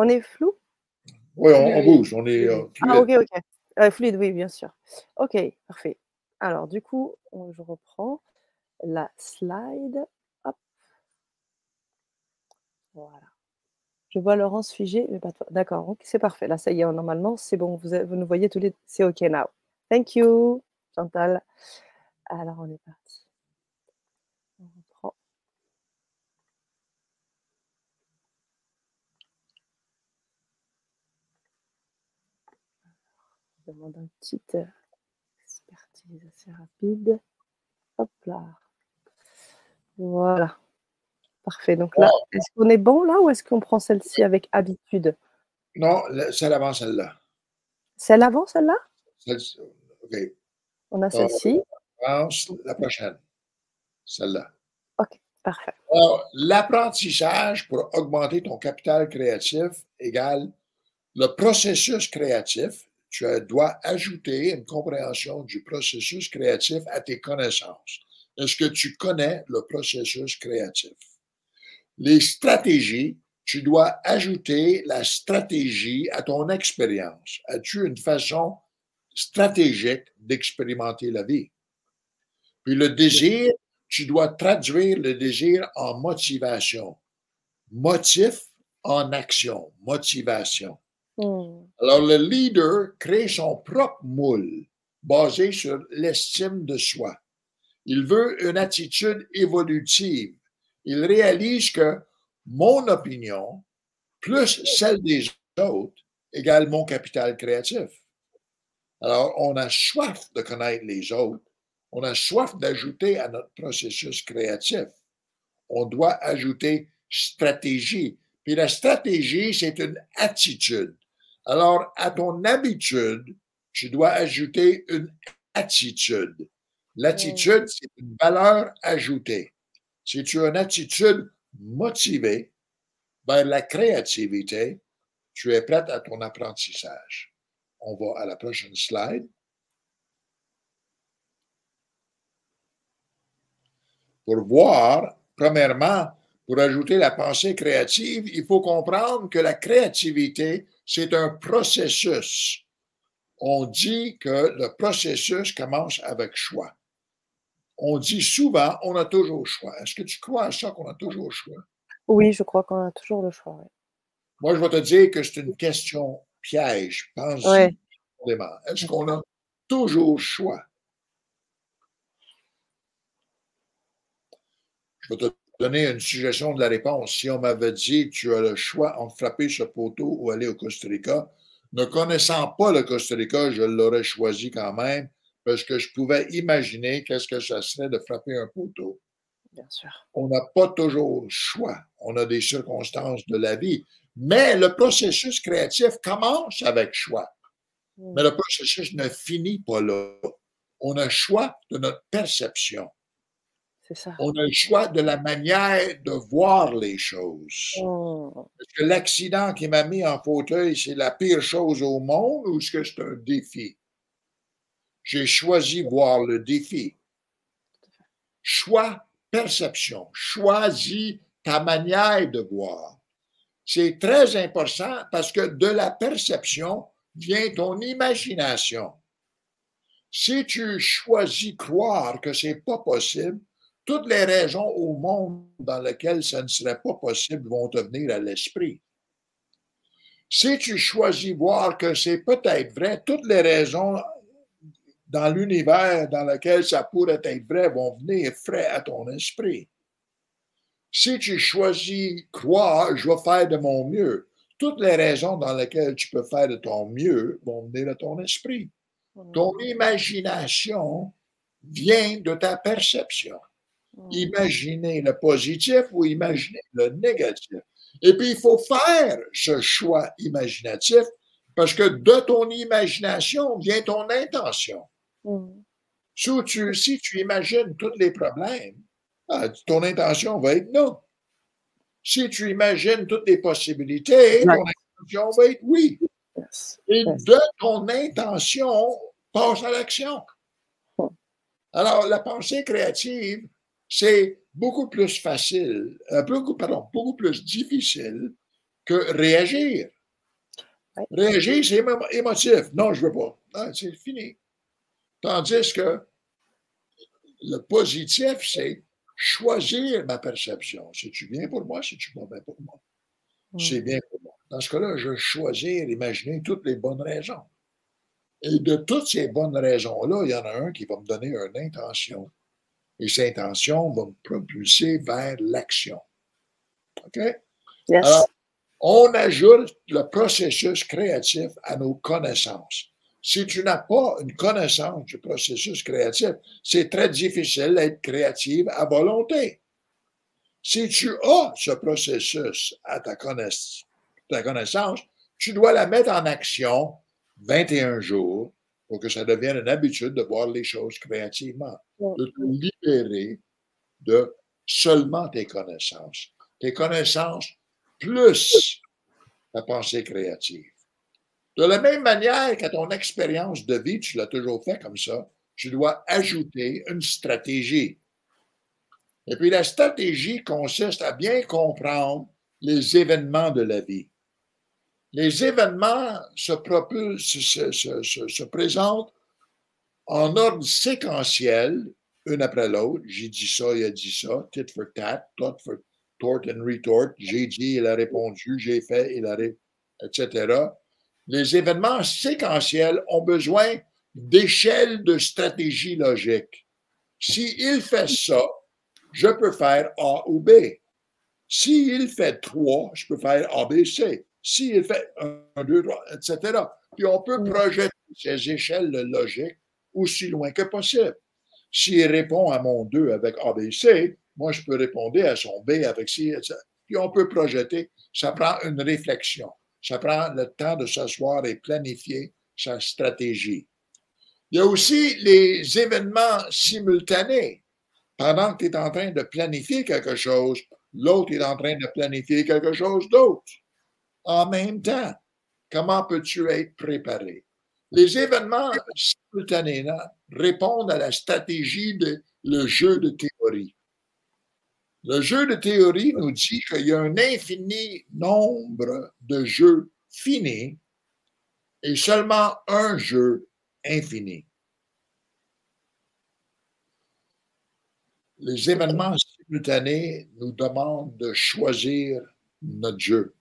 On est flou? Oui, on, bouge, on est. Euh, ah, ok, ok. Euh, fluide, oui, bien sûr. Ok, parfait. Alors, du coup, je reprends la slide. Hop. Voilà. Je vois Laurence figée, mais pas toi. D'accord, c'est parfait. Là, ça y est, normalement, c'est bon. Vous, vous nous voyez tous les C'est OK now. Thank you, Chantal. Alors, on est parti. On reprend. Demande un petit euh, expertise assez rapide. Hop là. Voilà. Parfait. Donc là, est-ce qu'on est bon là ou est-ce qu'on prend celle-ci avec habitude? Non, celle avant celle-là. Celle avant celle-là? OK. On a celle-ci. la prochaine. Celle-là. OK, parfait. Alors, l'apprentissage pour augmenter ton capital créatif égale le processus créatif. Tu dois ajouter une compréhension du processus créatif à tes connaissances. Est-ce que tu connais le processus créatif? Les stratégies, tu dois ajouter la stratégie à ton expérience. As-tu une façon stratégique d'expérimenter la vie? Puis le désir, tu dois traduire le désir en motivation. Motif en action, motivation. Hmm. Alors le leader crée son propre moule basé sur l'estime de soi. Il veut une attitude évolutive il réalise que mon opinion plus celle des autres égale mon capital créatif. Alors, on a soif de connaître les autres. On a soif d'ajouter à notre processus créatif. On doit ajouter stratégie. Puis la stratégie, c'est une attitude. Alors, à ton habitude, tu dois ajouter une attitude. L'attitude, c'est une valeur ajoutée si tu as une attitude motivée vers la créativité, tu es prête à ton apprentissage. On va à la prochaine slide. Pour voir, premièrement, pour ajouter la pensée créative, il faut comprendre que la créativité, c'est un processus. On dit que le processus commence avec choix on dit souvent, on a toujours le choix. Est-ce que tu crois à ça qu'on a toujours le choix? Oui, je crois qu'on a toujours le choix. Moi, je vais te dire que c'est une question piège. Pense ouais. Est-ce qu'on a toujours le choix? Je vais te donner une suggestion de la réponse. Si on m'avait dit tu as le choix entre frapper ce poteau ou aller au Costa Rica, ne connaissant pas le Costa Rica, je l'aurais choisi quand même parce que je pouvais imaginer qu'est-ce que ça serait de frapper un poteau. Bien sûr. On n'a pas toujours le choix. On a des circonstances de la vie. Mais le processus créatif commence avec choix. Hmm. Mais le processus ne finit pas là. On a le choix de notre perception. Ça. On a le choix de la manière de voir les choses. Est-ce que l'accident qui m'a mis en fauteuil, c'est la pire chose au monde ou est-ce que c'est un défi? j'ai choisi voir le défi. Choix, perception. Choisis ta manière de voir. C'est très important parce que de la perception vient ton imagination. Si tu choisis croire que c'est pas possible, toutes les raisons au monde dans lesquelles ça ne serait pas possible vont te venir à l'esprit. Si tu choisis voir que c'est peut-être vrai, toutes les raisons dans l'univers dans lequel ça pourrait être vrai vont venir frais à ton esprit. Si tu choisis croire, je vais faire de mon mieux, toutes les raisons dans lesquelles tu peux faire de ton mieux vont venir à ton esprit. Ton imagination vient de ta perception. Imaginez le positif ou imaginez le négatif. Et puis, il faut faire ce choix imaginatif parce que de ton imagination vient ton intention. Mm. Si, tu, imagines tous les problèmes, ah, ton intention va être non. Si tu imagines toutes les possibilités, ton intention va être oui. Et de ton intention, passe à l'action. Alors, la pensée créative, c'est beaucoup plus facile, euh, beaucoup, pardon, beaucoup plus difficile que réagir. Réagir, c'est émotif. Non, je ne veux pas. Ah, c'est fini. Tandis que le positif, c'est choisir ma perception. Si tu bien pour moi, si tu pas bien pour moi? c'est bien pour moi. Dans ce cas-là, je vais choisir, imaginer toutes les bonnes raisons. Et de toutes ces bonnes raisons-là, il y en a un qui va me donner une intention. Et cette intention va me propulser vers l'action. OK? Alors, on ajoute le processus créatif à nos connaissances. Si tu n'as pas une connaissance du processus créatif, c'est très difficile d'être créative à volonté. Si tu as ce processus à ta, ta connaissance, tu dois la mettre en action 21 jours pour que ça devienne une habitude de voir les choses créativement, de te libérer de seulement tes connaissances. Tes connaissances plus ta pensée créative. De la même manière qu'à ton expérience de vie, tu l'as toujours fait comme ça, tu dois ajouter une stratégie. Et puis la stratégie consiste à bien comprendre les événements de la vie. Les événements se, se, présentent en ordre séquentiel, une après l'autre. J'ai dit ça, il a dit ça, tit for tat, tot for tort and retort. J'ai dit, il a répondu, j'ai fait, il a répondu, etc. Les événements séquentiels ont besoin d'échelles de stratégie logique. S'il fait ça, je peux faire A ou B. S'il fait 3, je peux faire A, B, C. S'il fait 1, 2, 3, etc. Puis on peut mm. projeter ces échelles de logique aussi loin que possible. S'il répond à mon 2 avec A, B, C, moi, je peux répondre à son B avec C, etc. Puis on peut projeter. Ça prend une réflexion. Ça prend le temps de s'asseoir et planifier sa stratégie. Il y a aussi les événements simultanés pendant que tu es en train de planifier quelque chose, l'autre est en train de planifier quelque chose d'autre. En même temps, comment peux-tu être préparé? Les événements simultanés répondent à la stratégie de le jeu de théorie. Le jeu de théorie nous dit qu'il y a un infini nombre de jeux finis et seulement un jeu infini. les événements simultanés nous demandent de choisir notre jeu.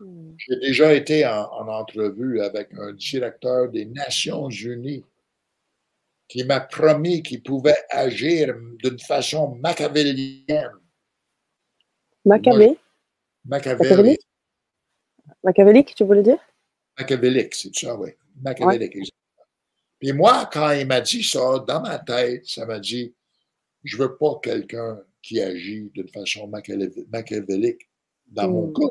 Hmm. J'ai déjà été en, entrevue avec un directeur des Nations Unies qui m'a promis qu'il pouvait agir d'une façon machiavélienne. Machiavé? Machiavélique. Machiavélique, tu voulais dire? Machiavélique, c'est ça, oui. Machiavélique, exactement. Puis moi, quand il m'a dit ça, dans ma tête, ça m'a dit je veux pas quelqu'un qui agit d'une façon machiavélique dans mon mm. cas.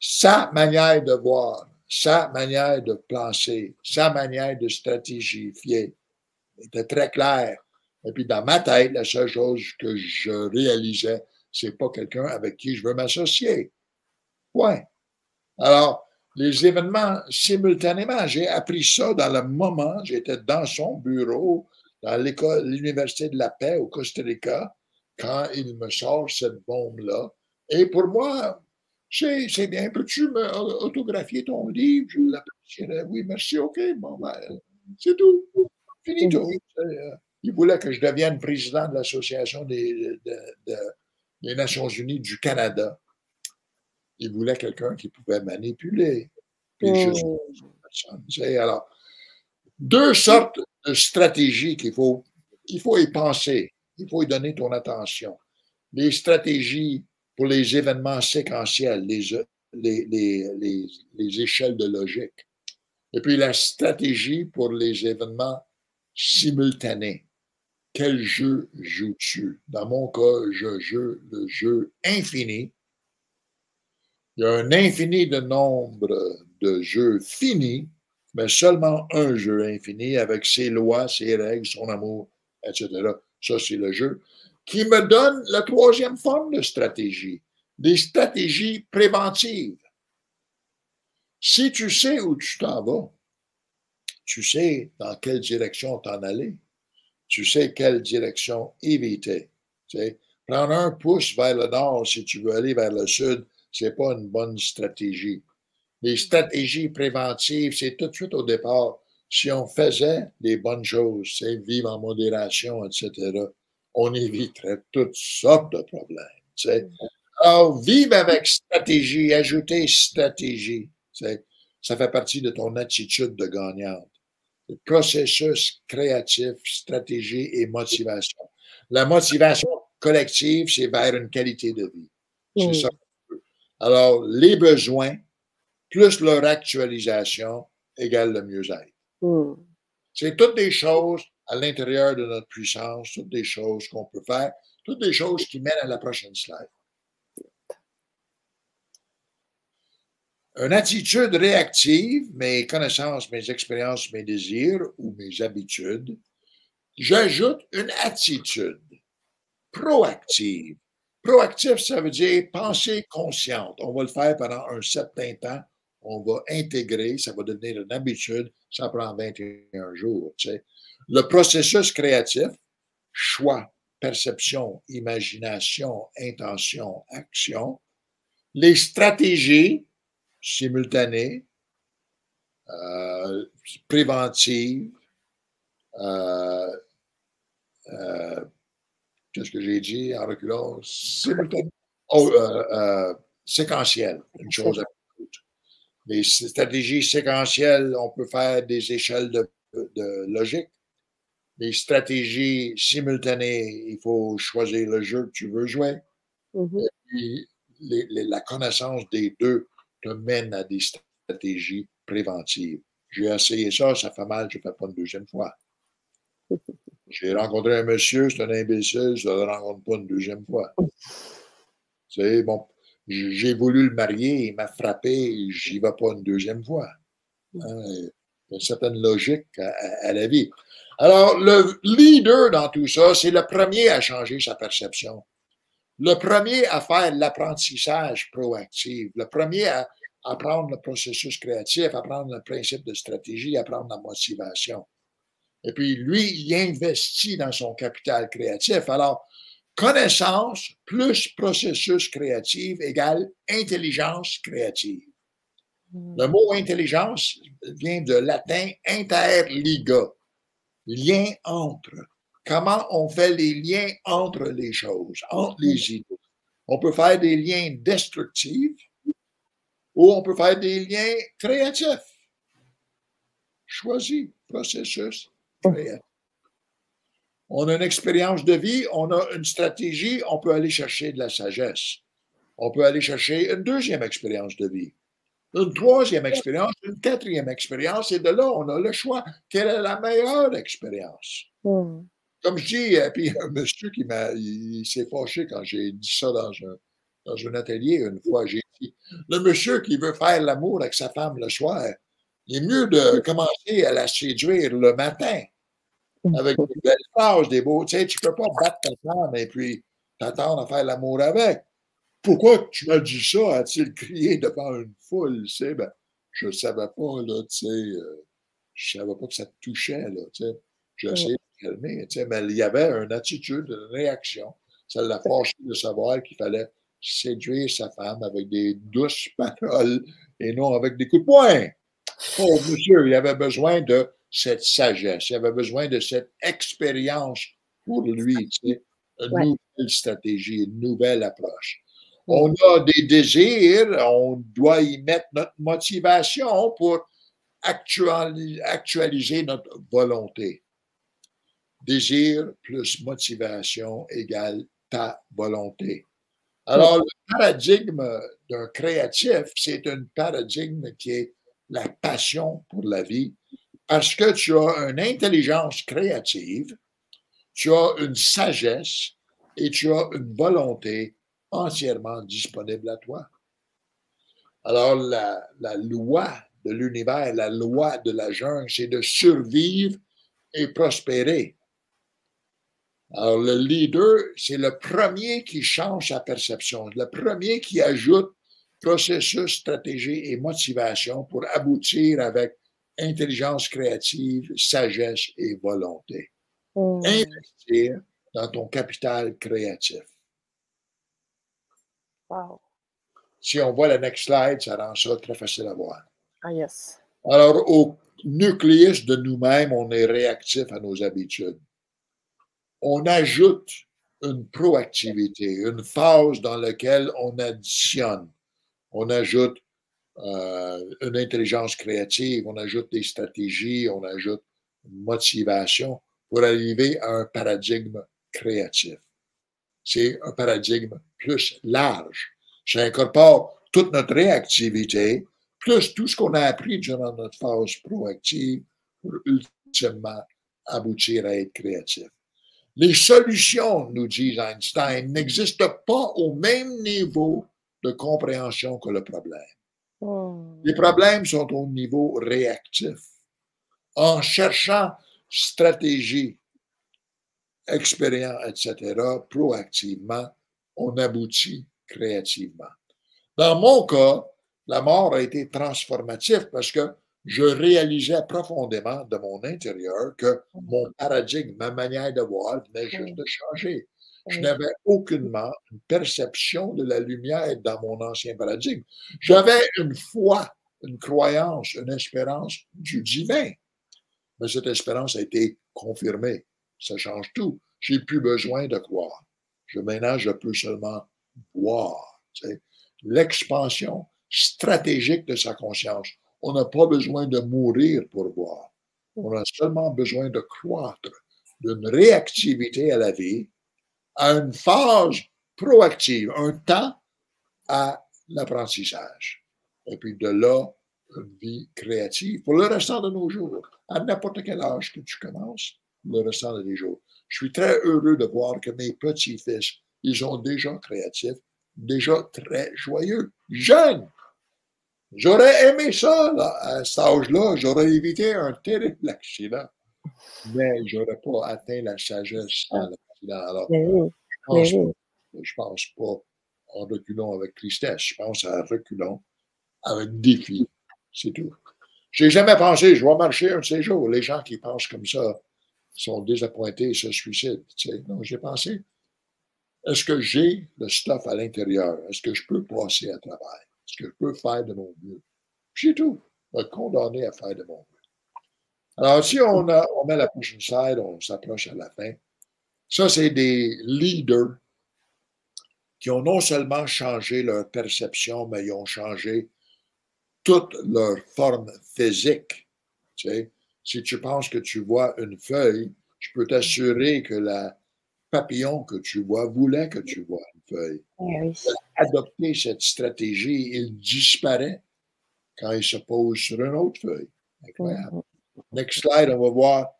Sa manière de voir, sa manière de penser, sa manière de stratégifier était très claire. Et puis dans ma tête, la seule chose que je réalisais, c'est pas quelqu'un avec qui je veux m'associer. Ouais. Alors, les événements simultanément, j'ai appris ça dans le moment, j'étais dans son bureau, dans l'école, l'Université de la paix au Costa Rica, quand il me sort cette bombe-là. Et pour moi, c'est bien. Peux-tu autographier ton livre? Je l'apprécierais. Oui, merci, OK. Bon, ben, c'est tout. Finito. Euh, il voulait que je devienne président de l'Association des, des Nations Unies du Canada. Il voulait quelqu'un qui pouvait manipuler. Puis je Alors, deux sortes stratégie qu'il faut, il faut y penser, il faut y donner ton attention. Les stratégies pour les événements séquentiels, les, les, les, les échelles de logique. Et puis la stratégie pour les événements simultanés. Quel jeu joues-tu? Dans mon cas, je joue le jeu infini. Il y a un infini de nombre de jeux finis mais seulement un jeu infini avec ses lois, ses règles, son amour, etc. Ça, c'est le jeu qui me donne la troisième forme de stratégie, des stratégies préventives. Si tu sais où tu t'en vas, tu sais dans quelle direction t'en aller, tu sais quelle direction éviter. Tu sais, prendre un pouce vers le nord si tu veux aller vers le sud, c'est pas une bonne stratégie les stratégies préventives, c'est tout de suite au départ. Si on faisait les bonnes choses, c'est vivre en modération, etc., on éviterait toutes sortes de problèmes. Alors, vivre avec stratégie, ajouter stratégie, ça fait partie de ton attitude de gagnante. Le processus créatif, stratégie et motivation. La motivation collective, c'est vers une qualité de vie. C'est ça. Alors, les besoins plus leur actualisation égale le mieux-être. Mm. C'est toutes des choses à l'intérieur de notre puissance, toutes des choses qu'on peut faire, toutes des choses qui mènent à la prochaine slide. Une attitude réactive, mes connaissances, mes expériences, mes désirs ou mes habitudes, j'ajoute une attitude proactive. Proactif, ça veut dire pensée consciente. On va le faire pendant un certain temps. On va intégrer, ça va devenir une habitude. Ça prend 21 jours. Le processus créatif, choix, perception, imagination, intention, action. Les stratégies simultanées, euh, préventives, euh, euh, qu'est-ce que j'ai dit en reculant? Simultané. Oh, séquentiel, une chose à l'autre. Les stratégies séquentielles, on peut faire des échelles de logique les stratégies simultanées, il faut choisir le jeu que tu veux jouer. Mm-hmm. Et la connaissance des deux te mène à des stratégies préventives. J'ai essayé ça, ça fait mal, je ne fais pas une deuxième fois. J'ai rencontré un monsieur, c'est un imbécile, je ne le rencontre pas une deuxième fois. C'est bon, j'ai voulu le marier, il m'a frappé, j'y vais pas une deuxième fois. Hein, il y a une certaine logique à la vie. Alors, le leader dans tout ça, c'est le premier à changer sa perception. Le premier à faire l'apprentissage proactif. Le premier à apprendre le processus créatif, apprendre le principe de stratégie, apprendre la motivation. Et puis, lui, il investit dans son capital créatif. Alors, connaissance plus processus créatif égale intelligence créative. Hmm. Le mot intelligence vient de latin interliga, lien entre. Comment on fait les liens entre les choses, entre les idées. On peut faire des liens destructifs ou on peut faire des liens créatifs. Choisis processus créatif. On a une expérience de vie, on a une stratégie, on peut aller chercher de la sagesse. On peut aller chercher une deuxième expérience de vie une troisième expérience, une quatrième expérience, et de là, on a le choix. Quelle est la meilleure expérience? Hmm. Comme je dis, euh, puis un monsieur qui m'a, il, s'est fâché quand j'ai dit ça dans un, dans un atelier une fois. J'ai dit, le monsieur qui veut faire l'amour avec sa femme le soir, il est mieux de commencer à la séduire le matin avec des belles phrases, des beaux. Tu sais, tu peux pas battre ta femme et puis t'attendre à faire l'amour avec. Pourquoi tu m'as dit ça? A-t-il crié devant une foule? Tu sais, ben, je ne savais pas, là, tu sais, euh, je ne savais pas que ça te touchait, là, tu sais. Essayé de calmer, tu sais, mais il y avait une attitude, une réaction. Ça l'a fâché de savoir qu'il fallait séduire sa femme avec des douces paroles et non avec des coups de poing. Oh, monsieur, il avait besoin de cette sagesse, il avait besoin de cette expérience pour lui, tu sais, une nouvelle stratégie, une nouvelle approche. On a des désirs, on doit y mettre notre motivation pour actualiser notre volonté. Désir plus motivation égale ta volonté. Alors, le paradigme d'un créatif, c'est un paradigme qui est la passion pour la vie, parce que tu as une intelligence créative, tu as une sagesse et tu as une volonté entièrement disponible à toi. Alors, la, loi de l'univers, la loi de la jungle, c'est de survivre et prospérer. Alors, le leader, c'est le premier qui change sa perception, le premier qui ajoute processus, stratégie et motivation pour aboutir avec intelligence créative, sagesse et volonté. Mmh. Investir dans ton capital créatif. Si on voit la next slide, ça rend ça très facile à voir. Ah, yes. Alors, au nucléus de nous-mêmes, on est réactif à nos habitudes. On ajoute une proactivité, une phase dans laquelle on additionne, on ajoute euh, une intelligence créative, on ajoute des stratégies, on ajoute une motivation pour arriver à un paradigme créatif. C'est un paradigme plus large. Ça incorpore toute notre réactivité, plus tout ce qu'on a appris durant notre phase proactive pour ultimement aboutir à être créatif. Les solutions, nous dit Einstein, n'existent pas au même niveau de compréhension que le problème. Hmm. Les problèmes sont au niveau réactif. En cherchant stratégie, expérience, etc., proactivement, on aboutit créativement. Dans mon cas, la mort a été transformative parce que je réalisais profondément de mon intérieur que mon paradigme, ma manière de voir venait juste de changer. Je n'avais aucunement une perception de la lumière dans mon ancien paradigme. J'avais une foi, une croyance, une espérance du divin. Mais cette espérance a été confirmée. Ça change tout. J'ai plus besoin de croire. Je maintenant, je peux seulement voir. L'expansion stratégique de sa conscience. On n'a pas besoin de mourir pour voir. On a seulement besoin de croître, d'une réactivité à la vie, à une phase proactive, un temps à l'apprentissage. Et puis de là, une vie créative pour le restant de nos jours. À n'importe quel âge que tu commences, le restant de tes jours. Je suis très heureux de voir que mes petits-fils, ils sont déjà créatifs, déjà très joyeux, jeunes. J'aurais aimé ça, là, à cet âge-là. J'aurais évité un terrible accident. Mais je n'aurais pas atteint la sagesse sans l'accident. Alors, je ne pense, pas en reculant avec tristesse. Je pense à reculons avec défi. C'est tout. J'ai jamais pensé, je vais marcher un de ces jours. Les gens qui pensent comme ça sont désappointés et se suicident. Non, j'ai pensé, est-ce que j'ai le stuff à l'intérieur? Est-ce que je peux passer à travers? ce que je peux faire de mon mieux? C'est tout. Vais condamné à faire de mon mieux. Alors, si on, on met la prochaine slide, on s'approche à la fin. Ça, c'est des leaders qui ont non seulement changé leur perception, mais ils ont changé toute leur forme physique. Tu sais, si tu penses que tu vois une feuille, je peux t'assurer que la papillon que tu vois voulait que tu vois feuille. Eh Adopter cette stratégie, il disparaît quand il se pose sur une autre feuille. Incroyable. Mm-hmm. Next slide, on va voir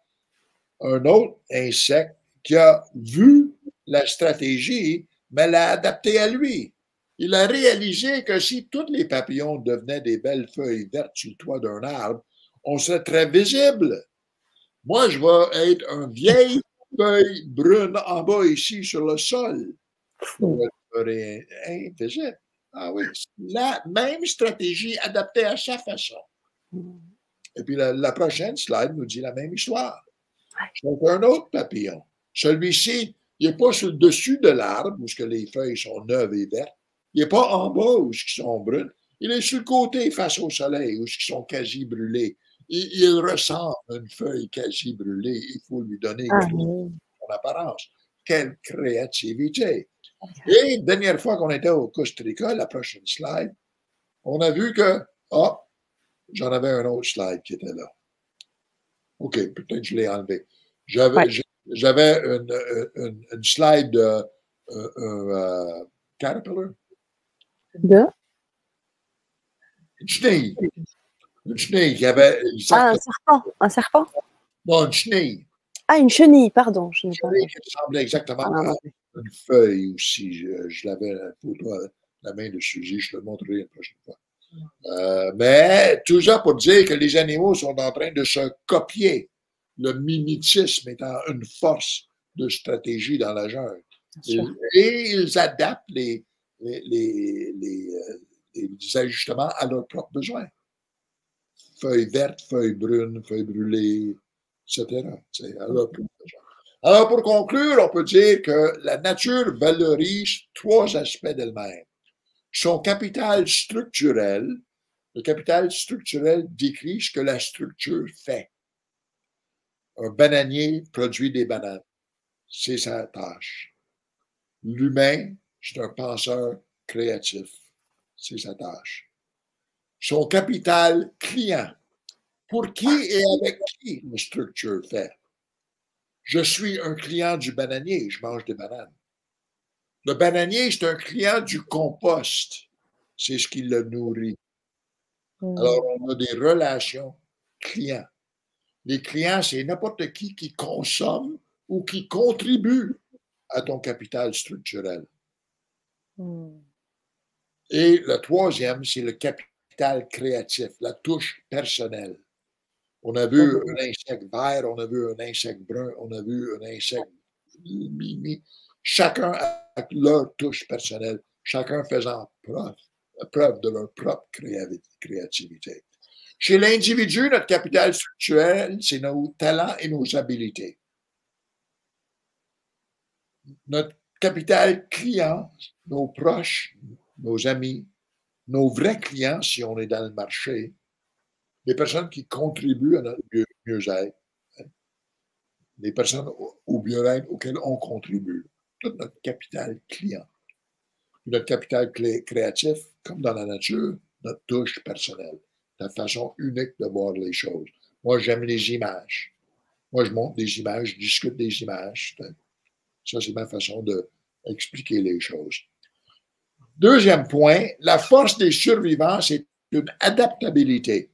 un autre insecte qui a vu la stratégie, mais l'a adaptée à lui. Il a réalisé que si tous les papillons devenaient des belles feuilles vertes sur le toit d'un arbre, on serait très visible. Moi, je vais être un vieille feuille brune en bas ici sur le sol. Ah oui, la même stratégie adaptée à sa façon. Et puis la, prochaine slide nous dit la même histoire. Donc, un autre papillon. Celui-ci, il n'est pas sur le dessus de l'arbre où que les feuilles sont neuves et vertes. Il n'est pas en bas où ils sont brunes. Il est sur le côté face au soleil où ils sont quasi brûlés. Il, il ressemble à une feuille quasi brûlée. Il faut lui donner ah, son apparence. Quelle créativité! Et dernière fois qu'on était au Costa Rica, la prochaine slide, on a vu que, oh, j'en avais un autre slide qui était là. OK, peut-être que je l'ai enlevé. J'avais, j'avais une, une, slide de euh, euh, caterpillar. De? Une chenille. Une chenille qui avait. Ah, un serpent. Un serpent? Non, une chenille. Ah, une chenille, pardon. Une chenille qui ressemblait exactement ah, à une feuille aussi. Je, l'avais la photo à la main de Suzy, je te le montrerai une prochaine fois. Euh, mais tout ça pour dire que les animaux sont en train de se copier. Le mimétisme étant une force de stratégie dans la jungle. Et, ils adaptent les, les, les, euh, les, ajustements à leurs propres besoins. Feuilles vertes, feuilles brunes, feuilles brûlées, etc. Besoins. Alors, pour conclure, on peut dire que la nature valorise trois aspects d'elle-même. Son capital structurel, le capital structurel décrit ce que la structure fait. Un bananier produit des bananes. C'est sa tâche. L'humain, c'est un penseur créatif. C'est sa tâche. Son capital client. Pour qui et avec qui la structure fait? Je suis un client du bananier, je mange des bananes. Le bananier, c'est un client du compost. C'est ce qui le nourrit. Hmm. Alors, on a des relations clients. Les clients, c'est n'importe qui qui consomme ou qui contribue à ton capital structurel. Hmm. Et le troisième, c'est le capital créatif, la touche personnelle. On a vu un insecte vert, on a vu un insecte brun, on a vu un insecte mimi. Chacun avec leur touche personnelle, chacun faisant preuve, preuve de leur propre créativité. Chez l'individu, notre capital structurel, c'est nos talents et nos habiletés. Notre capital client, nos proches, nos amis, nos vrais clients, si on est dans le marché, les personnes qui contribuent à notre mieux-être, hein, les personnes au mieux-être auxquelles on contribue, tout notre capital client. Notre capital créatif, comme dans la nature, notre touche personnelle la façon unique de voir les choses. Moi, j'aime les images. Moi, je montre des images, je discute des images. Ça, c'est ma façon d'expliquer les choses. Deuxième point, la force des survivants, c'est une adaptabilité.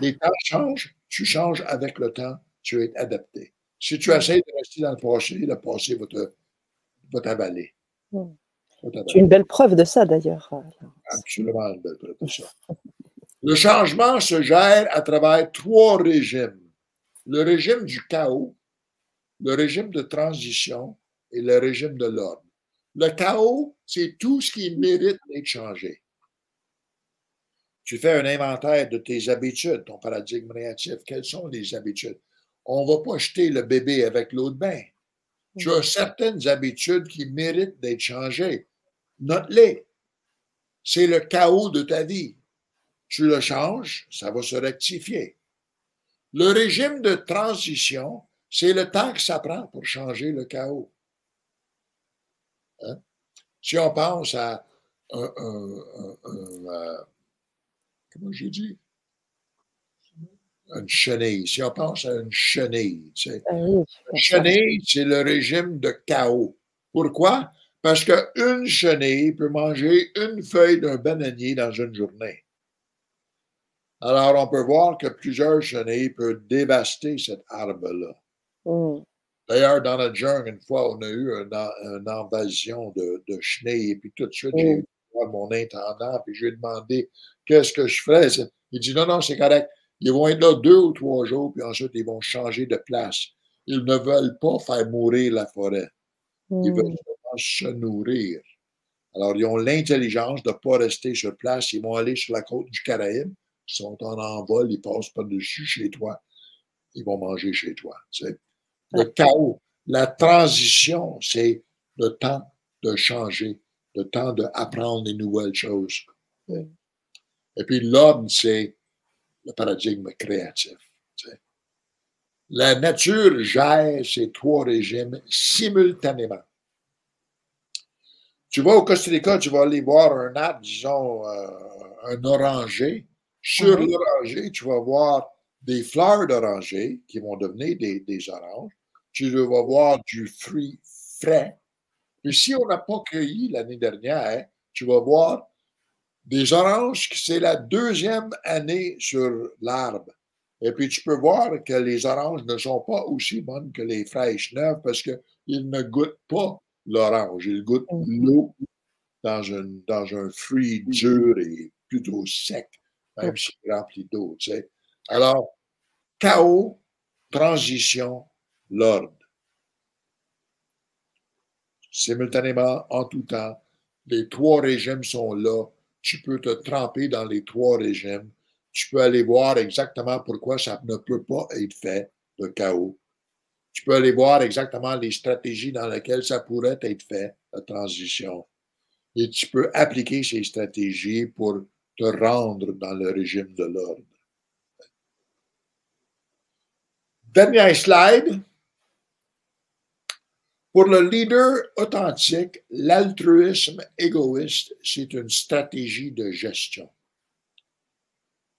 Les temps changent, tu changes avec le temps, tu es adapté. Si tu essaies de rester dans le passé, le passé va t'avaler. Tu es une belle preuve de ça, d'ailleurs. Absolument une belle preuve de ça. Le changement se gère à travers trois régimes. Le régime du chaos, le régime de transition et le régime de l'ordre. Le chaos, c'est tout ce qui mérite d'être changé. Tu fais un inventaire de tes habitudes, ton paradigme réactif. Quelles sont les habitudes? On ne va pas jeter le bébé avec l'eau de bain. Tu as certaines habitudes qui méritent d'être changées. Note-les. C'est le chaos de ta vie tu le changes, ça va se rectifier. Le régime de transition, c'est le temps que ça prend pour changer le chaos. Hein? Si on pense à un, euh, comment j'ai dit? Une chenille. Si on pense à une chenille, tu sais. Ah une chenille, c'est le régime de chaos. Pourquoi? Parce qu'une chenille peut manger une feuille d'un bananier dans une journée. Alors, on peut voir que plusieurs chenilles peuvent dévaster cet arbre-là. Mm. D'ailleurs, dans la jungle, une fois, on a eu une, invasion de, de, chenilles, et puis tout de suite, j'ai eu mon intendant, puis je lui ai demandé qu'est-ce que je ferais. Il dit non, non, c'est correct. Ils vont être là deux ou trois jours, puis ensuite, ils vont changer de place. Ils ne veulent pas faire mourir la forêt. Ils veulent mm. seulement se nourrir. Alors, ils ont l'intelligence de ne pas rester sur place. Ils vont aller sur la côte du Caraïbe ils sont en envol, ils passent par-dessus chez toi, ils vont manger chez toi. Le chaos, la transition, c'est le temps de changer, le temps d'apprendre des nouvelles choses. Et puis l'homme, c'est le paradigme créatif. La nature gère ces trois régimes simultanément. Tu vas au Costa Rica, tu vas aller voir un arbre, disons, euh, un oranger, sur l'oranger, tu vas voir des fleurs d'oranger qui vont devenir des, oranges. Tu vas voir du fruit frais. Et si on n'a pas cueilli l'année dernière, tu vas voir des oranges qui c'est la deuxième année sur l'arbre. Et puis tu peux voir que les oranges ne sont pas aussi bonnes que les fraîches neuves parce qu'ils ne goûtent pas l'orange. Ils goûtent mm. l'eau dans dans un fruit dur et plutôt sec même si rempli d'eau. Tu sais. Alors, chaos, transition, l'ordre. Simultanément, en tout temps, les trois régimes sont là. Tu peux te tremper dans les trois régimes. Tu peux aller voir exactement pourquoi ça ne peut pas être fait, le chaos. Tu peux aller voir exactement les stratégies dans lesquelles ça pourrait être fait, la transition. Et tu peux appliquer ces stratégies pour te rendre dans le régime de l'ordre. Dernier slide. Pour le leader authentique, l'altruisme égoïste, c'est une stratégie de gestion.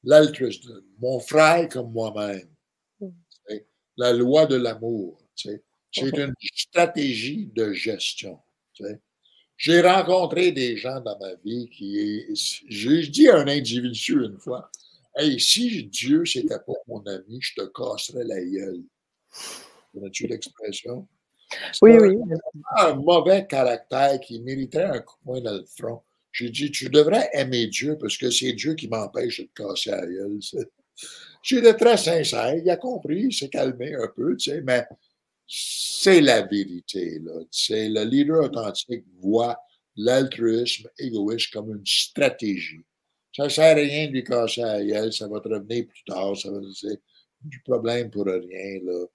L'altruisme, mon frère comme moi-même, mm. la loi de l'amour, c'est une stratégie de gestion. J'ai rencontré des gens dans ma vie qui. J'ai dit à un individu une fois Hey, si Dieu c'était pas mon ami, je te casserais la gueule. Connais-tu l'expression? Oui, oui. Un mauvais caractère qui mériterait un coup de poing dans le front. J'ai dit, tu devrais aimer Dieu parce que c'est Dieu qui m'empêche de te casser la gueule. J'étais très sincère, il a compris, il s'est calmé un peu, tu sais, mais c'est la vérité. Là. Le leader authentique voit l'altruisme égoïste comme une stratégie. Ça ne sert à rien de lui casser la gueule, ça va te revenir plus tard, ça va c'est du problème pour rien. Là.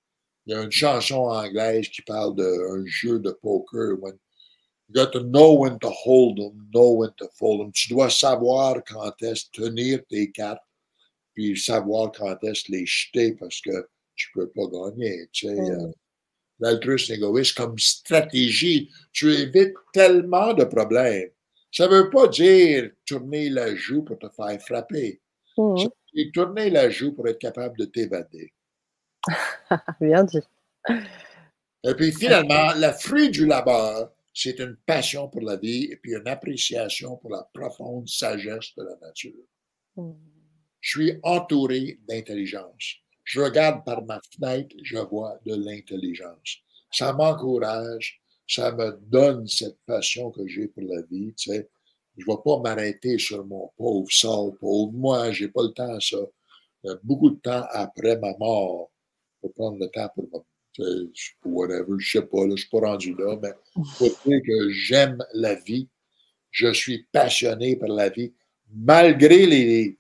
Il y a une chanson anglaise qui parle d'un jeu de poker. When you got to know when to hold them, know when to fold them. Tu dois savoir quand est-ce tenir tes cartes, puis savoir quand est-ce les jeter parce que tu ne peux pas gagner. Tu sais, mm. euh, l'altruisme égoïste comme stratégie, tu évites tellement de problèmes. Ça ne veut pas dire tourner la joue pour te faire frapper. Mmh. C'est tourner la joue pour être capable de t'évader. Bien dit. Et puis finalement, le fruit du labeur, c'est une passion pour la vie et puis une appréciation pour la profonde sagesse de la nature. Mmh. Je suis entouré d'intelligence. Je regarde par ma fenêtre, je vois de l'intelligence. Ça m'encourage, ça me donne cette passion que j'ai pour la vie. Tu sais. Je ne vais pas m'arrêter sur mon pauvre sort, pauvre. Moi, je n'ai pas le temps à ça. Beaucoup de temps après ma mort, pour prendre le temps pour whatever, je ne sais pas, je ne suis pas rendu là, mais pour dire que j'aime la vie, je suis passionné par la vie, malgré les,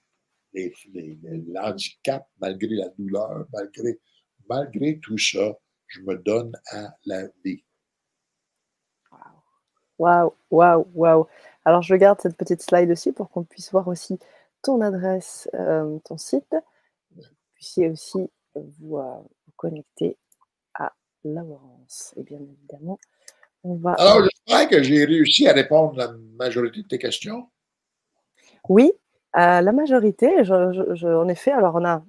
l'handicap, malgré la douleur, malgré, malgré tout ça, je me donne à la vie. Waouh, waouh, waouh. Alors, je garde cette petite slide aussi pour qu'on puisse voir aussi ton adresse, euh, ton site. Vous puissiez aussi vous, euh, connecter à Laurence. Et bien évidemment, on va. Alors, j'espère que j'ai réussi à répondre à la majorité de tes questions. Oui, la majorité, en effet, alors on a,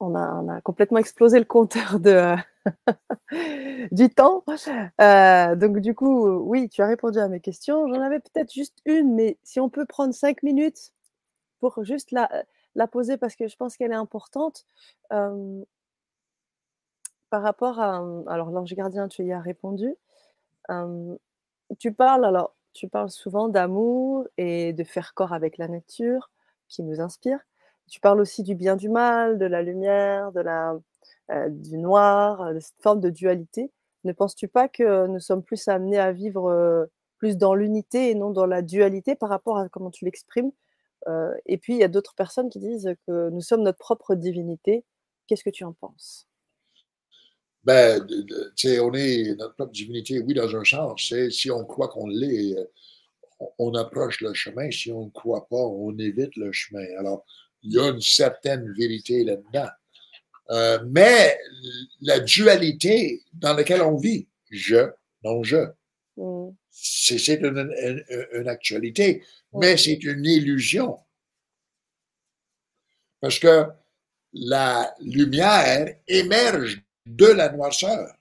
on a, on a complètement explosé le compteur de, du temps. Euh, donc du coup, oui, tu as répondu à mes questions. J'en avais peut-être juste une, mais si on peut prendre cinq minutes pour juste la, poser parce que je pense qu'elle est importante. Euh, par rapport à, alors l'ange gardien, tu y as répondu. Euh, tu parles alors tu parles souvent d'amour et de faire corps avec la nature qui nous inspire. Tu parles aussi du bien, du mal, de la lumière, de la, du noir, euh, de cette forme de dualité. Ne penses-tu pas que nous sommes plus amenés à vivre euh, plus dans l'unité et non dans la dualité par rapport à comment tu l'exprimes Et puis, il y a d'autres personnes qui disent que nous sommes notre propre divinité. Qu'est-ce que tu en penses? Ben, on est notre propre divinité, oui, dans un sens. Si on croit qu'on l'est, euh, on approche le chemin. Si on ne croit pas, on évite le chemin. Alors, il y a une certaine vérité là-dedans. Euh, mais la dualité dans laquelle on vit, je, non je, mm. c'est une, une, actualité, mais c'est une illusion. Parce que la lumière émerge de la noirceur.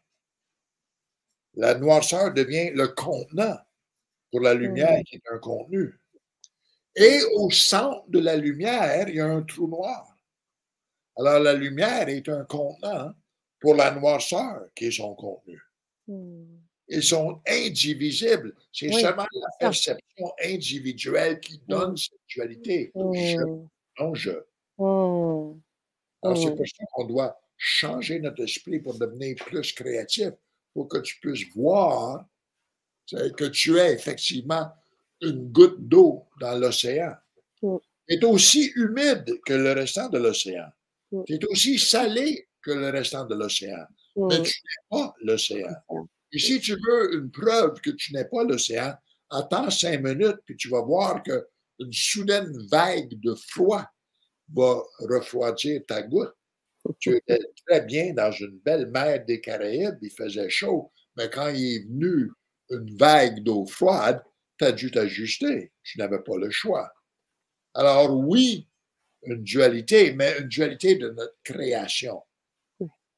La noirceur devient le contenant pour la lumière qui est un contenu. Et au centre de la lumière, il y a un trou noir. Alors la lumière est un contenant pour la noirceur qui est son contenu. Hmm. Ils sont indivisibles. C'est seulement la perception individuelle qui donne cette dualité. Je, hmm. non je. Hmm. Alors c'est pour ça qu'on doit changer notre esprit pour devenir plus créatif, pour que tu puisses voir que tu es effectivement une goutte d'eau dans l'océan. Mm. Tu es aussi humide que le restant de l'océan. Mm. Tu es aussi salé que le restant de l'océan. Mais mm. tu n'es pas l'océan. Et si tu veux une preuve que tu n'es pas l'océan, attends cinq minutes, puis tu vas voir qu'une soudaine vague de froid va refroidir ta goutte tu étais très bien dans une belle mer des Caraïbes, il faisait chaud, Mais quand il est venu une vague d'eau froide, tu as dû t'ajuster. Tu n'avais pas le choix. Alors oui, une dualité, mais une dualité de notre création.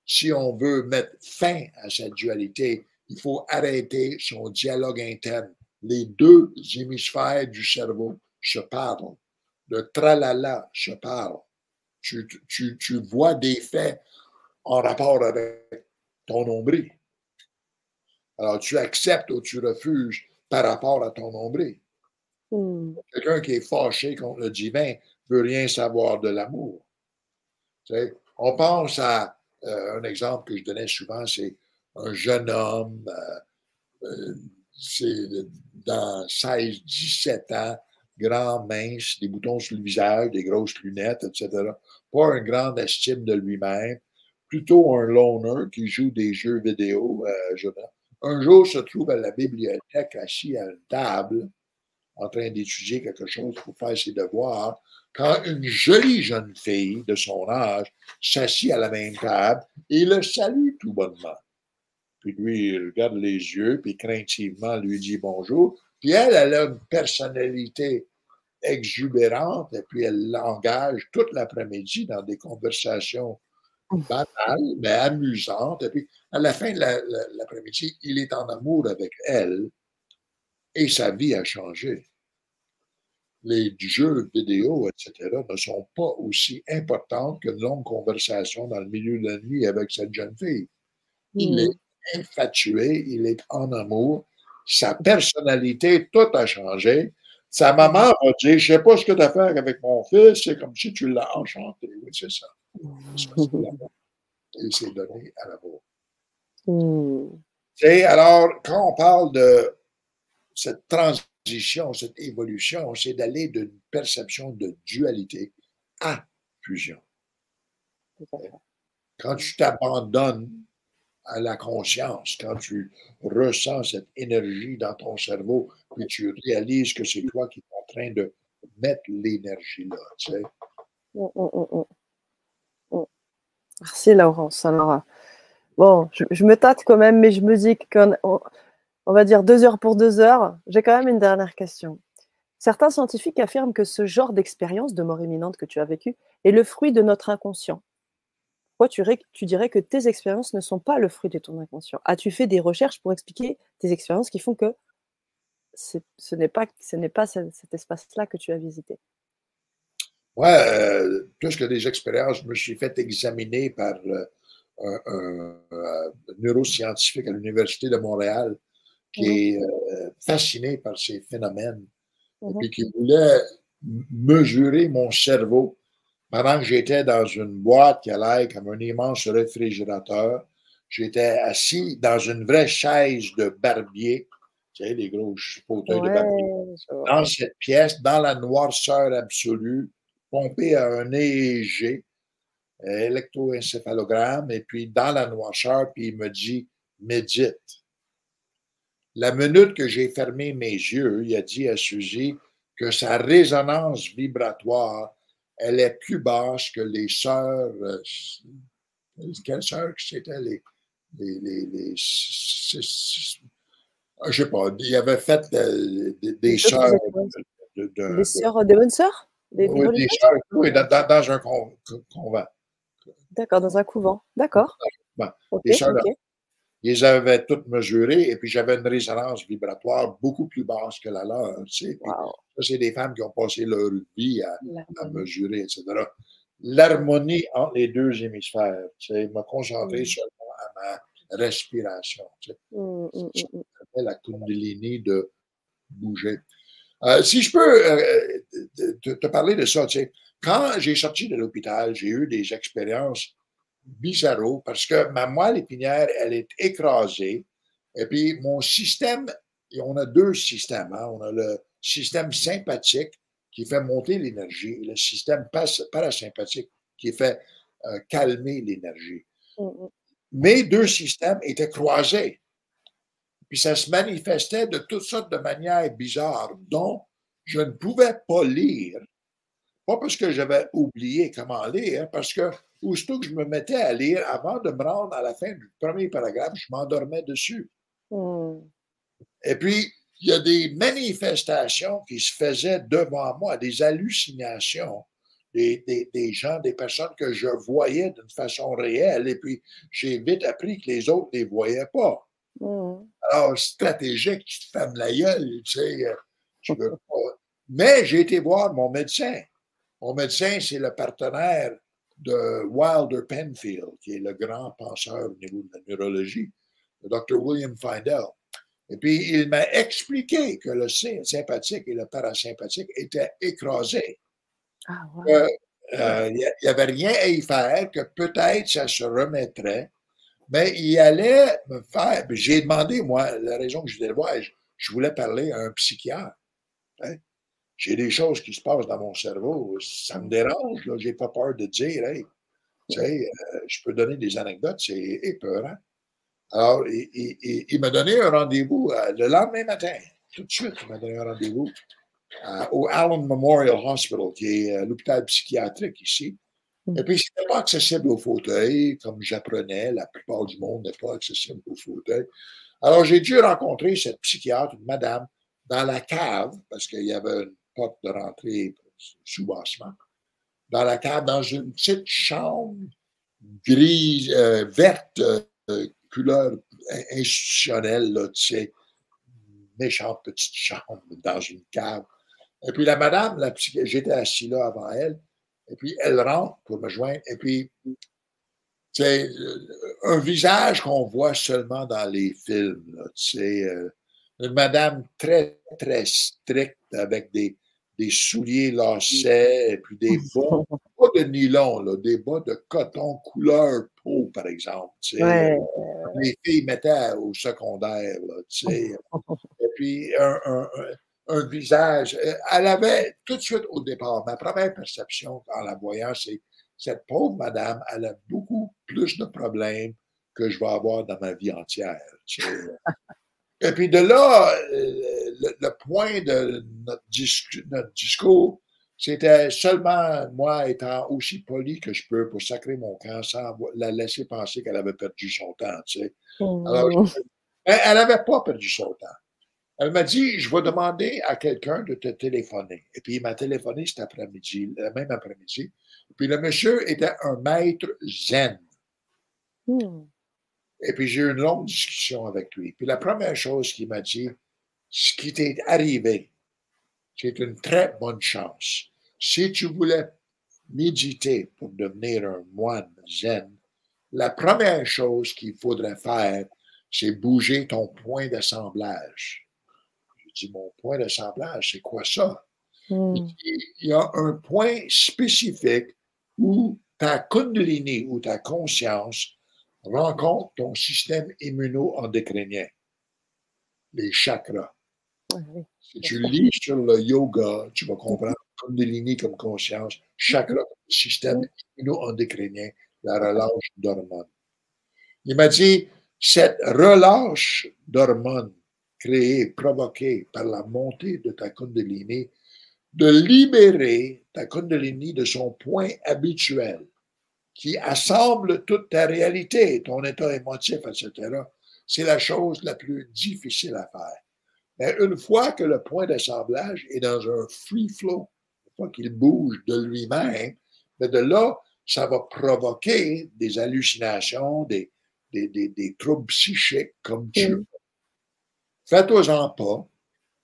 Si on veut mettre fin à cette dualité, il faut arrêter son dialogue interne. Les deux hémisphères du cerveau se parlent. Le tralala se parle. Tu, tu, tu vois des faits en rapport avec ton nombril. Alors, tu acceptes ou tu refuses par rapport à ton nombril. Hmm. Quelqu'un qui est fâché contre le divin ne veut rien savoir de l'amour. On pense à euh, un exemple que je donnais souvent, c'est un jeune homme, euh, euh, c'est dans 16-17 ans, grand, mince, des boutons sur le visage, des grosses lunettes, etc. Pas une grande estime de lui-même, plutôt un loner qui joue des jeux vidéo. Un jour se trouve à la bibliothèque assis à une table en train d'étudier quelque chose pour faire ses devoirs, quand une jolie jeune fille de son âge s'assit à la même table et le salue tout bonnement. Puis lui, il regarde les yeux, puis craintivement lui dit bonjour. Puis elle, elle a une personnalité exubérante, et puis elle l'engage toute l'après-midi dans des conversations banales, mais amusantes. Et puis, à la fin de l'après-midi, il est en amour avec elle et sa vie a changé. Les jeux vidéo, etc., ne sont pas aussi importantes qu'une longue conversation dans le milieu de la nuit avec cette jeune fille. Il hmm. est infatué, il est en amour, sa personnalité, tout a changé. Sa maman a dit Je ne sais pas ce que tu as fait avec mon fils, c'est comme si tu l'as enchanté. Oui, c'est ça. Il s'est donné à l'amour. Hmm. Alors, quand on parle de cette transition, cette évolution, c'est d'aller d'une perception de dualité à fusion. Quand tu t'abandonnes à la conscience, quand tu ressens cette énergie dans ton cerveau, puis tu réalises que c'est toi qui es en train de mettre l'énergie là, tu sais. Mm, mm, mm, Merci Laurence. Alors, bon, je, me tâte quand même, mais je me dis qu'on on va dire deux heures pour deux heures. J'ai quand même une dernière question. Certains scientifiques affirment que ce genre d'expérience de mort imminente que tu as vécue est le fruit de notre inconscient. Pourquoi tu, dirais que tes expériences ne sont pas le fruit de ton inconscient As-tu fait des recherches pour expliquer tes expériences qui font que ce n'est pas, ce pas cet espace-là que tu as visité? Ouais, euh, plus que des expériences, je me suis fait examiner par euh, un, neuroscientifique à l'Université de Montréal qui mmh est euh, fasciné par ces phénomènes et mmh qui voulait mesurer mon cerveau pendant que j'étais dans une boîte qui allait comme un immense réfrigérateur. J'étais assis dans une vraie chaise de barbier, tu sais, les gros fauteuils de barbier, dans cette pièce, dans la noirceur absolue, pompé à un EEG, électroencéphalogramme, et puis dans la noirceur, puis il me dit médite. La minute que j'ai fermé mes yeux, il a dit à Suzy que sa résonance vibratoire, elle est plus basse que les sœurs. Euh, quelles sœurs c'était les. les, les, les je sais pas, il avait fait euh, des, sœurs. des sœurs, des bonnes sœurs? Des, oui, des sœurs, oui, dans, dans, un convent. D'accord, dans un couvent. D'accord. des sœurs, ils les avaient toutes mesurées et puis j'avais une résonance vibratoire beaucoup plus basse que la leur. Tu Ça, c'est des femmes qui ont passé leur vie à, mesurer, etc. L'harmonie entre les deux hémisphères, c'est me concentrer mmh. seulement à ma respiration. Tu sais. Mmh, mmh, la kundalini de bouger. Euh, si je peux euh, te, parler de ça, tu sais, quand j'ai sorti de l'hôpital, j'ai eu des expériences bizarro parce que ma moelle épinière, elle est écrasée. Et puis, mon système, et on a deux systèmes. Hein. On a le système sympathique qui fait monter l'énergie et le système parasympathique qui fait euh, calmer l'énergie. Mm-hmm. Mes deux systèmes étaient croisés. Puis ça se manifestait de toutes sortes de manières bizarres, dont je ne pouvais pas lire. Pas parce que j'avais oublié comment lire, parce que aussitôt que je me mettais à lire, avant de me rendre à la fin du premier paragraphe, je m'endormais dessus. Hmm. Et puis, il y a des manifestations qui se faisaient devant moi, des hallucinations, des, des, gens, des personnes que je voyais d'une façon réelle. Et puis, j'ai vite appris que les autres ne les voyaient pas. Hmm. Alors, stratégique, tu te fermes la gueule, tu sais, euh, tu veux pas. Mais j'ai été voir mon médecin. Mon médecin, c'est le partenaire de Wilder Penfield, qui est le grand penseur au niveau de la neurologie, le Dr. William Findell. Et puis, il m'a expliqué que le sympathique et le parasympathique étaient écrasés. Ah, euh, il n'y avait rien à y faire, que peut-être ça se remettrait, mais il allait me faire. J'ai demandé, moi, la raison que je voulais le voir, je, voulais parler à un psychiatre. Hein. J'ai des choses qui se passent dans mon cerveau, ça me dérange, je n'ai pas peur de dire, hey, tu sais, euh, je peux donner des anecdotes, c'est épeurant. Alors, il, m'a donné un rendez-vous euh, le lendemain matin. Tout de suite, il m'a donné un rendez-vous euh, au Allen Memorial Hospital, qui est l'hôpital psychiatrique ici. Mm. Et puis, ce n'était pas accessible au fauteuil, comme j'apprenais. La plupart du monde n'est pas accessible au fauteuil. Alors, j'ai dû rencontrer cette psychiatre, une madame, dans la cave, parce qu'il y avait une de rentrée sous-bassement, dans la cave, dans une petite chambre grise, verte, couleur institutionnelle, là, tu sais, méchante petite chambre dans une cave. Et puis la madame, la j'étais assis là avant elle, et puis elle rentre pour me joindre, et puis c'est un visage qu'on voit seulement dans les films, tu sais, euh, une madame très, très stricte avec des, des souliers lacets et puis des bas, pas de nylon, là, des bas de coton couleur peau, par exemple. Tu sais, Les filles mettaient au secondaire. Là, tu sais. et puis un, un, un, visage. Euh, elle avait tout de suite au départ, ma première perception en la voyant, c'est cette pauvre madame, elle a beaucoup plus de problèmes que je vais avoir dans ma vie entière. Tu sais. Et puis de là, euh, le, point de notre, discours, c'était seulement moi étant aussi poli que je peux pour sacrer mon camp sans la laisser penser qu'elle avait perdu son temps. Tu sais. Oh. elle n'avait pas perdu son temps. Elle m'a dit, je vais demander à quelqu'un de te téléphoner. Et puis, il m'a téléphoné cet après-midi, le même après-midi. Puis, le monsieur était un maître zen. Hmm. Et puis j'ai eu une longue discussion avec lui. Puis la première chose qu'il m'a dit, ce qui t'est arrivé, c'est une très bonne chance. Si tu voulais méditer pour devenir un moine zen, la première chose qu'il faudrait faire, c'est bouger ton point d'assemblage. Je dis, mon point d'assemblage, c'est quoi ça? Hmm. Il y a un point spécifique où ta kundalini, ou ta conscience, rencontre ton système immuno-endocrinien, les chakras. Si tu lis sur le yoga, tu vas comprendre lignes comme conscience, chakra, système immuno-endocrinien, la relâche d'hormones. Il m'a dit, cette relâche d'hormones créée, provoquée par la montée de ta kundalini, de libérer ta kundalini de son point habituel, qui assemble toute ta réalité, ton état émotif, etc., c'est la chose la plus difficile à faire. Mais une fois que le point d'assemblage est dans un free flow, une fois qu'il bouge de lui-même, de là, ça va provoquer des hallucinations, des, des, des, troubles psychiques comme tu veux. Fais-toi-en pas,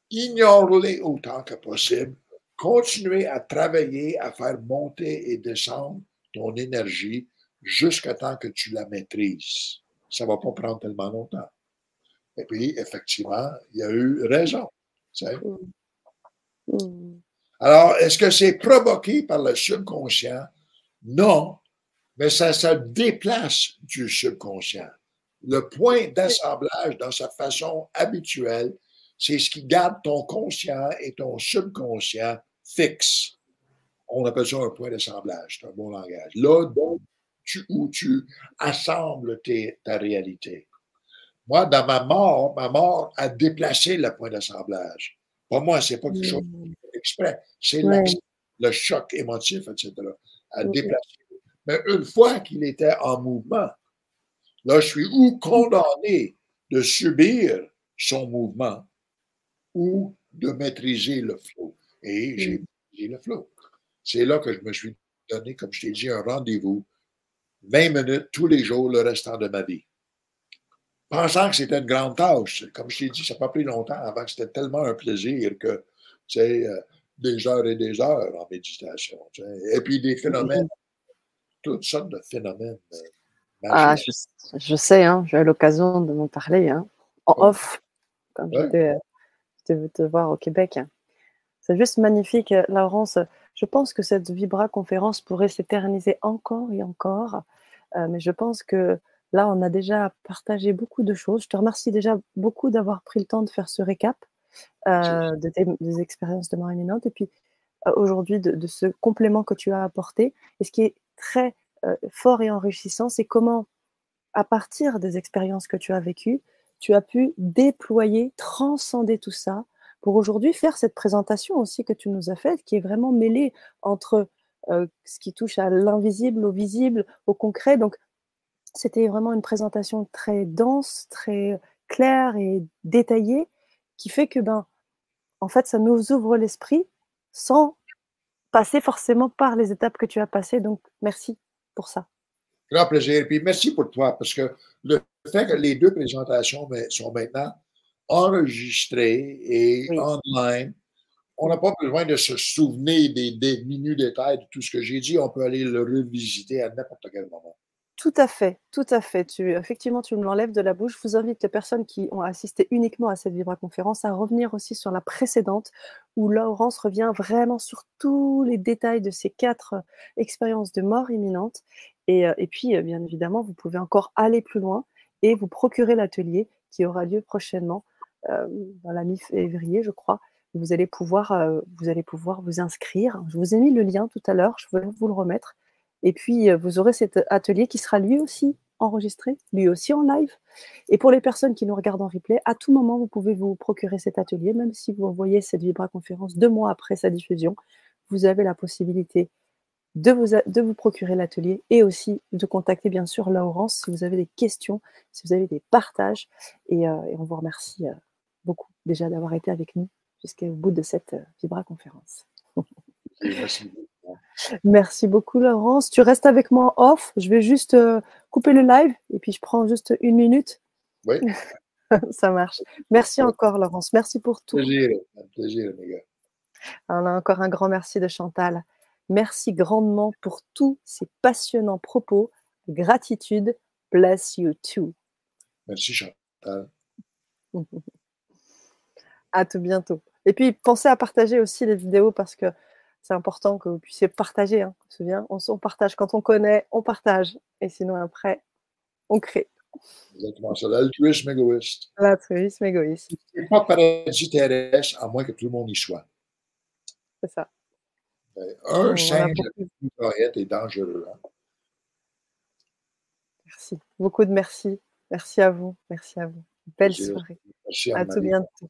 ignore-les autant que possible, continuez à travailler, à faire monter et descendre ton énergie jusqu'à temps que tu la maîtrises. Ça ne va pas prendre tellement longtemps. Et puis, effectivement, il y a eu raison. Mm. Mm. Alors, est-ce que c'est provoqué par le subconscient? Non, mais ça se déplace du subconscient. Le point d'assemblage dans sa façon habituelle, c'est ce qui garde ton conscient et ton subconscient fixes on appelle ça un point d'assemblage, c'est un bon langage. Là, donc, tu, où tu assembles ta réalité. Moi, dans ma mort, ma mort a déplacé le point d'assemblage. Pour moi, c'est pas quelque chose mmh. exprès. C'est le choc émotif, etc. A déplacé. Mais une fois qu'il était en mouvement, là, je suis ou condamné de subir son mouvement ou de maîtriser le flow. Et j'ai maîtrisé le flow. C'est là que je me suis donné, comme je t'ai dit, un rendez-vous, 20 minutes tous les jours le restant de ma vie. Pensant que c'était une grande tâche. Comme je t'ai dit, ça n'a pas pris longtemps avant que c'était tellement un plaisir que, c'est euh, des heures et des heures en méditation. Et puis des phénomènes, toutes sortes de phénomènes. Euh, ah, je, sais, hein, j'ai eu l'occasion de m'en parler hein, en off quand j'étais de te voir au Québec. C'est juste magnifique, Laurence. Je pense que cette Vibra conférence pourrait s'éterniser encore et encore, euh, mais je pense que là, on a déjà partagé beaucoup de choses. Je te remercie déjà beaucoup d'avoir pris le temps de faire ce récap euh, de des expériences de mort imminente et puis euh, aujourd'hui de, ce complément que tu as apporté. Et ce qui est très fort et enrichissant, c'est comment, à partir des expériences que tu as vécues, tu as pu déployer, transcender tout ça pour aujourd'hui faire cette présentation aussi que tu nous as faite, qui est vraiment mêlée entre euh, ce qui touche à l'invisible, au visible, au concret. Donc, c'était vraiment une présentation très dense, très claire et détaillée, qui fait que, ben, en fait, ça nous ouvre l'esprit sans passer forcément par les étapes que tu as passées. Donc, merci pour ça. Grand plaisir. Puis merci pour toi, parce que le fait que les deux présentations sont maintenant enregistrées et online, on n'a pas besoin de se souvenir des, des minus détails de tout ce que j'ai dit. On peut aller le revisiter à n'importe quel moment. Tout à fait, tout à fait. Tu, effectivement, tu me l'enlèves de la bouche. Je vous invite les personnes qui ont assisté uniquement à cette Vibra-conférence à revenir aussi sur la précédente, où Laurence revient vraiment sur tous les détails de ces quatre expériences de mort imminente. Et, euh, et puis, euh, bien évidemment, vous pouvez encore aller plus loin et vous procurer l'atelier qui aura lieu prochainement, euh, dans la mi-février, je crois. Vous allez, pouvoir, vous allez pouvoir vous inscrire. Je vous ai mis le lien tout à l'heure, je vais vous le remettre. Et puis, vous aurez cet atelier qui sera lui aussi enregistré, lui aussi en live. Et pour les personnes qui nous regardent en replay, à tout moment, vous pouvez vous procurer cet atelier, même si vous envoyez cette Vibra conférence deux mois après sa diffusion, vous avez la possibilité de vous, de vous procurer l'atelier et aussi de contacter bien sûr Laurence si vous avez des questions, si vous avez des partages. Et, euh, on vous remercie euh, beaucoup déjà d'avoir été avec nous jusqu'au bout de cette euh, Vibra conférence. Merci. Merci beaucoup, Laurence. Tu restes avec moi off. Je vais juste couper le live et puis je prends juste une minute. Oui. Ça marche. Merci encore, Laurence. Merci pour tout. Plaisir, plaisir, les gars. On a encore un grand merci de Chantal. Merci grandement pour tous ces passionnants propos. Gratitude. Bless you too. Merci Chantal. à tout bientôt. Et puis pensez à partager aussi les vidéos parce que c'est important que vous puissiez partager. Hein. On se on, partage quand on connaît, on partage. Et sinon après, on crée. Exactement, c'est l'altruisme égoïste. L'altruisme égoïste. C'est pas paradis terrestre à moins que tout le monde y soit. C'est ça. Ben, un singe est dangereux. Hein. Merci. Beaucoup de merci. Merci à vous. Merci à vous. Belle soirée. Merci à, à tout bientôt.